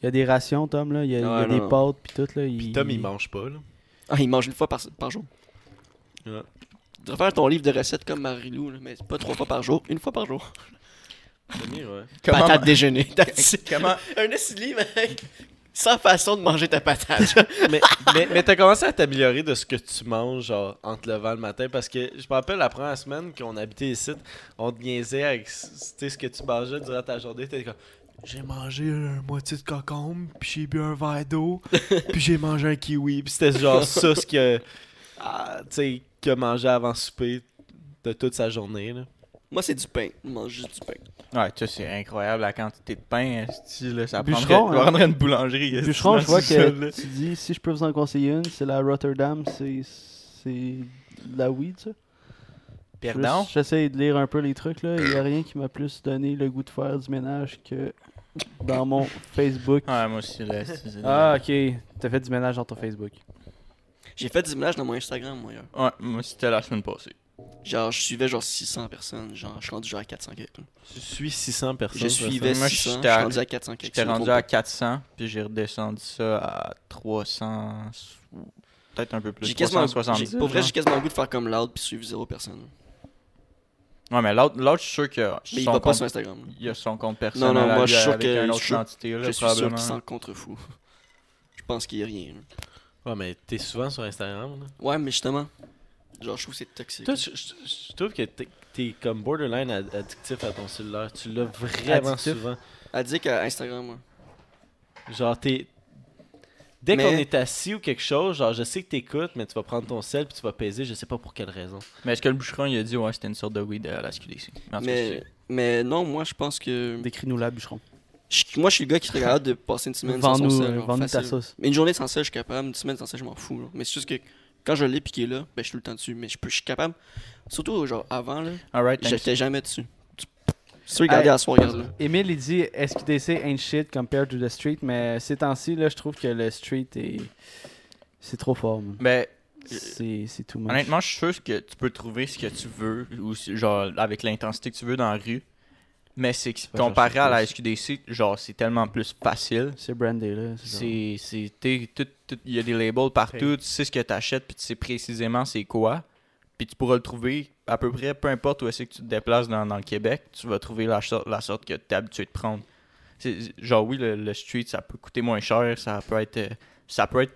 Il y a des rations, Tom, là. Il y a, il y a Ouais, des non. pâtes, puis tout, là. Puis Tom, il mange pas, là. Ah, il mange une fois par, par jour. Ouais. Tu devrais faire ton livre de recettes comme Marilou, là, mais c'est pas trois fois par jour, une fois par jour. C'est mieux, ouais. [LAUGHS] Comment, Patate déjeuner. [LAUGHS] That's it. [LAUGHS] comment, Un assis livre avec 100 façons de manger ta patate. mais mais, mais t'as commencé à t'améliorer de ce que tu manges genre, en te levant le matin parce que je me rappelle la première semaine qu'on habitait ici, on te niaisait avec tu sais, ce que tu mangeais durant ta journée. T'étais comme j'ai mangé une moitié de cocombe, puis j'ai bu un verre d'eau, [LAUGHS] puis j'ai mangé un kiwi. Puis c'était [LAUGHS] genre ça ce que ah, tu a mangé avant souper de toute sa journée. Là. Moi, c'est du pain. Je mange juste du pain. Ouais, tu sais, c'est incroyable la quantité de pain. esti, là, ça Bûcheron, prendrait, hein. prendrait une boulangerie. esti, Bûcheron, je vois là. que tu dis, si je peux vous en conseiller une, c'est la Rotterdam, c'est la weed, ça. Pardon? J'essaie de lire un peu les trucs, là. Il n'y a rien qui m'a plus donné le goût de faire du ménage que dans mon Facebook. Ouais, moi aussi, là. Ah, ok. T'as fait du ménage dans ton Facebook. J'ai fait du ménage dans mon Instagram, moi. hier. Ouais, moi, c'était la semaine passée. Genre, je suivais genre 600 personnes. Genre, je suis rendu genre à 400 quelques. Je suis 600 personnes. Je sur suivais Moi, 600, je j'étais suis rendu à 400 quelques. J'étais rendu à pas. 400, puis j'ai redescendu ça à 300. Peut-être un peu plus. J'ai quasiment, 370. j'ai- pour vrai, j'ai quasiment le goût de faire comme Loud puis suivre zéro personne. Ouais, mais l'autre, l'autre, je suis sûr que. Mais il va pas sur Instagram. Il a son compte personnel. non, à moi, je suis sûr que- une je autre suis- identité, là, Je suis sûr qu'il s'en contrefou. Je pense qu'il y a rien. là. Ouais, mais t'es souvent sur Instagram. Là. Ouais, mais justement, genre, je trouve que c'est toxique. Toi, je, je- je trouve que t'es, t'es comme borderline ad- addictif à ton cellulaire. Tu l'as vraiment Addictif? souvent. Dit qu'à Instagram, moi. Genre, t'es. Dès Mais- qu'on est assis ou quelque chose, genre, je sais que t'écoutes, mais tu vas prendre ton sel puis tu vas peser, je sais pas pour quelle raison. Mais est-ce que le bûcheron, il a dit, ouais, c'était une sorte de weed à la SQDC? Mais, mais non, moi, je pense que. Décris-nous là, bûcheron. je- moi, je suis le gars qui serait capable de passer une semaine sans son sel. vends-nous ta sauce. Mais une journée sans sel, je suis capable. Une semaine sans sel, je m'en fous. Mais c'est juste que quand je l'ai piqué là, ben, je suis tout le temps dessus. Mais je, peux, je suis capable. Surtout, genre, avant, là, Alright, thanks. j'étais jamais dessus. Regarder Hey. à soir, regarde là. Emile, il dit SQDC ain't shit compared to the street, mais ces temps-ci, là, je trouve que le street est. C'est trop fort, man. Ben, C'est c'est tout much. honnêtement, je suis sûr que tu peux trouver ce que tu veux, ou genre avec l'intensité que tu veux dans la rue. Mais c'est comparé à la. SQDC, genre, c'est tellement plus facile. C'est brandé, là. c'est C'est, c'est, il y a des labels partout, tu sais ce que tu achètes, puis tu sais précisément c'est quoi. Puis tu pourras le trouver à peu près, peu importe où est-ce que tu te déplaces dans, dans le Québec, tu vas trouver la, sorte- la sorte que tu es habitué de prendre. Genre, oui, le, le street, ça peut coûter moins cher, ça peut être, ça peut être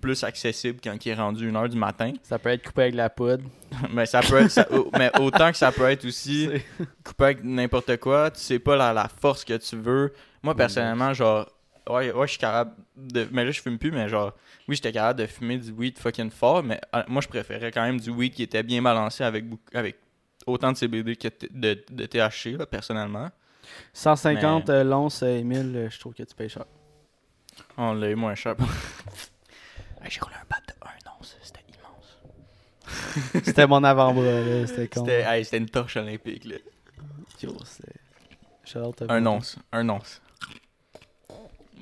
plus accessible quand il est rendu 1h du matin. Ça peut être coupé avec la poudre. [LAUGHS] mais ça peut être, ça- mais autant que ça peut être aussi [LAUGHS] coupé avec n'importe quoi, tu sais pas la, la force que tu veux. Moi, personnellement, genre, ouais, ouais, je suis capable de. Mais là, je fume plus, mais genre, oui, j'étais capable de fumer du weed fucking fort, mais euh, moi, je préférais quand même du weed qui était bien balancé avec, beaucoup- avec autant de CBD que de, de THC, là, personnellement. 150 euh, l'once, euh, Emile, euh, je trouve que tu payes cher. On l'a eu moins cher. Hey, J'ai roulé un bat de 1 once, c'était immense. C'était mon avant-bras, là. [LAUGHS] C'était con. C'était hey, une torche olympique, là. Yo, c'était- Un once, un once.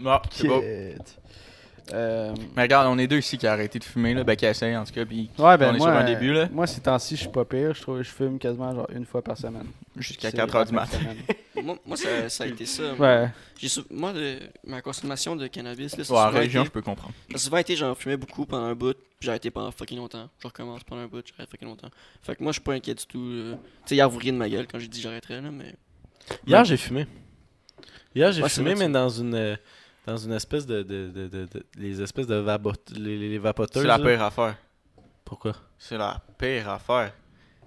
Non, c'est beau. Euh, Mais regarde, on est deux ici qui a arrêté de fumer, là, ben qui essaye en tout cas, puis Ouais, ben on est moi, sur un début, là, moi ces temps-ci, je suis pas pire. Je trouve je fume quasiment genre une fois par semaine. jusqu'à C'est 4h du matin. semaine. [LAUGHS] Moi, moi, ça, ça a été ça. Ouais. J'ai sou- Moi, de- ma consommation de cannabis, là, ça Ouais, en région, été- je peux comprendre. Ça a souvent été, j'en fumais beaucoup pendant un bout, puis j'ai arrêté pendant fucking longtemps. Je recommence pendant un bout, j'arrête fucking longtemps. Fait que moi, je suis pas inquiet du tout. euh. Tu sais, hier, vous riez de ma gueule quand j'ai dit que j'arrêterais, là, mais. Hier, j'ai fumé. Hier, j'ai Ouais, fumé, que mais dans une, euh, dans une espèce de. de, de, de- de- les espèces de vabot les, les vapoteuses. C'est la là. pire affaire. Pourquoi? C'est la pire affaire.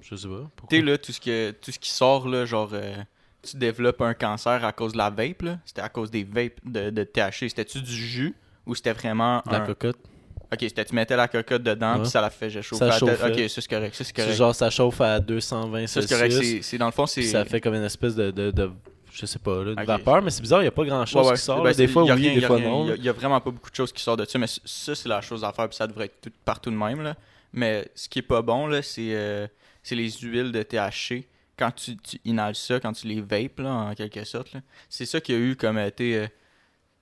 Je sais pas. Pourquoi? Tu là, tout ce, que, tout ce qui sort, là, genre, euh, tu développes un cancer à cause de la vape, là. C'était à cause des vapes de, de THC. C'était-tu du jus ou c'était vraiment La un... cocotte. Ok, c'était tu mettais la cocotte dedans, puis ça la fait chauffer Ça la tête. Ok, ça c'est correct, ça c'est correct. genre, ça chauffe à 220 ça c'est Celsius. correct, c'est- dans le fond, c'est... ça fait comme une espèce de. de, de- je sais pas, là, Ok. vapeur, mais c'est bizarre, il n'y a pas grand chose Ouais, ouais. qui sort. Ben, des fois, y a oui, rien- des y a fois, rien- non. y a- là. y a vraiment pas beaucoup de choses qui sortent de ça, mais ça, c'est la chose à faire, puis ça devrait être tout partout de même. Là. Mais ce qui est pas bon, là, c'est euh, c'est les huiles de THC. Quand tu, tu inhales ça, quand tu les vapes, là, en quelque sorte, là, c'est ça qu'il y a eu comme. euh, t'es, euh,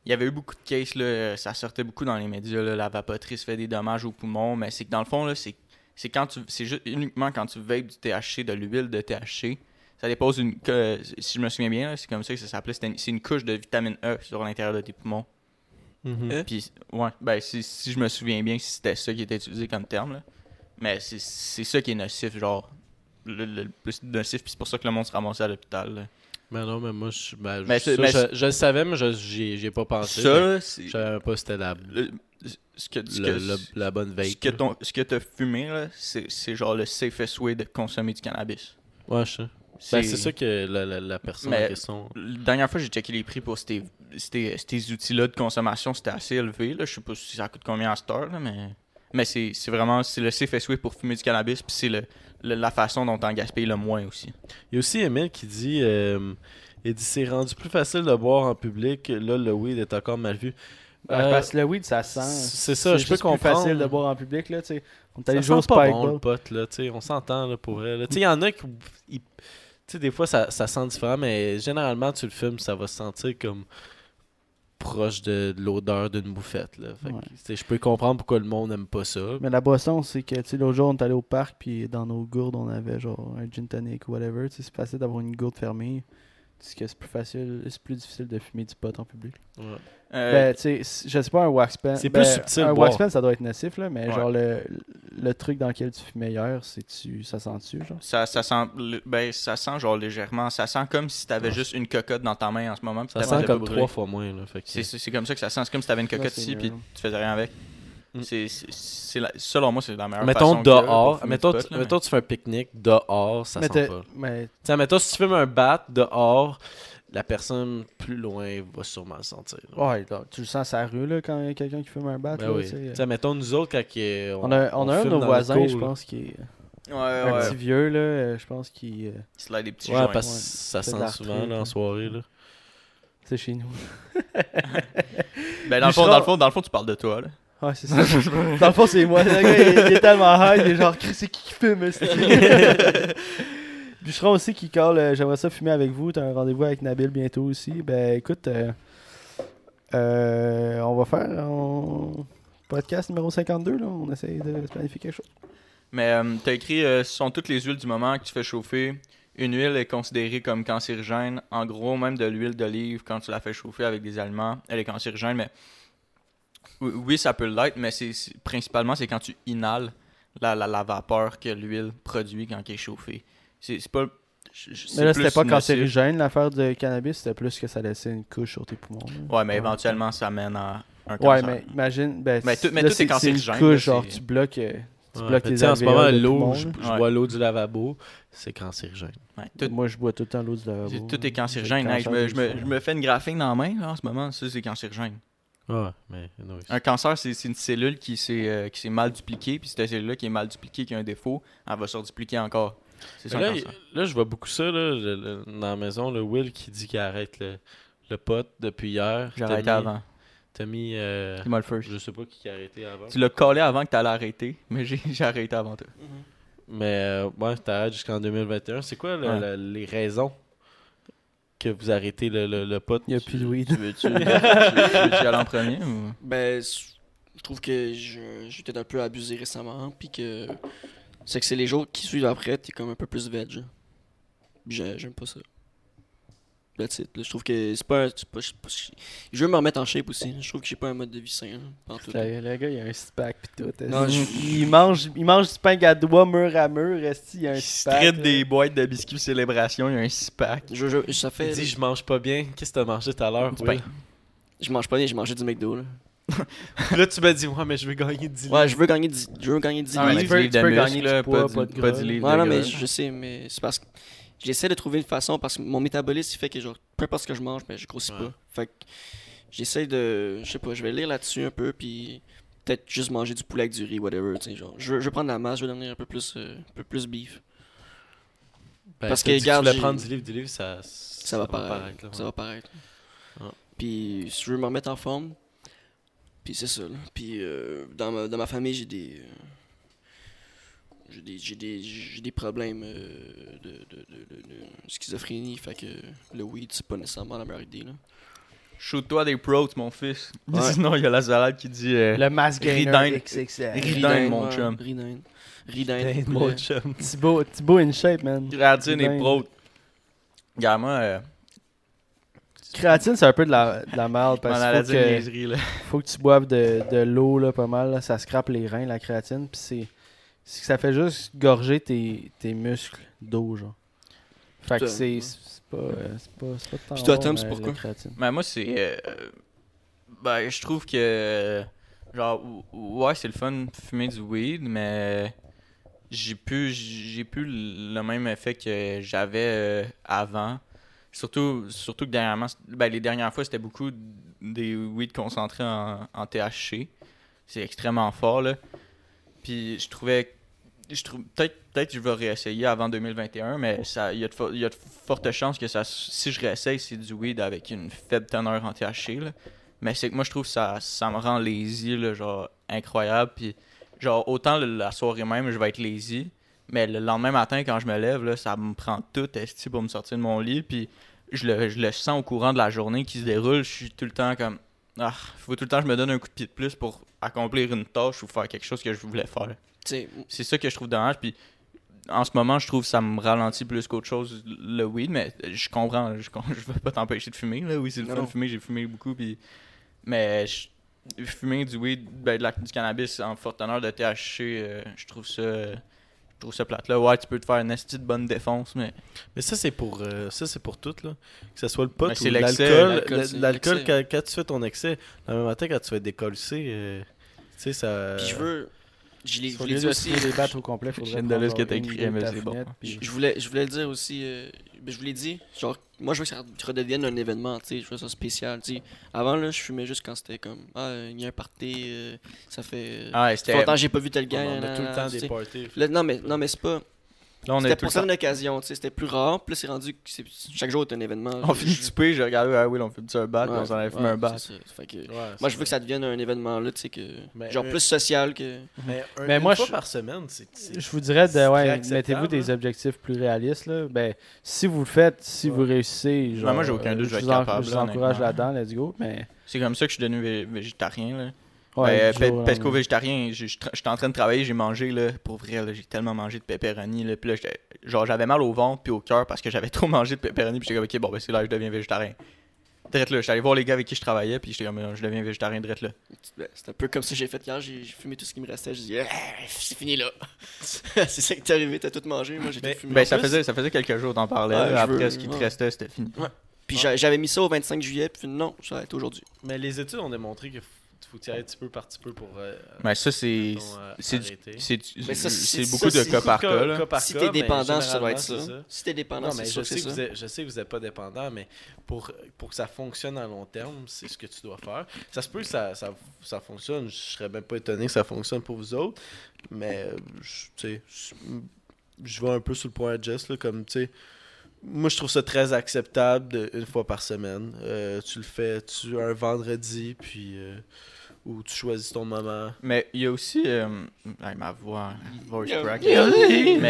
il y avait eu beaucoup de cases, là, euh, ça sortait beaucoup dans les médias, là, la vapotrice fait des dommages aux poumons, mais c'est que dans le fond, là, c'est c'est quand tu c'est juste uniquement quand tu vapes du THC, de l'huile de THC, ça dépose une que- si je me souviens bien, c'est comme ça que ça s'appelait, une- c'est une couche de vitamine E sur l'intérieur de tes poumons. Mhm. Euh? Puis, ouais, ben, si, si je me souviens bien, si c'était ça qui était utilisé comme terme, là. Mais c'est- c'est ça qui est nocif, genre. Le, le- plus nocif, puis c'est pour ça que le monde se ramassait à l'hôpital. Mais non, mais moi, je, ben, Mais je- c'est- ça, mais je, c'est- je le savais, mais je j'y ai pas pensé. Ça, mais là, c'est. Je savais même pas c'était la, le- Ce que, ce le- que- le- la bonne veille. ce que ton- ce que t'as fumé, là, c'est c'est genre le safest way de consommer du cannabis. Ouais, je sais. Ben, c'est ça que la, la, la personne Mais- en question. La dernière fois, j'ai checké les prix pour ces, ces, ces outils-là de consommation, c'était assez élevé. Là. Je sais pas si ça coûte combien à cette heure, là, mais, mais c'est c'est vraiment c'est le way pour fumer du cannabis, puis c'est le, le- la façon dont t'en gaspilles le moins aussi. Il y a aussi Emile qui dit euh, il dit c'est rendu plus facile de boire en public. Là, le weed est encore mal vu. Ouais, Euh, parce que le weed, ça sent. c'est ça, je peux comprendre. facile de boire en public, là, tu sais. On pas bon, le pote, là, tu sais, on s'entend, là, pour vrai. Tu sais, il y en a qui... ils- sais, des fois, ça, ça sent différent, mais généralement, tu le fumes, ça va se sentir comme proche de, de l'odeur d'une bouffette, là. Fait que, Ouais. tu sais, je peux comprendre pourquoi le monde n'aime pas ça. Mais la boisson, c'est que, l'autre jour, on est allé au parc, puis dans nos gourdes, on avait genre un gin tonic ou whatever. C'est facile d'avoir une gourde fermée. C'est plus facile, c'est plus difficile de fumer du pot en public. Ouais. Euh, Ben, tu sais, je sais pas, un wax pen. C'est ben, plus subtil, Un boire. wax pen, ça doit être nocif, là, mais Ouais. genre, le, le truc dans lequel tu fumais hier, c'est tu ça sent-tu, genre? Ça, ça sent ben, ça sent genre légèrement. Ça sent comme si t'avais Ouais. juste une cocotte dans ta main en ce moment. Ça sent comme trois fois moins, là. Que- C'est comme ça que ça sent. C'est comme si t'avais une cocotte c'est ici puis tu faisais rien avec. Mm. C'est selon moi, c'est la meilleure Mettons façon dehors, fumer mettons, pot, là, mettons tu fais un pique-nique dehors, ça mais, sent pas. mais Tiens, mettons si tu fumes un bat dehors, la personne plus loin va sûrement le sentir. ouais, là, tu le sens à sa rue, là, quand il y a quelqu'un qui fume un bat. Ben là, oui. tu sais. Tu sais, mettons nous autres, quand il- On a, on a un de nos voisins, je pense, qui est Ouais, un ouais. petit vieux, là. euh, Je pense qu'il. euh, Il se lève des petits Ouais, joints. parce que Ouais. ça sent la souvent là, en là. soirée. Là. C'est chez nous. [LAUGHS] Ben, dans, le fond, dans, le fond, dans le fond, tu parles de toi. Là. Ouais, c'est ça. Dans le fond, c'est moi. Le gars, il, il est tellement high, il est genre, Chris, c'est qui qui fume? [LAUGHS] Bûcheron aussi qui colle, euh, j'aimerais ça fumer avec vous. T'as un rendez-vous avec Nabil bientôt aussi. Ben écoute, euh, euh, on va faire un podcast numéro 52, là. On essaye de planifier quelque chose. Mais t'as écrit ce sont toutes les huiles du moment que tu fais chauffer. Une huile est considérée comme cancérigène. En gros, même de l'huile d'olive, quand tu la fais chauffer avec des aliments, elle est cancérigène. Mais oui, ça peut l'être, mais c'est principalement c'est quand tu inhales la, la vapeur que l'huile produit quand elle est chauffée. C'est c'est pas. Mais là, c'était pas cancérigène l'affaire de cannabis, c'était plus que ça laissait une couche sur tes poumons. là. Ouais, mais éventuellement, ça mène à un cancer. Ouais, mais imagine. Ben, Mais tout- mais là, tout est c'est- c'est cancérigène, une là, couche, genre, c'est- tu bloques. euh, tu Ouais, bloques les en ce moment, l'eau, je, là. je Ouais. bois l'eau du lavabo, c'est cancérigène. Ouais, tout, Moi, je bois tout le temps l'eau du lavabo. tout est cancérigène. Hey, je, me, je, me, je me fais une graphine dans la main là, en ce moment, ça c'est cancérigène. Ouais, mais non. Un cancer, c'est c'est une cellule qui s'est euh, qui s'est mal dupliquée, puis cette cellule-là qui est mal dupliquée, qui a un défaut, elle va se redupliquer encore. Là, il- là, je vois beaucoup ça là, le- le- dans la maison. Le Will qui dit qu'il arrête le, le pot depuis hier. J'ai arrêté mis- avant. T'as mis. euh, C'est moi le first. je sais pas qui a arrêté avant. Tu l'as collé avant que t'allais arrêter, mais j'ai [LAUGHS] j'ai arrêté avant toi. Mais euh, ouais, t'arrêtes jusqu'en 2021. C'est quoi le- Ouais. le- les raisons que vous arrêtez le, le, le pot? Il n'y a plus de weed. Tu veux-tu [LAUGHS] tu veux- tu aller en premier ou... Ben, je trouve que peut-être un peu abusé récemment, puis que c'est que c'est les jours qui suivent après, t'es comme un peu plus veg. J'aime pas ça. That's it, là. Je trouve que c'est pas, Je veux me remettre en shape aussi. Je trouve que j'ai pas un mode de vie sain. Le, le gars, il a un six-pack pis tout. Non, il, je- il mange, il mange du pain à doigts mur à mur? Resti, il y a un Il six-pack. traite là? des boîtes de biscuits célébration, il y a un six-pack. Je, je- ça fait. Il dit Je mange pas bien. Qu'est-ce que t'as mangé tout à l'heure Du Will? pain. Je mange pas bien, j'ai mangé du McDo. Là. [LAUGHS] Là, tu m'as dit Ouais, mais je vais gagner 10 Ouais, je veux gagner 10, je veux gagner 10 Ah, livres. tu peux- livres tu gagner du poids, pas pas du- de pas gras. du livre Ouais, de non, mais je sais, mais c'est parce que j'essaie de trouver une façon parce que mon métabolisme il fait que genre peu importe ce que je mange, mais je grossis Ouais. pas. Fait que j'essaie de je sais pas, je vais lire là-dessus un peu puis peut-être juste manger du poulet avec du riz whatever, tu sais genre. Je veux, je veux prendre la masse, je veux devenir un peu plus euh, un peu plus beef. Ben, Parce que, regarde, tu voulais j'ai- prendre du livre, du livre, ça, Ça, va paraître, là, ça va paraître. Puis si je veux me remettre en forme, puis c'est ça là. Puis euh, dans ma dans ma famille, j'ai des euh, j'ai des, j'ai des, j'ai des problèmes euh, de, de, de, de- de schizophrénie, fait que le weed, c'est pas nécessairement la meilleure idée. Là. Shoot-toi des prots, mon fils. [LAUGHS] Ouais. Sinon, il y a la salade qui dit. euh, Le mass gainer Ridin. XXL. Ridin, mon ouais, chum. Ridin. Ridin. Hey, poulet. mon chum. Thibaut, Thibaut in shape, man. Gradine et Ridin. prots. Créatine, c'est un peu de la, de la merde parce faut une que, niaiserie, là. faut que tu boives de, de l'eau là, pas mal. là. Ça scrape les reins, la créatine. Puis c'est, c'est que ça fait juste gorger tes, tes muscles d'eau, genre. Fait que c'est, c'est pas, euh, c'est pas, c'est pas tant Puis toi, bon, Tom, c'est euh, pourquoi? la créatine. Ben, moi, c'est. euh, ben, je trouve que. Genre, ou- ouais, c'est le fun de fumer du weed, mais. J'ai plus, j'ai plus le même effet que j'avais euh, avant. Surtout, surtout que dernièrement, ben, les dernières fois, c'était beaucoup des weed concentrés en, THC. C'est extrêmement fort, là. Puis je trouvais. Je peut-être, peut-être je vais réessayer avant 2021, mais il y, a de fortes chances que ça, si je réessaye, c'est du weed avec une faible teneur en THC, là. Mais c'est que moi, je trouve que ça, ça me rend lazy, genre, incroyable. Puis, genre, autant la soirée même, je vais être lazy, mais le lendemain matin, quand je me lève, là, ça me prend tout esti pour me sortir de mon lit. Puis, je le, je le sens au courant de la journée qui se déroule. Je suis tout le temps comme. Ah, faut tout le temps que je me donne un coup de pied de plus pour accomplir une tâche ou faire quelque chose que je voulais faire. C'est ça que je trouve dommage. Puis en ce moment, je trouve que ça me ralentit plus qu'autre chose le weed, mais je comprends. Je, [LAUGHS] je veux pas t'empêcher de fumer. Là. Oui, c'est le Non, fun de fumer. J'ai fumé beaucoup. Puis... Mais je- fumer du weed, ben, de la- du cannabis en forte teneur de THC, euh, je trouve ça. Je trouve ça plate là. Ouais, tu peux te faire une esti de bonne défense, mais. Mais ça, c'est pour, euh, ça, c'est pour tout, là. Que ce soit le pot Mais ou l'alcool. l'alcool, quand, quand tu fais ton excès, le même matin, quand tu être décollé, euh, tu sais, ça. puis je veux. Je l'ai dit aussi. les battes au complet. Je [LAUGHS] faudrait prendre que écrit, mais c'est bon. Je voulais, je voulais le dire aussi, euh, ben, je vous l'ai dit, genre, moi je veux que ça redevienne un événement, tu sais, je veux ça spécial, tu sais. Avant, là, je fumais juste quand c'était comme, ah, il y a un party, euh, ça fait. euh, Ah, longtemps que j'ai pas vu tel gars. on a tout le temps des parties. Là, non, mais, non, mais c'est pas. Là, on est C'était pour temps- certaines occasions, tu sais, c'était plus rare, puis là, c'est rendu que c'est- chaque jour est un événement. On finit de souper, j'ai regardé, ah oui, on fait un bat, puis on s'en allait fumer Ouais, un bat. c'est ça. Fait que- Ouais, Moi, je veux que ça devienne un événement, là, tu sais, que. Genre plus social que. Mais, un- Mais une moi, fois je- par semaine, c'est. c'est- Je vous dirais, mettez-vous des objectifs plus réalistes. Là. Ben, si vous le faites, si Ouais. vous réussissez, genre, moi, j'ai aucun doute, je vais être capable, Je vous encourage là-dedans, let's go. Mais, C'est comme ça que je suis devenu vé- végétarien, là. Ouais, Ben, au pesco végétarien, j'étais en train de travailler, j'ai mangé, là, pour vrai, j'ai tellement mangé de pepperoni, là, puis là, genre, j'avais mal au ventre puis au cœur parce que j'avais [LAUGHS] trop mangé de pepperoni, puis j'étais comme, ok, bon, ben, c'est là, je deviens végétarien. Drette là, j'étais allé voir les gars avec qui je travaillais, puis j'étais comme, euh, je deviens végétarien, drette là. Ben, C'est un peu comme ça que j'ai fait hier, j'ai j'ai fumé tout ce qui me restait, je dis, Ah, c'est fini là. [LAUGHS] c'est ça qui t'est arrivé, t'as tout mangé, moi j'ai tout Mais- fumé. Ben, En ça plus- faisait, ça faisait quelques jours d'en parler, Ouais, après, veux- ce qui te restait, c'était fini. Puis j'a- j'avais mis ça au 25 juillet, puis non, ça va être aujourd'hui. Mais les études ont démontré qu'il faut y ailles petit peu par petit peu pour. euh, Mais ça, c'est. C'est beaucoup de cas par Cas- cas, là. cas par si cas, t'es dépendant, ça doit être ça. Si t'es dépendant, Non, c'est ça. êtes, je sais que vous n'êtes pas dépendant, mais pour, pour que ça fonctionne à long terme, c'est ce que tu dois faire. Ça se peut que ça, ça, ça fonctionne. Je serais même pas étonné que ça fonctionne pour vous autres. Mais, euh, je- tu sais, je- vais un peu sur le point Jess, là, comme, tu sais, moi, je trouve ça très acceptable de, une fois par semaine. Euh, tu le fais tu, un vendredi, puis... euh, où tu choisis ton moment. Mais il y a aussi. euh, hey, ma voix, voice Yeah. crack. Mais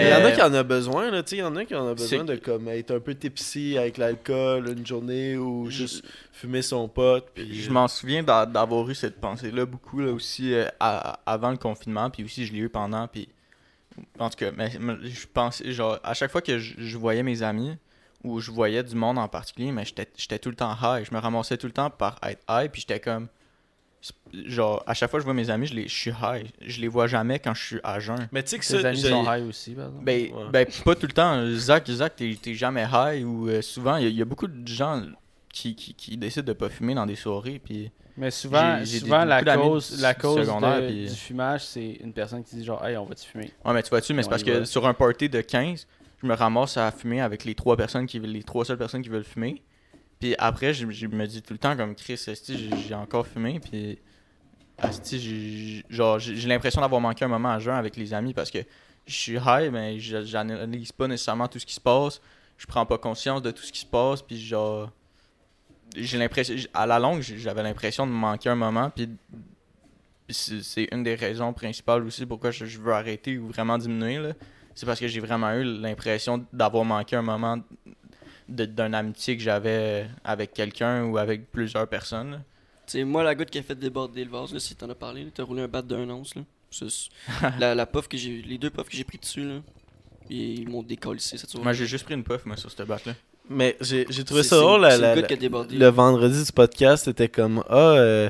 il y en a qui en a besoin, là, tu sais, il y en a qui en a besoin de comme être un peu tipsy avec l'alcool une journée ou juste fumer son pote. Puis, Je m'en souviens d'a- d'avoir eu cette pensée-là beaucoup là, aussi euh, à- avant le confinement, puis aussi je l'ai eu pendant, puis en tout cas, mais, mais je pensais, genre, à chaque fois que je, je voyais mes amis, ou je voyais du monde en particulier, mais j'étais j'étais tout le temps high, je me ramassais tout le temps par être high, puis j'étais comme, genre, à chaque fois que je vois mes amis, je, les, je suis high, je les vois jamais quand je suis à jeun. Mais tu sais que Tes ça, amis sont high aussi. Ben, Ouais. ben, pas tout le temps. Zach, Zach t'es jamais high ou euh, souvent, il y, a- il y a beaucoup de gens qui, qui, qui décident de pas fumer dans des soirées. Puis Mais souvent, souvent des- la cause, la du cause secondaire, de- puis- du fumage, c'est une personne qui dit genre, hey, on va te fumer? Ouais, mais tu vois-tu, mais c'est parce que va. sur un party de 15, je me ramasse à fumer avec les trois personnes qui veulent- les trois seules personnes qui veulent fumer. Puis après, je, me dis tout le temps comme Chris, j'ai encore fumé. Puis esti, j'ai- l'impression d'avoir manqué un moment à jeun avec les amis parce que je suis high, mais j'analyse pas nécessairement tout ce qui se passe. Je prends pas conscience de tout ce qui se passe. Puis genre, j'ai l'impression, à la longue, j'avais l'impression de manquer un moment. Puis c'est une des raisons principales aussi pourquoi je, veux arrêter ou vraiment diminuer. C'est parce que j'ai vraiment eu l'impression d'avoir manqué un moment d'une amitié que j'avais avec quelqu'un ou avec plusieurs personnes. là. Tu sais, moi, la goutte qui a fait déborder le vase, là, si t'en as parlé, là, t'as roulé un bat d'un once, là. C'est- c'est- [LAUGHS] la, la puff que j'ai, les deux puffs que j'ai pris dessus, là, ils, ils m'ont décollé, cette soirée. Moi, j'ai juste pris une puff, moi, sur cette batte-là. Mais j'ai j'ai trouvé C'est- ça c'est- drôle. la- c'est le la- gars qui a débordé. le vendredi du podcast, c'était comme Ah, euh,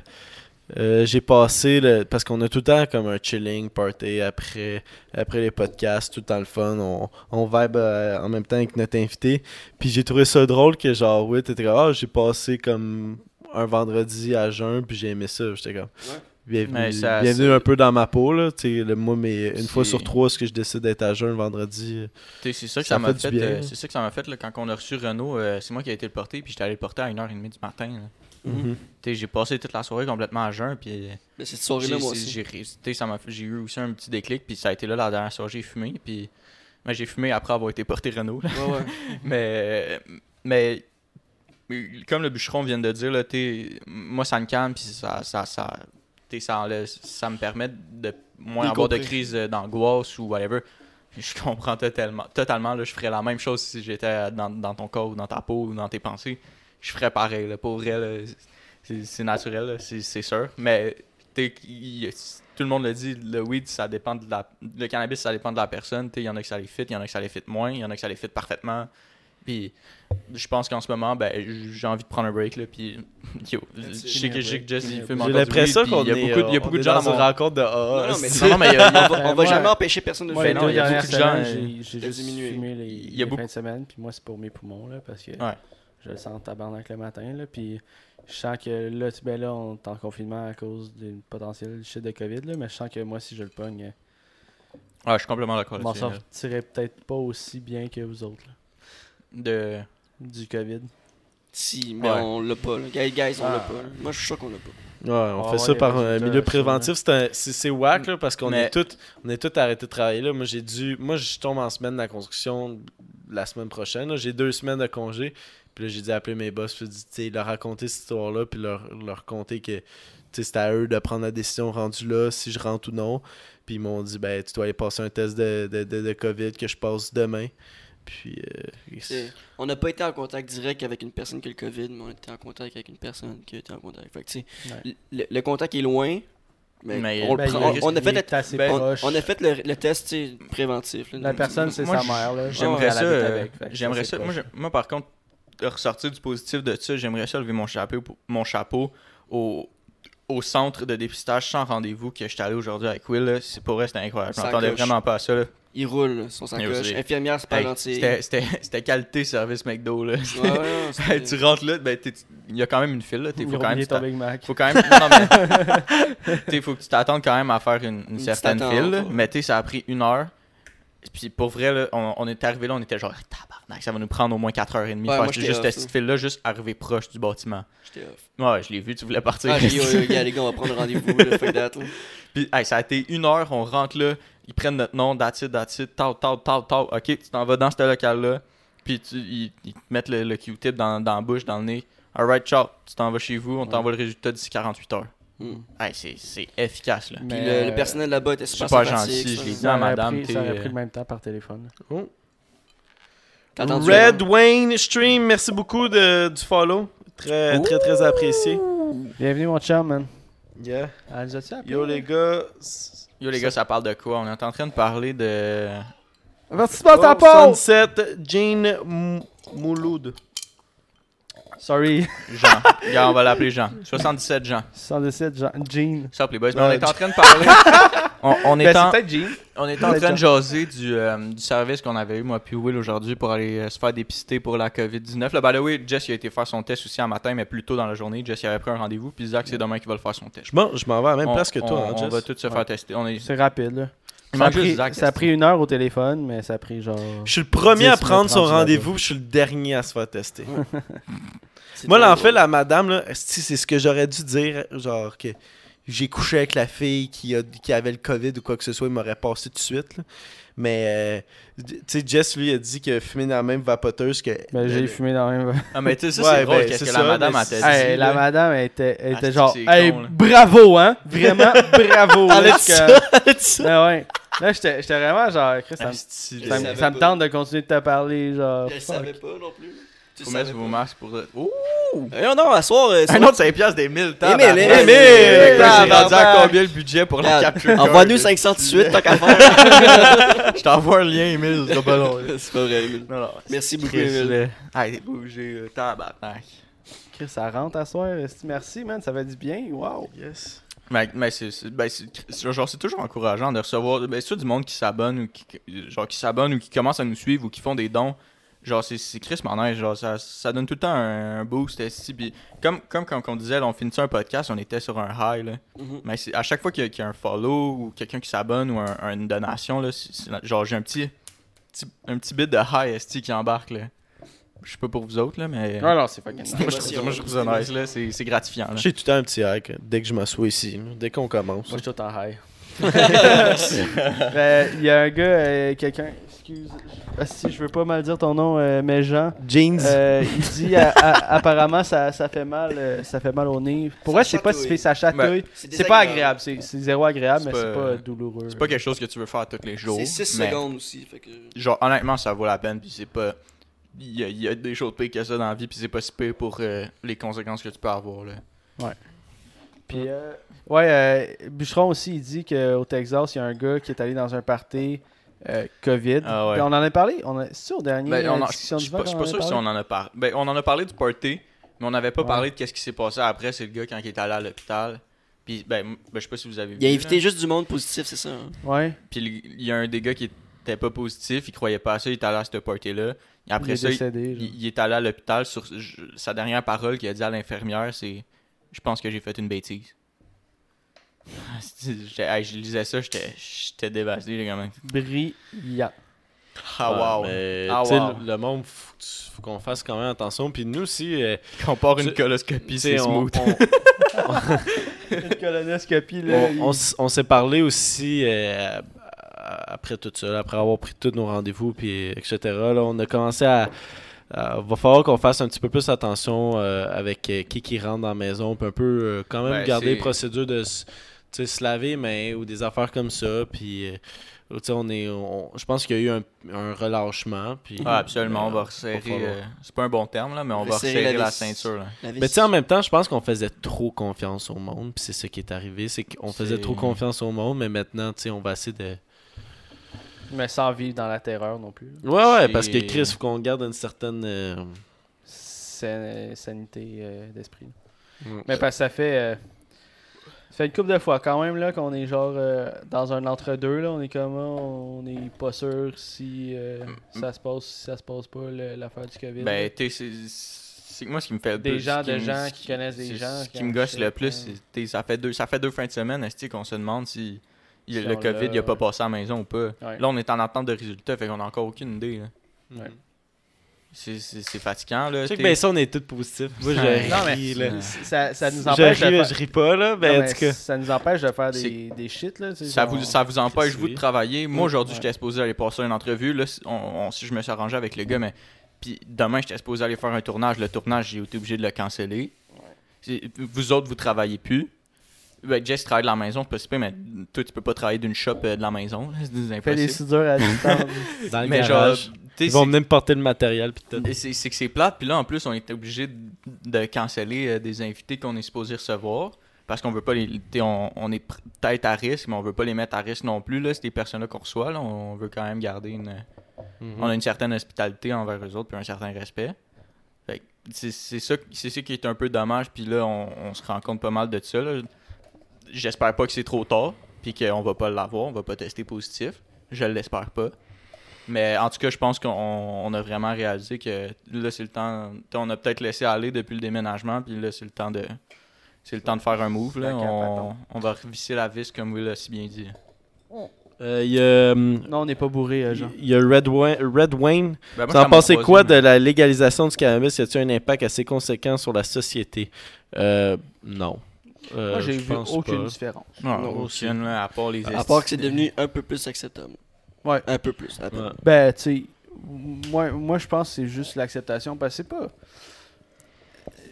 euh, j'ai passé le. Parce qu'on a tout le temps comme un chilling party après, après les podcasts, tout le temps le fun. On, on vibe euh, en même temps avec notre invité. Puis j'ai trouvé ça drôle que, genre, oui, t'étais comme Ah, j'ai passé comme un vendredi à jeun, puis j'ai aimé ça. J'étais comme. Bienvenue, ça- un peu dans ma peau, là. Le- moi, mais une fois sur trois, est-ce que je décide d'être à jeun vendredi? T'sais, C'est ça que Ça ça m'a fait euh, c'est ça que ça m'a fait là, quand on a reçu Renault. euh, c'est moi qui ai été le porter, puis j'étais allé le porter à 1h30 du matin. là. Mhm. T'sais, J'ai passé toute la soirée complètement à jeun, puis Mais cette j'ai soirée-là, moi aussi. j'ai eu aussi un petit déclic, puis ça a été là la dernière soirée, j'ai fumé, puis mais j'ai fumé après avoir été porté Renault. là. Ouais, ouais. [LAUGHS] mais, mais comme le bûcheron vient de dire, là, moi ça me calme, puis ça, ça, ça, ça, enlève- ça me permet de moins avoir de crise euh, d'angoisse ou whatever. Je comprends totalement. Totalement, là, je ferais la même chose si j'étais dans, dans ton corps ou dans ta peau ou dans tes pensées. Je ferais pareil. Là, pour vrai, c'est naturel, c'est sûr. Mais il- tout le monde le dit, le weed, ça dépend de la. Le cannabis, ça dépend de la personne. Il y en a que ça les fit, il y en a que ça les fit moins, il y en a que ça les fit parfaitement. Puis je pense qu'en ce moment, ben, j'ai envie de prendre un break. Là, puis yo, je sais que, je sais que Jesse il fume J'ai l'impression qu'on il y a est, beaucoup, y a on beaucoup de gens dans mon une rencontre de Non, AA. non, mais Non, mais y y on va, on va Moi, jamais empêcher personne de faire non, il y a beaucoup de gens, euh, j'ai juste diminuer. fumé les, Il y a les beaucoup- fins de semaine, puis moi, c'est pour mes poumons, là, parce que Ouais. Je le sens en tabarnak le matin, là, puis je sens que là, tu- ben là, on est en confinement à cause d'une potentielle shit de COVID, là, mais je sens que moi, si je le pogne, euh, Ah, je suis complètement d'accord je m'en sortirais peut-être pas aussi bien que vous autres, là, De... du COVID. Si, mais Ouais. on l'a pas. Là. Guys, guys, on Ah. l'a pas. là. Moi, je suis sûr qu'on l'a pas. Ouais, on va fait ça par un résultats milieu préventif. C'est whack là, parce qu'on Mais- est tous on est tous arrêtés de travailler là. Moi j'ai dû. Moi je tombe en semaine de la construction la semaine prochaine. J'ai deux semaines de congé. Puis là j'ai dû appeler mes boss puis dit, tu sais, leur raconter cette histoire-là. Puis leur, leur conter que c'est à eux de prendre la décision rendue là, si je rentre ou non. Puis ils m'ont dit ben tu dois aller passer un test de, de, de, de COVID que je passe demain. Puis euh, C'est- On n'a pas été en contact direct avec une personne qui a le COVID, mais on a été en contact avec une personne qui a été en contact. Fait que, tu sais, Ouais. le, le contact est loin, mais, Mais, on, le prend- il on- risque- on a fait le, ben, on, a fait le, le test tu sais, préventif. là. La personne, c'est sa mère, là. J'aimerais ça, avec, fait j'aimerais ça. Moi, par contre, ressortir du positif de ça, j'aimerais ça lever mon chapeau, mon chapeau au, au centre de dépistage sans rendez-vous que j'étais allé aujourd'hui avec Will. C'est pour vrai, c'était incroyable. Je m'attendais coche. vraiment pas à ça. là. Il roule Yo, sacoche. c'est- Infirmière, c'est pas gentil. C'était qualité service McDo. Là. Ouais, ouais, non, [LAUGHS] c'était- tu rentres là, ben, il y a quand même une file. Là. Il faut quand même oublié que tu ton Big Mac. faut quand même non, non, mais, [LAUGHS] t'sais, faut que tu t'attendes quand même à faire une, certaine file là. mais tu sais, ça a pris une heure puis pour vrai là, on, on est arrivé là on était genre tabarnak ça va nous prendre au moins 4h30 Ouais, moi, juste cette petite là juste arriver proche du bâtiment J'étais off. ouais je l'ai vu tu voulais partir Ah, yo, yo, gars, les gars, on va prendre [LAUGHS] rendez-vous. là, Fuck that. là. puis hey, ça a été une heure on rentre là ils prennent notre nom that's it that's it tau tau tau tau ok tu t'en vas dans ce local là puis tu, ils, ils te mettent le, le Q-tip dans, dans la bouche dans le nez alright ciao tu t'en vas chez vous on t'envoie le résultat d'ici 48 heures Hmm. hey, c'est efficace là Puis le, le euh, personnel là-bas était super, super gentil, je l'ai dit à madame, pris- Ça aurait pris le même temps par téléphone. Entendu, Red? Wayne Stream, merci beaucoup de, du follow. Très, très, très apprécié. Bienvenue, mon chum, man. Yeah. Ah? Yo les gars. Yo les gars, ça parle de quoi? On est en train de parler de... À ta Oh, pause! Sunset Jean Mou- Mouloud. Sorry. Jean. On va l'appeler Jean. [LAUGHS] 77 Jean. 117, Jean. Jean. Ça, les boys. Mais on est en train de parler... [LAUGHS] on, on est Ben, en, Jean. on est en train de jaser du, euh, du service qu'on avait eu, moi puis Will, aujourd'hui pour aller euh, se faire dépister pour la COVID-19. Là, by the way, Jess il a été faire son test aussi un matin, mais plus tôt dans la journée. Jess il avait pris un rendez-vous, puis Zach, c'est demain qu'il va le faire son test. Je m'en, je m'en vais à la même On- place que toi, on, hein, on Jess. va tous se faire tester. On est... C'est rapide, là. Ça a, pris, Zach. ça a pris une heure au téléphone, mais ça a pris genre. Je suis le premier 10 à prendre son rendez-vous, je suis le dernier à se faire tester. Moi, là, en fait, la madame, c'est ce que j'aurais dû dire, genre que j'ai couché avec la fille qui, a, qui avait le COVID ou quoi que ce soit, il m'aurait passé tout de suite. là. Mais, euh, tu sais, Jess, lui, a dit que fumer dans la même vapoteuse que. Ben, j'ai fumé dans la même. Ah, mais tu sais, ça, Ouais, c'est drôle. ben, Qu'est-ce c'est que ça, la madame a dit? Hey, la madame elle était, elle Ah, était c'est genre, hey, con, bravo, hein? Vraiment, [LAUGHS] bravo. Elle a dit ça? Ah ouais. Là, j'étais j'étais vraiment genre, Chris, ça, me- ça, me- tente de continuer de te parler, genre. Je savais pas non plus. Pas. vos masques pour. Ouh! Non, non, à soir. euh, Un va. autre 5 piastres des 1000 temps. Émile, Émile, Émile! Émile, J'ai rendu à combien le budget pour la capture? Envoie-nous card? 500 tout de suite, tant qu'à faire. [LAUGHS] Je t'envoie un lien, Emile, ce sera pas long. là. [LAUGHS] C'est pas vrai, Emile. Non, non. Merci beaucoup, Emile. Hey, t'es pas obligé, euh, tabarnak. Chris, ça rentre à soir. Merci, man. Ça va du bien. Wow. Yes. Mais, mais c'est, c'est- ben, c'est- c'est- genre, c'est toujours encourageant de recevoir ben, soit du monde qui s'abonne ou qui, genre, qui s'abonne ou qui commence à nous suivre ou qui font des dons. Genre, c'est, c'est Chris nice. Genre, ça, ça donne tout le temps un, un boost. Puis comme, comme quand on disait, là, on finissait un podcast, on était sur un high. Là. Mhm. Mais à chaque fois qu'il y, a, qu'il y a un follow ou quelqu'un qui s'abonne ou un- un- une donation, là, genre, j'ai un petit, petit- un petit bit de high esti qui embarque. Là. Je sais pas pour vous autres, là, mais. Non, non, c'est fucking [LAUGHS] moi, je trouve ça- moi, je trouve ça nice, là. C'est, c'est gratifiant. Là. J'ai tout le temps un petit hack dès que je m'assois ici, dès qu'on commence. Moi, je suis tout en high. [LAUGHS] [LAUGHS] Ben, Il y a un gars, euh, quelqu'un, excuse, ah, si je veux pas mal dire ton nom, euh, mais Jean, Jeans. euh, il dit à- à- apparemment ça, ça fait mal, euh, ça fait mal au nez. Pour Ça vrai, c'est pas si chatouille. fait ça chatouille. c'est pas désagréable. agréable, c'est c'est zéro agréable, C'est mais c'est pas- pas douloureux. C'est pas quelque chose que tu veux faire tous les jours. C'est 6 mais, secondes aussi. Fait que... Genre, honnêtement, ça vaut la peine. Puis c'est pas. Il y, a, il y a des choses pires que ça dans la vie. Puis c'est pas si pire pour euh, les conséquences que tu peux avoir. Là. Puis, euh, ouais, euh, Bûcheron aussi, il dit qu'au Texas, il y a un gars qui est allé dans un party euh, COVID. Ah ouais. Puis on en a parlé, on a, c'est au dernier Ben, euh, on en- discussion je du suis pas, pas sûr si on en a parlé. Ben, on en a parlé du party, mais on n'avait pas Ouais. parlé de qu'est-ce qui s'est passé après. C'est le gars quand il est allé à l'hôpital. Puis, ben, ben, je sais pas si vous avez vu. Il a invité là. juste du monde positif, c'est ça. hein? Ouais, Puis il y a un des gars qui était pas positif, il croyait pas à ça, il est allé à ce party-là. Après il est ça, il, décédé. il- il est allé à l'hôpital. Sur je- sa dernière parole qu'il a dit à l'infirmière, c'est Je pense que j'ai fait une bêtise. J'étais- hey, je lisais ça, j'étais j'étais dévasté, les gars. Brillant. Ah, wow. Mais, Ah, wow. le, le monde, faut, faut qu'on fasse quand même attention. Puis nous aussi, euh, Quand on part une coloscopie, c'est on, smooth. on- [LAUGHS] Une colonoscopie, là. on- il- on on s'est parlé aussi euh, après tout ça, après avoir pris tous nos rendez-vous, puis etc. Là, on a commencé à. à- va falloir qu'on fasse un petit peu plus attention euh, avec euh, qui qui rentre dans la maison, puis un peu euh, quand même Ben, garder les procédures de sais, se laver les mains ou des affaires comme ça. Puis, euh, tu sais, on est, on- je pense qu'il y a eu un, un relâchement. Puis, Ah, absolument, on va resserrer. euh, c'est pas un bon terme, là, mais on va Resserrer la la ceinture. Là. La Mais tu sais, en même temps, je pense qu'on faisait trop confiance au monde. Puis c'est ce qui est arrivé. C'est qu'on faisait trop confiance au monde. Mais maintenant, tu sais, on va essayer de. Mais sans vivre dans la terreur non plus. Ouais, ouais, parce que Chris, faut qu'on garde une certaine. euh, Sa- sanité euh, d'esprit. Mm. Mais parce que ça fait. Ça fait une couple de fois quand même là qu'on est genre euh, dans un entre-deux là. On est comment On n'est pas sûr si euh, ça se passe si ça se passe pas l'affaire du COVID. Ben, tu sais, c'est- moi ce qui me fait le Des plus- gens de gens qui connaissent des gens Ce qui me gosse le plus, ouais. c'est ça fait deux ça fait deux fins de semaine, qu'on se demande si il- Si le COVID il a pas passé à la maison ou pas? Ouais. Là, on est en attente de résultats, fait qu'on a encore aucune idée. là. Ouais. C'est- fatigant là. Je sais que ben ça, on est tous positifs. Moi, je. Non, mais ris, là. ça, ça nous Je empêche de ris, mais faire... je ris pas, là. Non, Ben, en mais tout cas. ça nous empêche de faire des, des shit là. tu Ça genre- vous, ça vous empêche, vous, de travailler? Moi, aujourd'hui, Ouais. j'étais supposé aller passer une entrevue. Là, on, on- si je me suis arrangé avec le gars, mais. Puis demain, j'étais supposé aller faire un tournage. Le tournage, j'ai été obligé de le canceller. Vous autres, vous travaillez plus. Ben, Jess travaille de la maison, c'est pas si pire, mais toi, tu peux pas travailler d'une shop euh, de la maison. [LAUGHS] C'est Fait impossible. des soudures à distance. [LAUGHS] Dans le Mais garage. Ils vont venir me porter le matériel. Puis tout. c'est c'est que c'est plate, puis là en plus on est obligé de, de canceller euh, des invités qu'on est supposé recevoir parce qu'on veut pas les. On, on est peut-être à risque, mais on veut pas les mettre à risque non plus. Là, c'est des personnes-là qu'on reçoit. Là, on veut quand même garder une. Mhm. On a une certaine hospitalité envers eux autres, puis un certain respect. Fait que c'est c'est ça, c'est ça qui est un peu dommage, puis là on, on se rend compte pas mal de ça. là. J'espère pas que c'est trop tard, puis qu'on va pas l'avoir, on va pas tester positif. Je l'espère pas. Mais en tout cas, je pense qu'on on a vraiment réalisé que là, c'est le temps. On a peut-être laissé aller depuis le déménagement, puis là, c'est le temps de. C'est le temps de faire un move. Là. La On, va revisser la vis, comme Will a si bien dit. Euh, Il y a. hum, non, on n'est pas bourré, euh, Jean. Il y a Red Wayne. Red Wayne. Ben, Vous en pensez quoi de la légalisation du cannabis? Y a-t-il un impact assez conséquent sur la société? Euh, Non. Euh, Moi, j'ai vu aucune pas. différence. Non, Non, aucune, à part les À part que c'est devenu un peu plus acceptable. Ouais. Un peu plus. à. Ouais. Ben, tu sais, moi, moi je pense que c'est juste l'acceptation parce que c'est pas.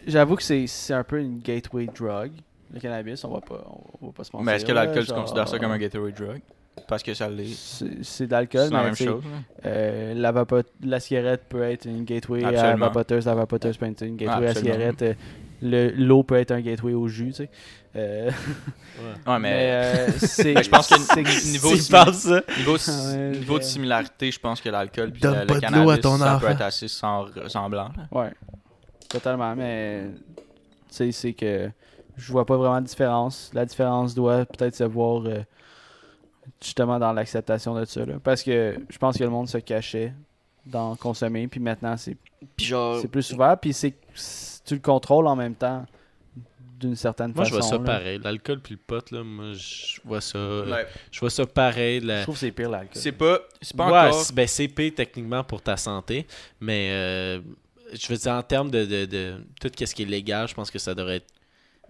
J'avoue que c'est c'est un peu une gateway drug, le cannabis, on va pas, on va pas se mentir. Mais est-ce que l'alcool, tu genre- considères ça comme un gateway drug? Parce que ça l'est. C'est c'est de l'alcool, C'est la mais même tu chose. euh, la, vapo- la cigarette peut être une gateway à la Absolument. vapoteuse, la vapoteuse peut être une gateway à cigarette, euh, l'eau peut être un gateway au jus, tu sais. Euh, Ouais, mais mais, euh, [LAUGHS] c'est. Ben, je pense que c'est- niveau, parle ça. niveau, [LAUGHS] ouais, niveau de similarité, je pense que l'alcool puis le, cannabis, à ton ça enfant. peut être assez sem- semblant. Ouais, totalement, mais tu sais, c'est que je vois pas vraiment de différence. La différence doit peut-être se voir euh, justement dans l'acceptation de ça. là. Parce que je pense que le monde se cachait dans consommer, puis maintenant c'est Puis genre, c'est plus ouvert, puis c'est tu le contrôles en même temps d'une certaine Moi, je façon. vois ça là. pareil. L'alcool puis le pot, là, moi, je vois ça. euh, Ouais. Je vois ça pareil. Je trouve que c'est pire l'alcool. C'est pas, c'est pas Ouais, encore. c'est- ben, c'est pire techniquement pour ta santé, mais euh, je veux dire, en termes de, de, de tout ce qui est légal, je pense que ça devrait être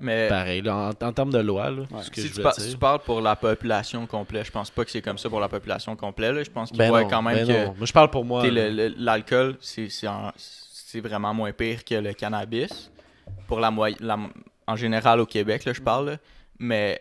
Mais pareil. là. En, en termes de loi, là, Ouais. ce que si je tu, par- si tu parles pour la population complète, je pense pas que c'est comme ça pour la population complète. là. Je pense qu'il Ben voit non, quand même ben que non. Moi, je parle pour moi. l'alcool, c'est, c'est, en- c'est vraiment moins pire que le cannabis. Pour la, la en général au Québec, là, je parle. Mais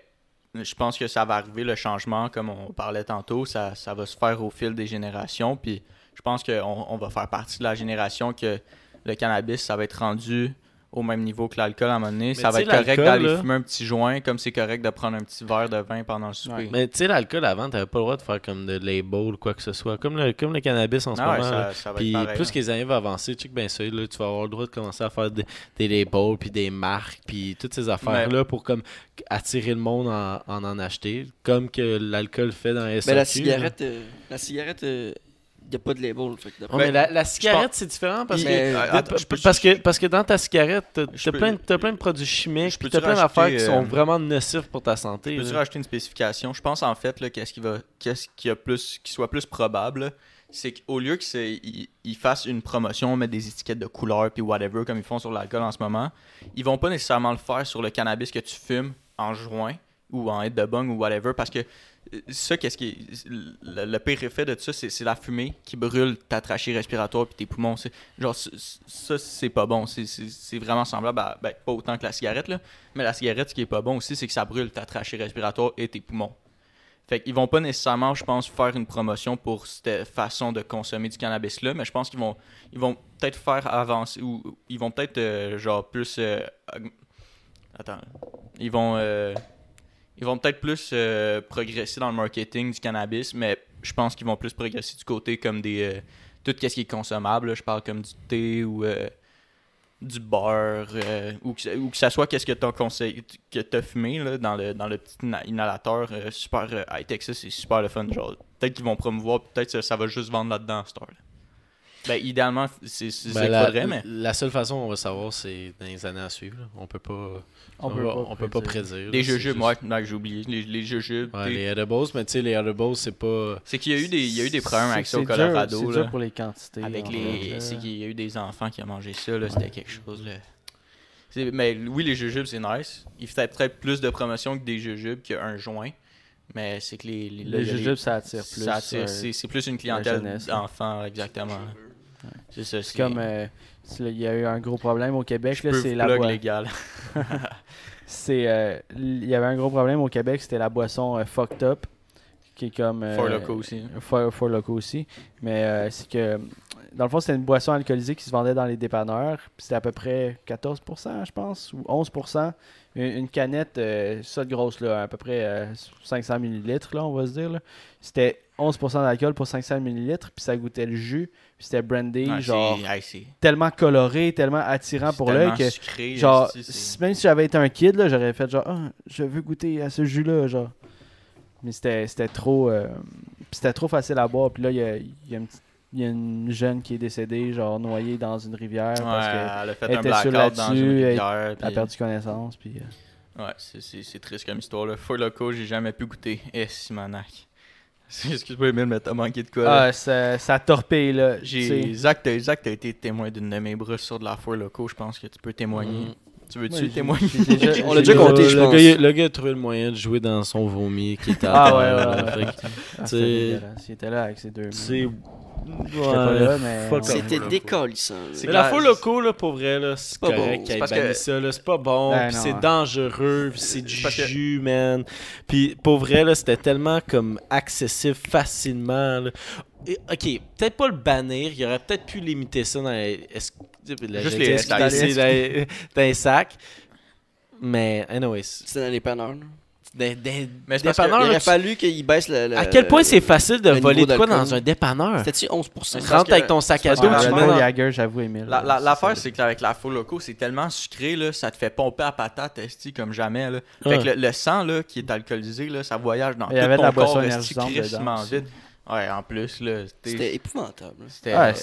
je pense que ça va arriver, le changement, comme on parlait tantôt, ça, va se faire au fil des générations. Puis je pense qu'on on va faire partie de la génération que le cannabis, ça va être rendu au même niveau que l'alcool à un moment donné. ça va être correct d'aller là- fumer un petit joint, comme c'est correct de prendre un petit verre de vin pendant le souper. Ouais. Mais tu sais, l'alcool avant, t'avais pas le droit de faire comme de label ou quoi que ce soit. Comme le, comme le cannabis en ce Ah ouais, moment. là. ça, ça va Puis être pareil, plus là. que les années vont avancer, tu sais que ben ça, là, tu vas avoir le droit de commencer à faire des, des labels, puis des marques, puis toutes ces affaires-là pour comme attirer le monde en en, en acheter, comme que l'alcool fait dans les ben, la là. cigarette, euh, la cigarette, il n'y a pas de label. Fait que mais la, la cigarette, c'est différent parce que, Mais- de- attends, je peux- parce que parce que dans ta cigarette, t'as Je t'as peux- plein, plein de produits chimiques, je peux-tu t'as plein d'affaires qui sont euh, vraiment nocifs pour ta santé. Peux-tu là. rajouter une spécification? Je pense en fait qu'est-ce qui va qu'est-ce qui a plus qui soit plus probable, c'est qu'au lieu qu'ils ils fassent une promotion, mettre des étiquettes de couleur puis whatever comme ils font sur l'alcool en ce moment, ils vont pas nécessairement le faire sur le cannabis que tu fumes en joint ou en head de bong ou whatever parce que euh, ça qu'est-ce qui le, pire effet de ça c'est la fumée qui brûle ta trachée respiratoire puis tes poumons genre ça c'est pas bon c'est- vraiment semblable à ben, pas autant que la cigarette là mais la cigarette, ce qui est pas bon aussi, c'est que ça brûle ta trachée respiratoire et tes poumons. Fait qu'ils vont pas nécessairement, je pense, faire une promotion pour cette façon de consommer du cannabis-là, mais je pense qu'ils vont, ils vont peut-être faire avancer, ou ils vont peut-être, euh, genre, plus... euh, Attends. Ils vont... ils vont peut-être plus euh, progresser dans le marketing du cannabis, mais je pense qu'ils vont plus progresser du côté comme des... euh, tout ce qui est consommable, là. je parle comme du thé ou... euh, du beurre ou, que, ça- ou que ça soit qu'est-ce que tu as que fumé là, dans le dans le petit inhalateur super euh, high tech ça c'est super le fun genre peut-être qu'ils vont promouvoir peut-être que ça va juste vendre là-dedans à cette heure ben idéalement c'est ça Ben, qu'il la, faudrait mais la seule façon on va savoir, c'est dans les années à suivre. là. On peut pas, on peut, peut pas, pas on peut pas prédire. les jujubes juste- ouais, ouais, j'ai oublié les, les jujubes Ouais, les edibles, mais tu sais, les edibles, c'est pas. c'est qu'il y a eu des il y a eu des problèmes avec ça au Colorado C'est dur pour les quantités. avec les c'est qu'il y a eu des enfants qui ont mangé ça là c'était quelque chose là mais oui les jujubes c'est nice il fait peut-être plus de promotion que des jujubes qu'un joint mais c'est que les les, Les jujubes, ça attire plus. ça attire- euh, c'est plus une clientèle là. d'enfants exactement c'est ça C'est comme. euh, Il y a eu un gros problème au Québec, là, c'est la plug boi- légal [LAUGHS] [LAUGHS] C'est. euh, Il y avait un gros problème au Québec, c'était la boisson euh, Fucked Up. Qui est comme. Four Loko aussi. Four, Four Loko aussi. Mais c'est que. Dans le fond, c'était une boisson alcoolisée qui se vendait dans les dépanneurs. C'était à peu près 14%, je pense, ou 11%. Une, une canette, ça de grosse, là, à peu près euh, 500 ml, là, on va se dire. C'était 11% d'alcool pour 500 ml, puis ça goûtait le jus, c'était brandé, Ouais, genre, tellement coloré, tellement attirant pour l'œil que. sucré, Genre, si- même si j'avais été un kid, là, j'aurais fait genre, Ah, je veux goûter à ce jus-là, genre. Mais c'était c'était trop. euh, c'était trop facile à boire. Puis là, il y a, y a une petite- il y a une jeune qui est décédée, genre noyée dans une rivière parce elle a fait elle un était là-dessus, elle- rivière. a perdu connaissance. Puis, euh, Ouais, c'est- triste comme histoire. Là. Four Loco, j'ai jamais pu goûter. Eh, Simonac. [LAUGHS] Excuse-moi, Emile, mais t'as manqué de quoi. là? Ah, ça, ça torpille, là. J'ai. Zach, t'as Zach, t'as été témoin d'une de mes brosses sur de la Four Loco. Je pense que tu peux témoigner. Mm. Tu veux-tu témoigner? déjà- [LAUGHS] On l'a déjà compté, je le, pense. Gars, le gars a trouvé le moyen de jouer dans son vomi qui était à Ah ouais, ouais, ouais. Fait que, Ah, c'est- c'était dégueulasse. Il était là avec ses deux. C'est C'était décalissant. là. C'est Mais la faux loco, là, pour vrai, là, c'est pas correct bon. qu'ils C'est ça, là. Pas bon, Ben puis c'est dangereux, puis c'est du jus, man. Puis pour vrai, là, c'était tellement comme accessible facilement, là. Et, ok, peut-être pas le bannir, il aurait peut-être pu limiter ça dans les... Juste les sacs? Mais, anyways, C'était dans les panneurs. Là. des, des, Mais c'est dépanneurs, Il aurait tu- fallu qu'il baisse le. le- à quel point le- c'est facile de le voler de quoi dans un dépanneur? C'était-tu 11%? Tu parce rentres que- avec ton sac à dos, tu mets Jagger, j'avoue, Emile. La- L'affaire, c'est qu'avec la faux loco, c'est tellement sucré, là, ça te fait pomper à patate, esti, comme jamais. Là. Fait que le, le sang là, qui est alcoolisé, là, ça voyage dans Il y tout ton la corps, boisson esti, crissement vite. Ouais, en plus, là, c'était... C'était épouvantable. c'était- Ouais,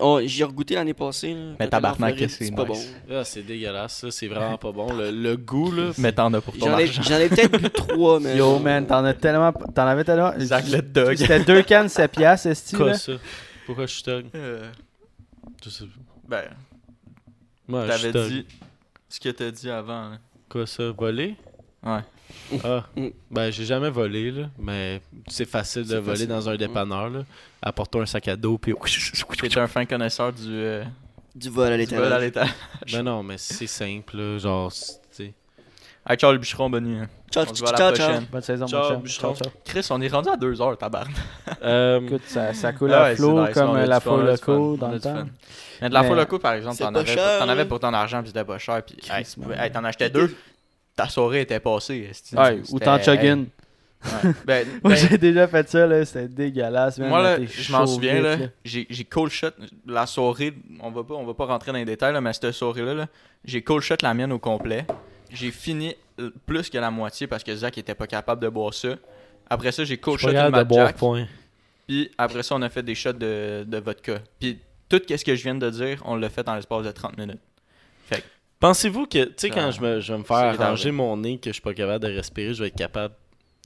on- J'y ai regoûté l'année passée. là, quand tabarnak, c'est pas nice. bon. Ah, c'est dégueulasse, ça, c'est vraiment pas bon. Le, le goût, là, Mais t'en as pour ton J'en ai, argent. j'en ai peut-être bu [LAUGHS] trois, mais. Yo, man, t'en as tellement. T'en avais tellement. Zach le dog. C'était deux cannes 7 piastres, esti, quoi ça? Pourquoi je suis thug? Euh, Je sais ben, Moi, t'avais dit ce que t'as dit avant. là. Quoi ça? Voler? Ouais. Ah, ben j'ai jamais volé, là, mais c'est facile de voler facile. dans un dépanneur, là. Apporte un sac à dos, puis... [LAUGHS] T'es un fin connaisseur du, euh, Du vol à du vol à l'étage. l'étage. [LAUGHS] Ben non, mais c'est simple, là, genre, tu sais. Avec Charles Bûcheron, Bonnie. hein. Ciao, On se voit à la ciao, prochaine. ciao. Bonne saison, Ciao, mon chum. bûcheron. Ciao, ciao. Chris, on est rendu à deux heures, tabarnak. [LAUGHS] Euh, Écoute, ça, ça coule Ah à ouais, flot c'est nice, on comme a du la fun, faux on a du fun, loco on dans a le du fun. temps. Mais de la Mais- faux loco, par exemple, C'est t'en pas avais, cher, t'en avais là. pour ton argent, puis c'était pas cher. Puis, hey, man. hey, t'en achetais deux, ta soirée était passée. Ouais, ou t'en chug hey, in. ouais. [LAUGHS] Ben, Moi, ben, j'ai déjà fait ça, là. C'était dégueulasse. Moi, là, je m'en souviens, là, j'ai j'ai cold shot la soirée, on va pas, on va pas rentrer dans les détails, là, mais cette soirée-là, là, j'ai cold shot la mienne au complet. J'ai fini plus que la moitié parce que Zach était pas capable de boire ça. Après ça, j'ai cold shot une boire Jack. point. Puis après ça, on a fait des shots de, de vodka. Puis tout ce que je viens de dire, on l'a fait dans l'espace de 30 minutes. Pensez-vous que, tu sais, quand je, me, je vais me faire arranger mon nez, que je suis pas capable de respirer, je vais être capable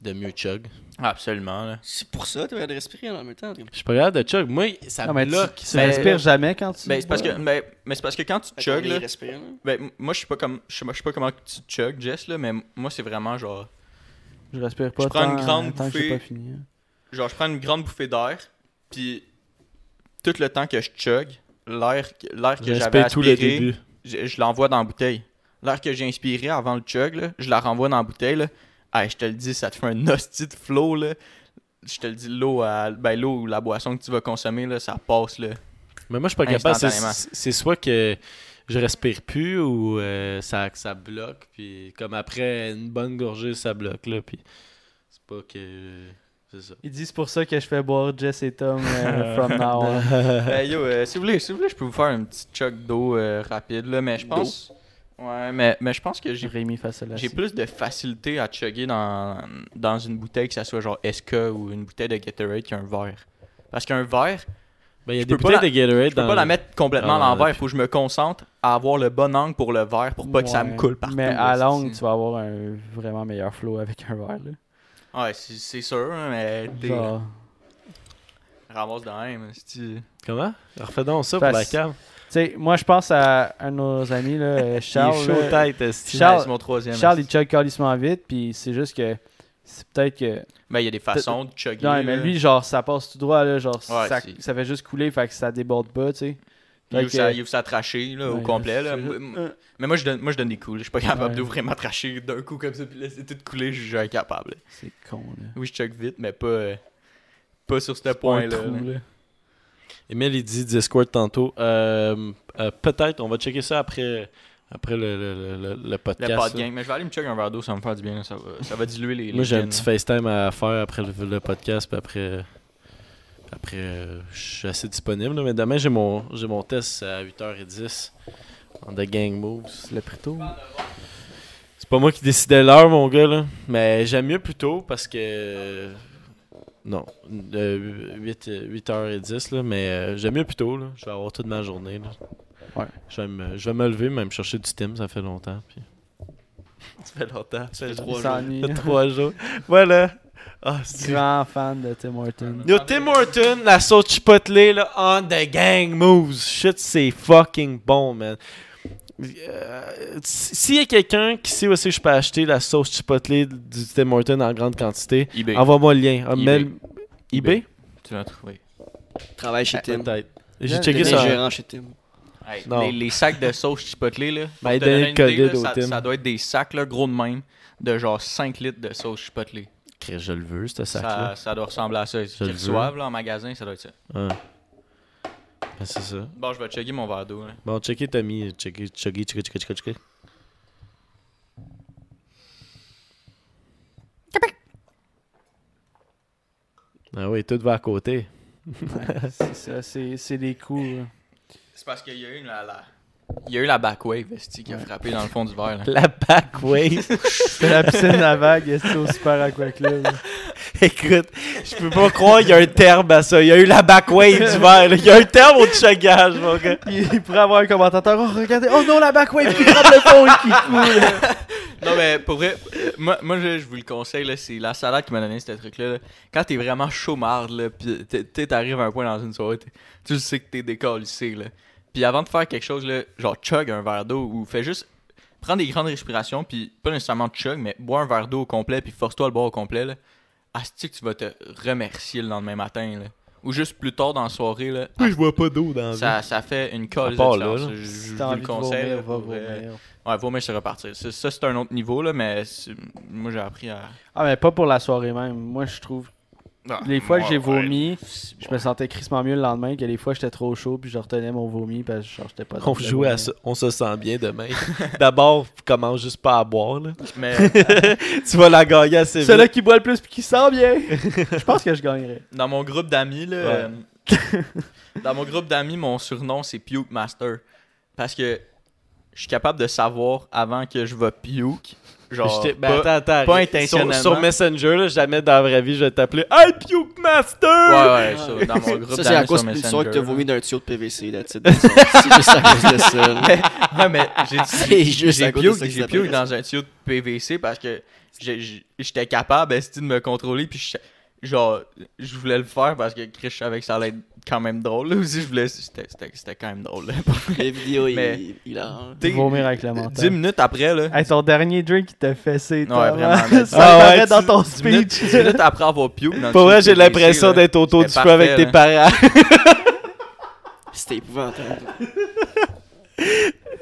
de mieux chug? Absolument. Là. C'est pour ça, tu vas de respirer en même temps. Je suis pas capable de chug. Moi, ça Non, mais tu, bloque. tu ça- respires jamais quand tu. Ben, c'est parce que, ben, mais c'est parce que quand tu chug, là, les respire, là. ben, moi je sais pas comme, je sais pas- je sais pas comment tu chug, Jess là, mais moi c'est vraiment genre, Je respire pas Je prends une grande tant que bouffée. pas fini. hein. genre je prends une grande bouffée d'air, puis tout le temps que je chug, l'air, que- l'air que Je j'avais respire tout le aspiré, début. Je, je l'envoie dans la bouteille. L'air que j'ai inspiré avant le chug, là, je la renvoie dans la bouteille. Là. Hey, je te le dis, ça te fait un [LAUGHS] hostie de flow. Là. Je te le dis, l'eau, à- ben, l'eau ou la boisson que tu vas consommer, là, ça passe. Là. Mais moi, je suis pas capable. C'est soit que je respire plus ou euh, ça, ça bloque. Puis comme après une bonne gorgée, ça bloque. là. Puis c'est pas que. C'est ça. Ils disent c'est pour ça que je fais boire Jess et Tom euh, [LAUGHS] from now on. [LAUGHS] Ben, yo, euh, si, vous voulez, si vous voulez, je peux vous faire un petit chug d'eau euh, rapide. Là, mais je pense. Ouais, mais, mais je pense que j'ai Rémi face à la J'ai plus de facilité à chugger dans, dans une bouteille, que ça soit genre SK ou une bouteille de Gatorade qu'un verre. Parce qu'un verre, Ben, il y a Je des peux pas bouteilles de Gatorade je peux dans. pas la mettre complètement Ah, à l'envers. Il faut que je me concentre à avoir le bon angle pour le verre pour pas que ça me Ouais. coule partout. Mais à longue, tu vas avoir un vraiment meilleur flow avec un verre. Là. Ouais, c'est c'est sûr, hein, mais t'es ramasse de même. esti. Comment? Refais donc ça pour la cave. tu sais, moi je pense à un de nos amis, là, Charles. [LAUGHS] il est chaud là. tête. Charles- mon troisième. Charles, il chug calissement vite, puis c'est juste que c'est peut-être que. Ben, il y a des façons de chugger. Non, mais lui, genre, ça passe tout droit, là, genre, Ouais, ça, ça fait juste couler, fait que ça déborde pas, tu sais. Il ouvre sa, il ouvre sa trachée là, au complet. Là. Mais moi je, donne, moi, je donne des coups. là. Je suis pas capable Ouais. d'ouvrir ma trachée d'un coup comme ça puis laisser tout couler. Je suis incapable. C'est con, là. Oui, je chug vite, mais pas, euh, pas sur ce point-là. Emile, il dit Discord tantôt. Euh, euh, Peut-être, on va checker ça après, après le, le, le, le- le Le podcast. Mais je vais aller me chug un verre d'eau, ça va me faire du bien. Ça va, ça va diluer les. Moi, j'ai un petit. FaceTime à faire après le, le podcast, puis après, après euh, je suis assez disponible. là. mais demain, j'ai mon, j'ai mon test à 8h10 en The Gang Moves. C'est le plus tôt. C'est pas moi qui décidais l'heure, mon gars, là. mais j'aime mieux plus tôt parce que. Non, euh, 8, 8h10, là, mais euh, j'aime mieux plus tôt. Là. Je vais avoir toute ma journée. Là. Ouais. Je, vais me, je vais me lever, même chercher du Tim, ça fait longtemps. Puis... Ça fait longtemps. Ça fait trois jours. Ça [LAUGHS] fait trois jours. Voilà. Ah, c'est- Grand fan de Tim Horton. Yo, Tim Horton, la sauce chipotle, là, on the gang moves. Shit, c'est fucking bon, man. Euh, S'il y a quelqu'un qui sait où est-ce que je peux acheter la sauce chipotle du Tim Horton en grande quantité, envoie-moi le lien. Ah, eBay. eBay? Tu l'as trouvé. Travaille chez Tim. Peut-être. J'ai checké ça. gérant chez Tim. Hey, Non. les, les sacs de sauce chipotle, là. Ben, idée, là, Tim. ça doit être des sacs, là, gros de même, de genre 5 litres de sauce chipotle. Chris, Je le veux, ce Ça, sac-là. ça doit ressembler à ça. Je le reçoivent là, en magasin, ça doit être ça. Ouais. Ben, c'est ça. Bon, je vais checker mon verre d'eau. Bon, checker Tommy. Checker, checker, checker, checker, checker, checker. Ah oui, tout va à côté. c'est ça, c'est c'est des coups. C'est parce qu'il y a eu la, la... Il y a eu la backwave, esti, qui a frappé dans le fond du verre. Là. La backwave? [LAUGHS] C'était la piscine à vague, c'était au Super Aqua [LAUGHS] Club. Écoute, je peux pas croire qu'il y a un terme à ça. Il y a eu la backwave du verre. là. Il y a un terme au chugage, mon gars. Il, il pourrait avoir un commentateur. Oh, regardez. Oh non, la backwave qui frappe le fond et qui coule. [LAUGHS] Non, mais pour vrai, euh, moi, moi je, je vous le conseille, là, c'est la salade qui m'a donné ce truc-là. là. Quand t'es vraiment chaumarde, là, pis t'es- t'es- t'arrives à un point dans une soirée, t'es- tu sais que t'es décalissé, là. Puis avant de faire quelque chose, là, genre chug un verre d'eau ou fais juste prends des grandes respirations, puis pas nécessairement chug, mais bois un verre d'eau au complet, puis force-toi à le boire au complet, là. Asti que tu vas te remercier le lendemain matin, là. Ou juste plus tard dans la soirée, là. je bois pas d'eau dans la vie. Ça, ça fait une colle de part là, différence. là. Je, Si vous le conseille. vomir, va vomir. Ouais, vomir, c'est repartir. Ça, c'est un autre niveau, là, mais moi, j'ai appris à... Ah, mais pas pour la soirée même. Moi, je trouve. Les fois que j'ai vomi, je me sentais crissement mieux le lendemain que les fois j'étais trop chaud puis je retenais mon vomi parce que j'étais pas On joue à ça. On se sent bien demain. [LAUGHS] D'abord, commence juste pas à boire. Là. Mais [LAUGHS] tu vas la gagner assez vite. Celui-là qui boit le plus puis qui sent bien. [LAUGHS] je pense que je gagnerais. dans mon groupe d'amis, là... euh, dans mon groupe d'amis, mon surnom, c'est Puke Master. Parce que je suis capable de savoir avant que je vais puke. Genre, ben, pas- attends, attends. pas Sur- intentionnellement. Sur, Messenger, là, jamais dans la vraie vie, je vais t'appeler Hey Puke Master! Ouais, ouais, ça, dans mon [LAUGHS] groupe Ça, c'est à cause sur d'une Messenger. soirée que t'as vomi d'un tuyau de PVC, là, tu sais. C'est juste à cause de ça. Ouais, [LAUGHS] mais j'ai [LAUGHS] C'est juste j'ai à cause de puke, dans un tuyau de PVC parce que j'étais capable de me contrôler puis genre je voulais le faire parce que Chris, je savais que ça allait être quand même drôle là aussi je voulais c'était c'était- c'était quand même drôle là. Les vidéos, il, Mais- il a. T'sais, Vomir avec le mental. 10 minutes après là Hey, ton dernier drink qui t'a fessé. toi, vraiment, hein? mais- [LAUGHS] Ça Ah ouais, dans ton 10 minutes, speech. 10 minutes après avoir puke [LAUGHS] Pour le vrai, j'ai l'impression d'être autour du feu avec tes parents. [LAUGHS] C'était épouvantable.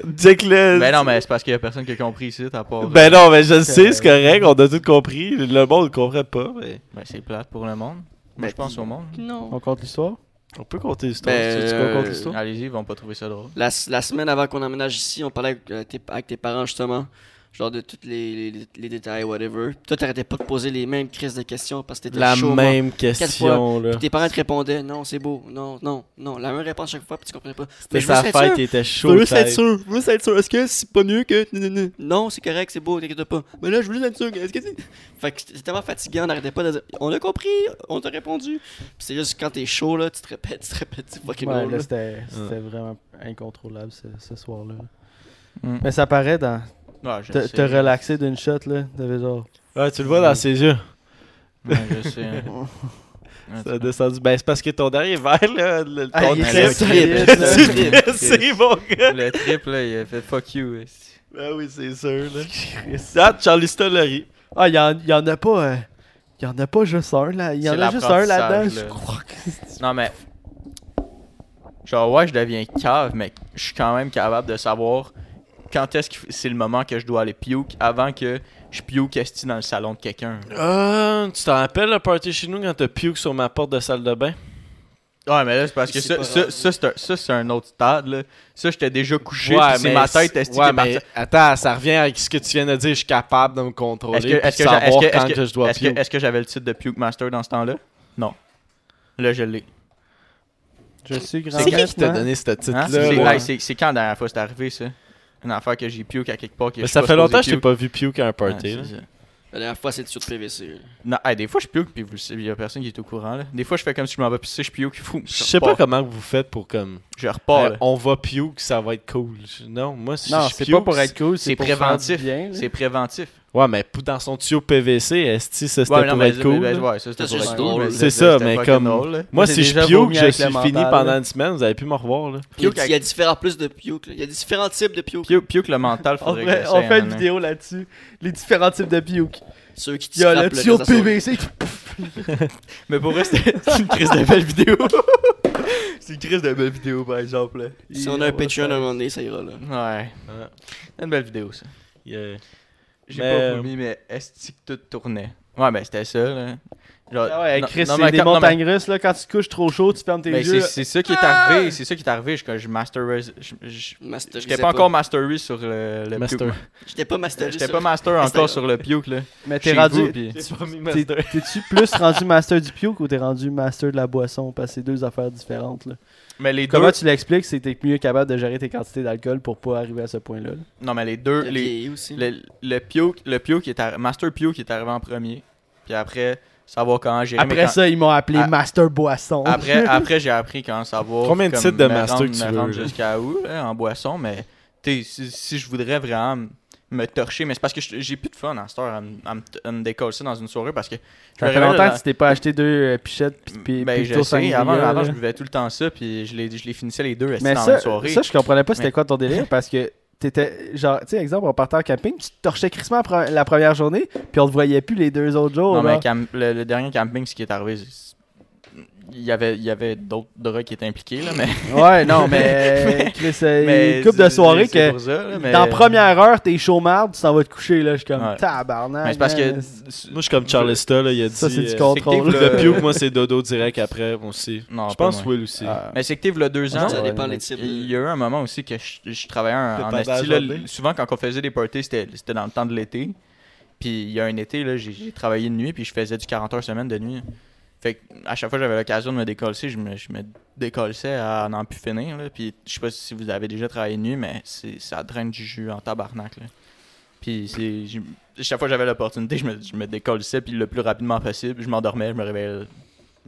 Dis-le. Ben non mais c'est parce qu'il y a personne qui a compris ici à part Ben euh, non, mais je le sais, c'est correct, on a tout compris. Le monde ne comprend pas, mais. ben, c'est plate pour le monde moi Ben, je pense au monde Non. On compte l'histoire? On peut compter l'histoire. Ben, tu veux qu'on euh, compte l'histoire? allez-y ils vont pas trouver ça drôle La, la semaine avant qu'on emménage ici, on parlait avec, euh, tes, avec tes parents justement, genre de tous les, les, les détails, whatever. Toi, t'arrêtais pas de poser les mêmes crises de questions parce que t'étais La chaud. même question, là. Puis tes parents te répondaient non, c'est beau, non, non, non. La même réponse chaque fois, puis tu comprenais pas. Mais je veux fête, sûr. il était Je chaud. veux juste être sûr, je veux juste être sûr. Est-ce que c'est pas mieux que. Non, non, non. Non, c'est correct, c'est beau, t'inquiète pas. Mais là, je veux juste être sûr. Est-ce que c'est. Fait que c'était tellement fatigant, on n'arrêtait pas de dire On a compris, on t'a répondu. Puis c'est juste quand t'es chaud, là, tu te répètes, tu te répètes, c'est fucking Ouais, là. c'était c'était vraiment incontrôlable ce, ce soir-là. Mm. Mais ça paraît dans. Ouais, je Te, sais. te relaxer d'une shot, là? T'avais genre. Ouais, tu le vois dans ses yeux. Ouais, je sais hein. [LAUGHS] Ça a descendu. Ben, c'est parce que ton dernier verre, là, le, Ah, ton il était trip, laissé, mon gars. Le trip, là, il a fait fuck you. Ben oui, c'est sûr, là. Ça, Charlie Stollery. Ah, il y, en- y en a pas. euh, Il y en a pas juste un, là. Il y C'est en a juste un là-dedans. je là. crois que- Non, mais. Genre, ouais, je deviens cave, mais je suis quand même capable de savoir quand est-ce que c'est le moment que je dois aller puke avant que je puke esti dans le salon de quelqu'un? Ah, tu te rappelles le party chez nous quand t'as puke sur ma porte de salle de bain? Ouais, mais là, c'est parce que C'est ça, ça, c'est un, autre stade, là. Ça, j'étais déjà couché, Ouais, c'est ma tête ouais, est mais. Attends, ça revient avec ce que tu viens de dire. Je suis capable de me contrôler. Est-ce que, est-ce que, savoir j'a- est-ce que- quand est-ce que je dois est-ce que- puke. est-ce que j'avais le titre de Puke Master dans ce temps-là? Non. Là, je l'ai. Je suis grand. C'est qui qui t'a maintenant. donné ce Hein? titre-là? C'est- c'est quand la dernière fois c'est arrivé, ça? Une affaire que j'ai puke à quelque part. Que Mais je ça fait longtemps que je t'ai pas vu puke à un party. La dernière fois, c'est le tuyau de PVC. Non, hey, des fois je puke, puis vous le savez, il y a personne qui est au courant. Là. Des fois je fais comme si je m'en vais pisser, je puke, fou. Je sais pas comment vous faites pour comme. Je repars. Euh, on va puke, ça va être cool. Je- Non, moi, si Non, je c'est pas pour être cool, c'est préventif. C'est préventif. Ouais, mais dans son tuyau PVC, est-ce que ça c'était Ouais, non, pour mais- être cool? mais- ouais, ça c'était C'est pour juste être drôle, cool. C'est ça, mais comme- drôle. Moi, Moi, si je vomi je suis fini mental, pendant là. une semaine, vous avez pu me revoir. Là. Il y, a, Puke il y a différents plus de puke. là. Il y a différents types de puke. Puke, puke le mental, On faudrait fait, que on fait hein, une vidéo là-dessus. Les différents types de puke. Ceux qui te Il y a le tuyau. PVC. qui- [LAUGHS] Mais pour vrai, c'était c'est une crise de belle vidéo. [LAUGHS] c'est une crise de belle vidéo, par exemple. là. Si on a un Patreon à un moment donné, ça ira là. Ouais. C'est une belle vidéo, ça. J'ai Mais, pas euh, vomi, mais est-ce que tout tournait? Ouais, ben c'était ça, là. Genre, Ah ouais, Chris, c'est mais des quand- non, mais- montagnes russes, là. Quand tu te couches trop chaud, tu fermes tes Ben, yeux. c'est c'est ça qui est arrivé, c'est ça qui est arrivé, je, je masterise, j'étais pas encore mastery sur le, le Master. J'étais pas master. J'étais pas master encore sur le puke, là. Mais t'es rendu. T'es-tu [LAUGHS] plus rendu master du puke ou t'es rendu master de la boisson? Parce que c'est deux affaires différentes, là. Mais les Comment deux, tu l'expliques, c'est que t'es mieux capable de gérer tes quantités d'alcool pour pas arriver à ce point-là? là. non mais les deux, Le les, aussi. le, le puke, le puke qui est arri- master puke qui est arrivé en premier. Puis après, savoir comment gérer Après ça, ils m'ont appelé. Master Boisson. Après, [LAUGHS] après j'ai appris comment savoir. Combien de comme titres de me master rendre- que tu me veux, rendre jusqu'à où, là, en boisson, mais t'sais, si, si je voudrais vraiment me torcher, mais c'est parce que j'ai plus de fun à cette heure à, me- décoller ça dans une soirée parce que Ça fait longtemps là- que tu t'es pas acheté deux euh, pichettes pis, pis, ben, sais, avant, avant là. je buvais tout le temps ça, puis je les, je les finissais les deux Mais dans ça, une soirée. ça, je comprenais pas c'était Mais- quoi ton délire parce que t'étais genre, tu sais, exemple, on partait en camping, tu te torchais crissement la pre- la première journée, puis on te voyait plus les deux autres jours. non, mais le, le dernier camping, ce qui est arrivé, il y avait, il y avait d'autres drogues qui étaient impliquées, là, mais... [LAUGHS] Ouais, non, mais [LAUGHS] Chris, euh, mais une couple de c'est que pour ça, là, mais- dans la première heure, t'es chaud marde, tu t'en vas te coucher, là. Je suis comme Ouais. tabarnak. Mais c'est parce que... Moi, je suis comme Charlesta, là, il a dit. Ça, c'est du euh, contrôle. Le puke, [LAUGHS] moi, c'est dodo direct après, moi aussi. Non, je pense moi. Will aussi. Ah. Mais c'est que t'es, le deux ans, Ça dépend des types. Il y a eu un moment aussi que je, je travaillais en, bajardé? Souvent, quand on faisait des parties, c'était c'était dans le temps de l'été. Puis il y a un été, là, j'ai j'ai travaillé de nuit, puis je faisais du 40 heures semaine de nuit. Fait que à chaque fois que j'avais l'occasion de me décoller, je me, je me décollais à n'en plus finir. Puis je sais pas si vous avez déjà travaillé nuit, mais ça draine du jus en tabarnak. Là. Puis chaque fois que j'avais l'opportunité, je me, je me décollais, puis le plus rapidement possible. Je m'endormais, je me réveillais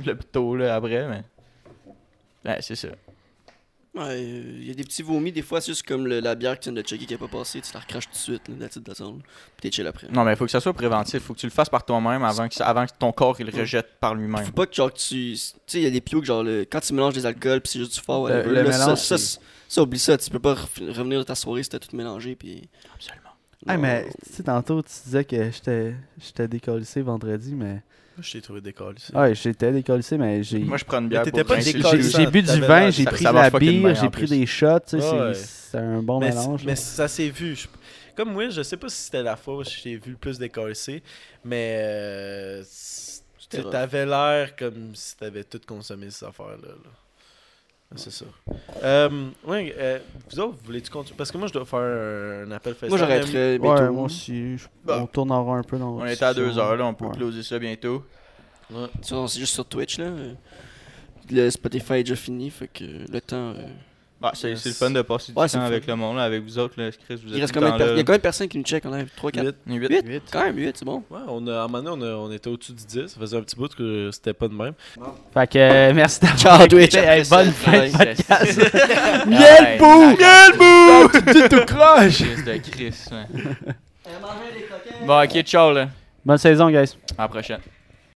le, plus tôt après, mais. C'est ça. Ouais, euh, il y a des petits vomis, des fois, c'est juste comme le- la bière que tu viens de checker qui est pas passée, tu la recraches tout de suite, là, it, that's all. Puis t'es chill après. Non, mais il faut que ça soit préventif. faut que tu le fasses par toi-même avant que, ça- avant que ton corps il le rejette par lui-même. Faut pas que genre que tu. Tu sais, il y a des piaux que genre le- quand tu mélanges des alcools puis c'est juste du fort, Le- whatever, le là, ça, mélange, ça, c'est- ça, oublie ça, tu peux pas revenir de ta soirée si t'as tout mélangé puis. Absolument. Hey, mais tu sais, tantôt, tu disais que j'étais j'étais décollé vendredi, mais. Je t'ai trouvé ici. Ouais, j'étais décollé, mais j'ai. Moi, je prends une bière. t'étais pas. J'ai j'ai bu du vin, j'ai pris de la bière, j'ai pris des shots, tu sais, Ouais. c'est- c'est un bon mais, mélange. mais ça s'est vu. Je- Comme moi, je sais pas si c'était la fois où je t'ai vu le plus décollé, mais euh, t'avais l'air comme si t'avais tout consommé cette affaire-là. là. C'est ça. Euh, ouais, euh, vous autres, voulez-tu continuer? Parce que moi, je dois faire un, appel Moi FaceTime. j'arrêterais bientôt. Ouais, moi aussi. je- On tournera un peu dans On est à deux heures, là. On peut Ouais. closer ça bientôt. Ouais. C'est juste sur Twitch là. Le Spotify est déjà fini, fait que le temps. euh, Bah, c'est c'est le fun de passer du Ouais, temps avec fun. le monde, là, avec vous autres, là. Chris, vous Il reste combien de per- Il y a combien de personnes qui nous checkent? En live 3, 4 Huit. Huit. 8 Quand même 8, c'est bon. Ouais, on a, à un moment donné, on, a- on était au-dessus du 10. Ça faisait un petit bout que c'était pas de même. Fait que euh, merci d'avoir Ciao. Twitch, Hey, bonne fin de podcast. [LAUGHS] Miel bou! Miel bou! Tu dis tout croche! Chris de Chris, ouais. [LAUGHS] Bon, ok, ciao, là. Bonne saison, guys. À la prochaine.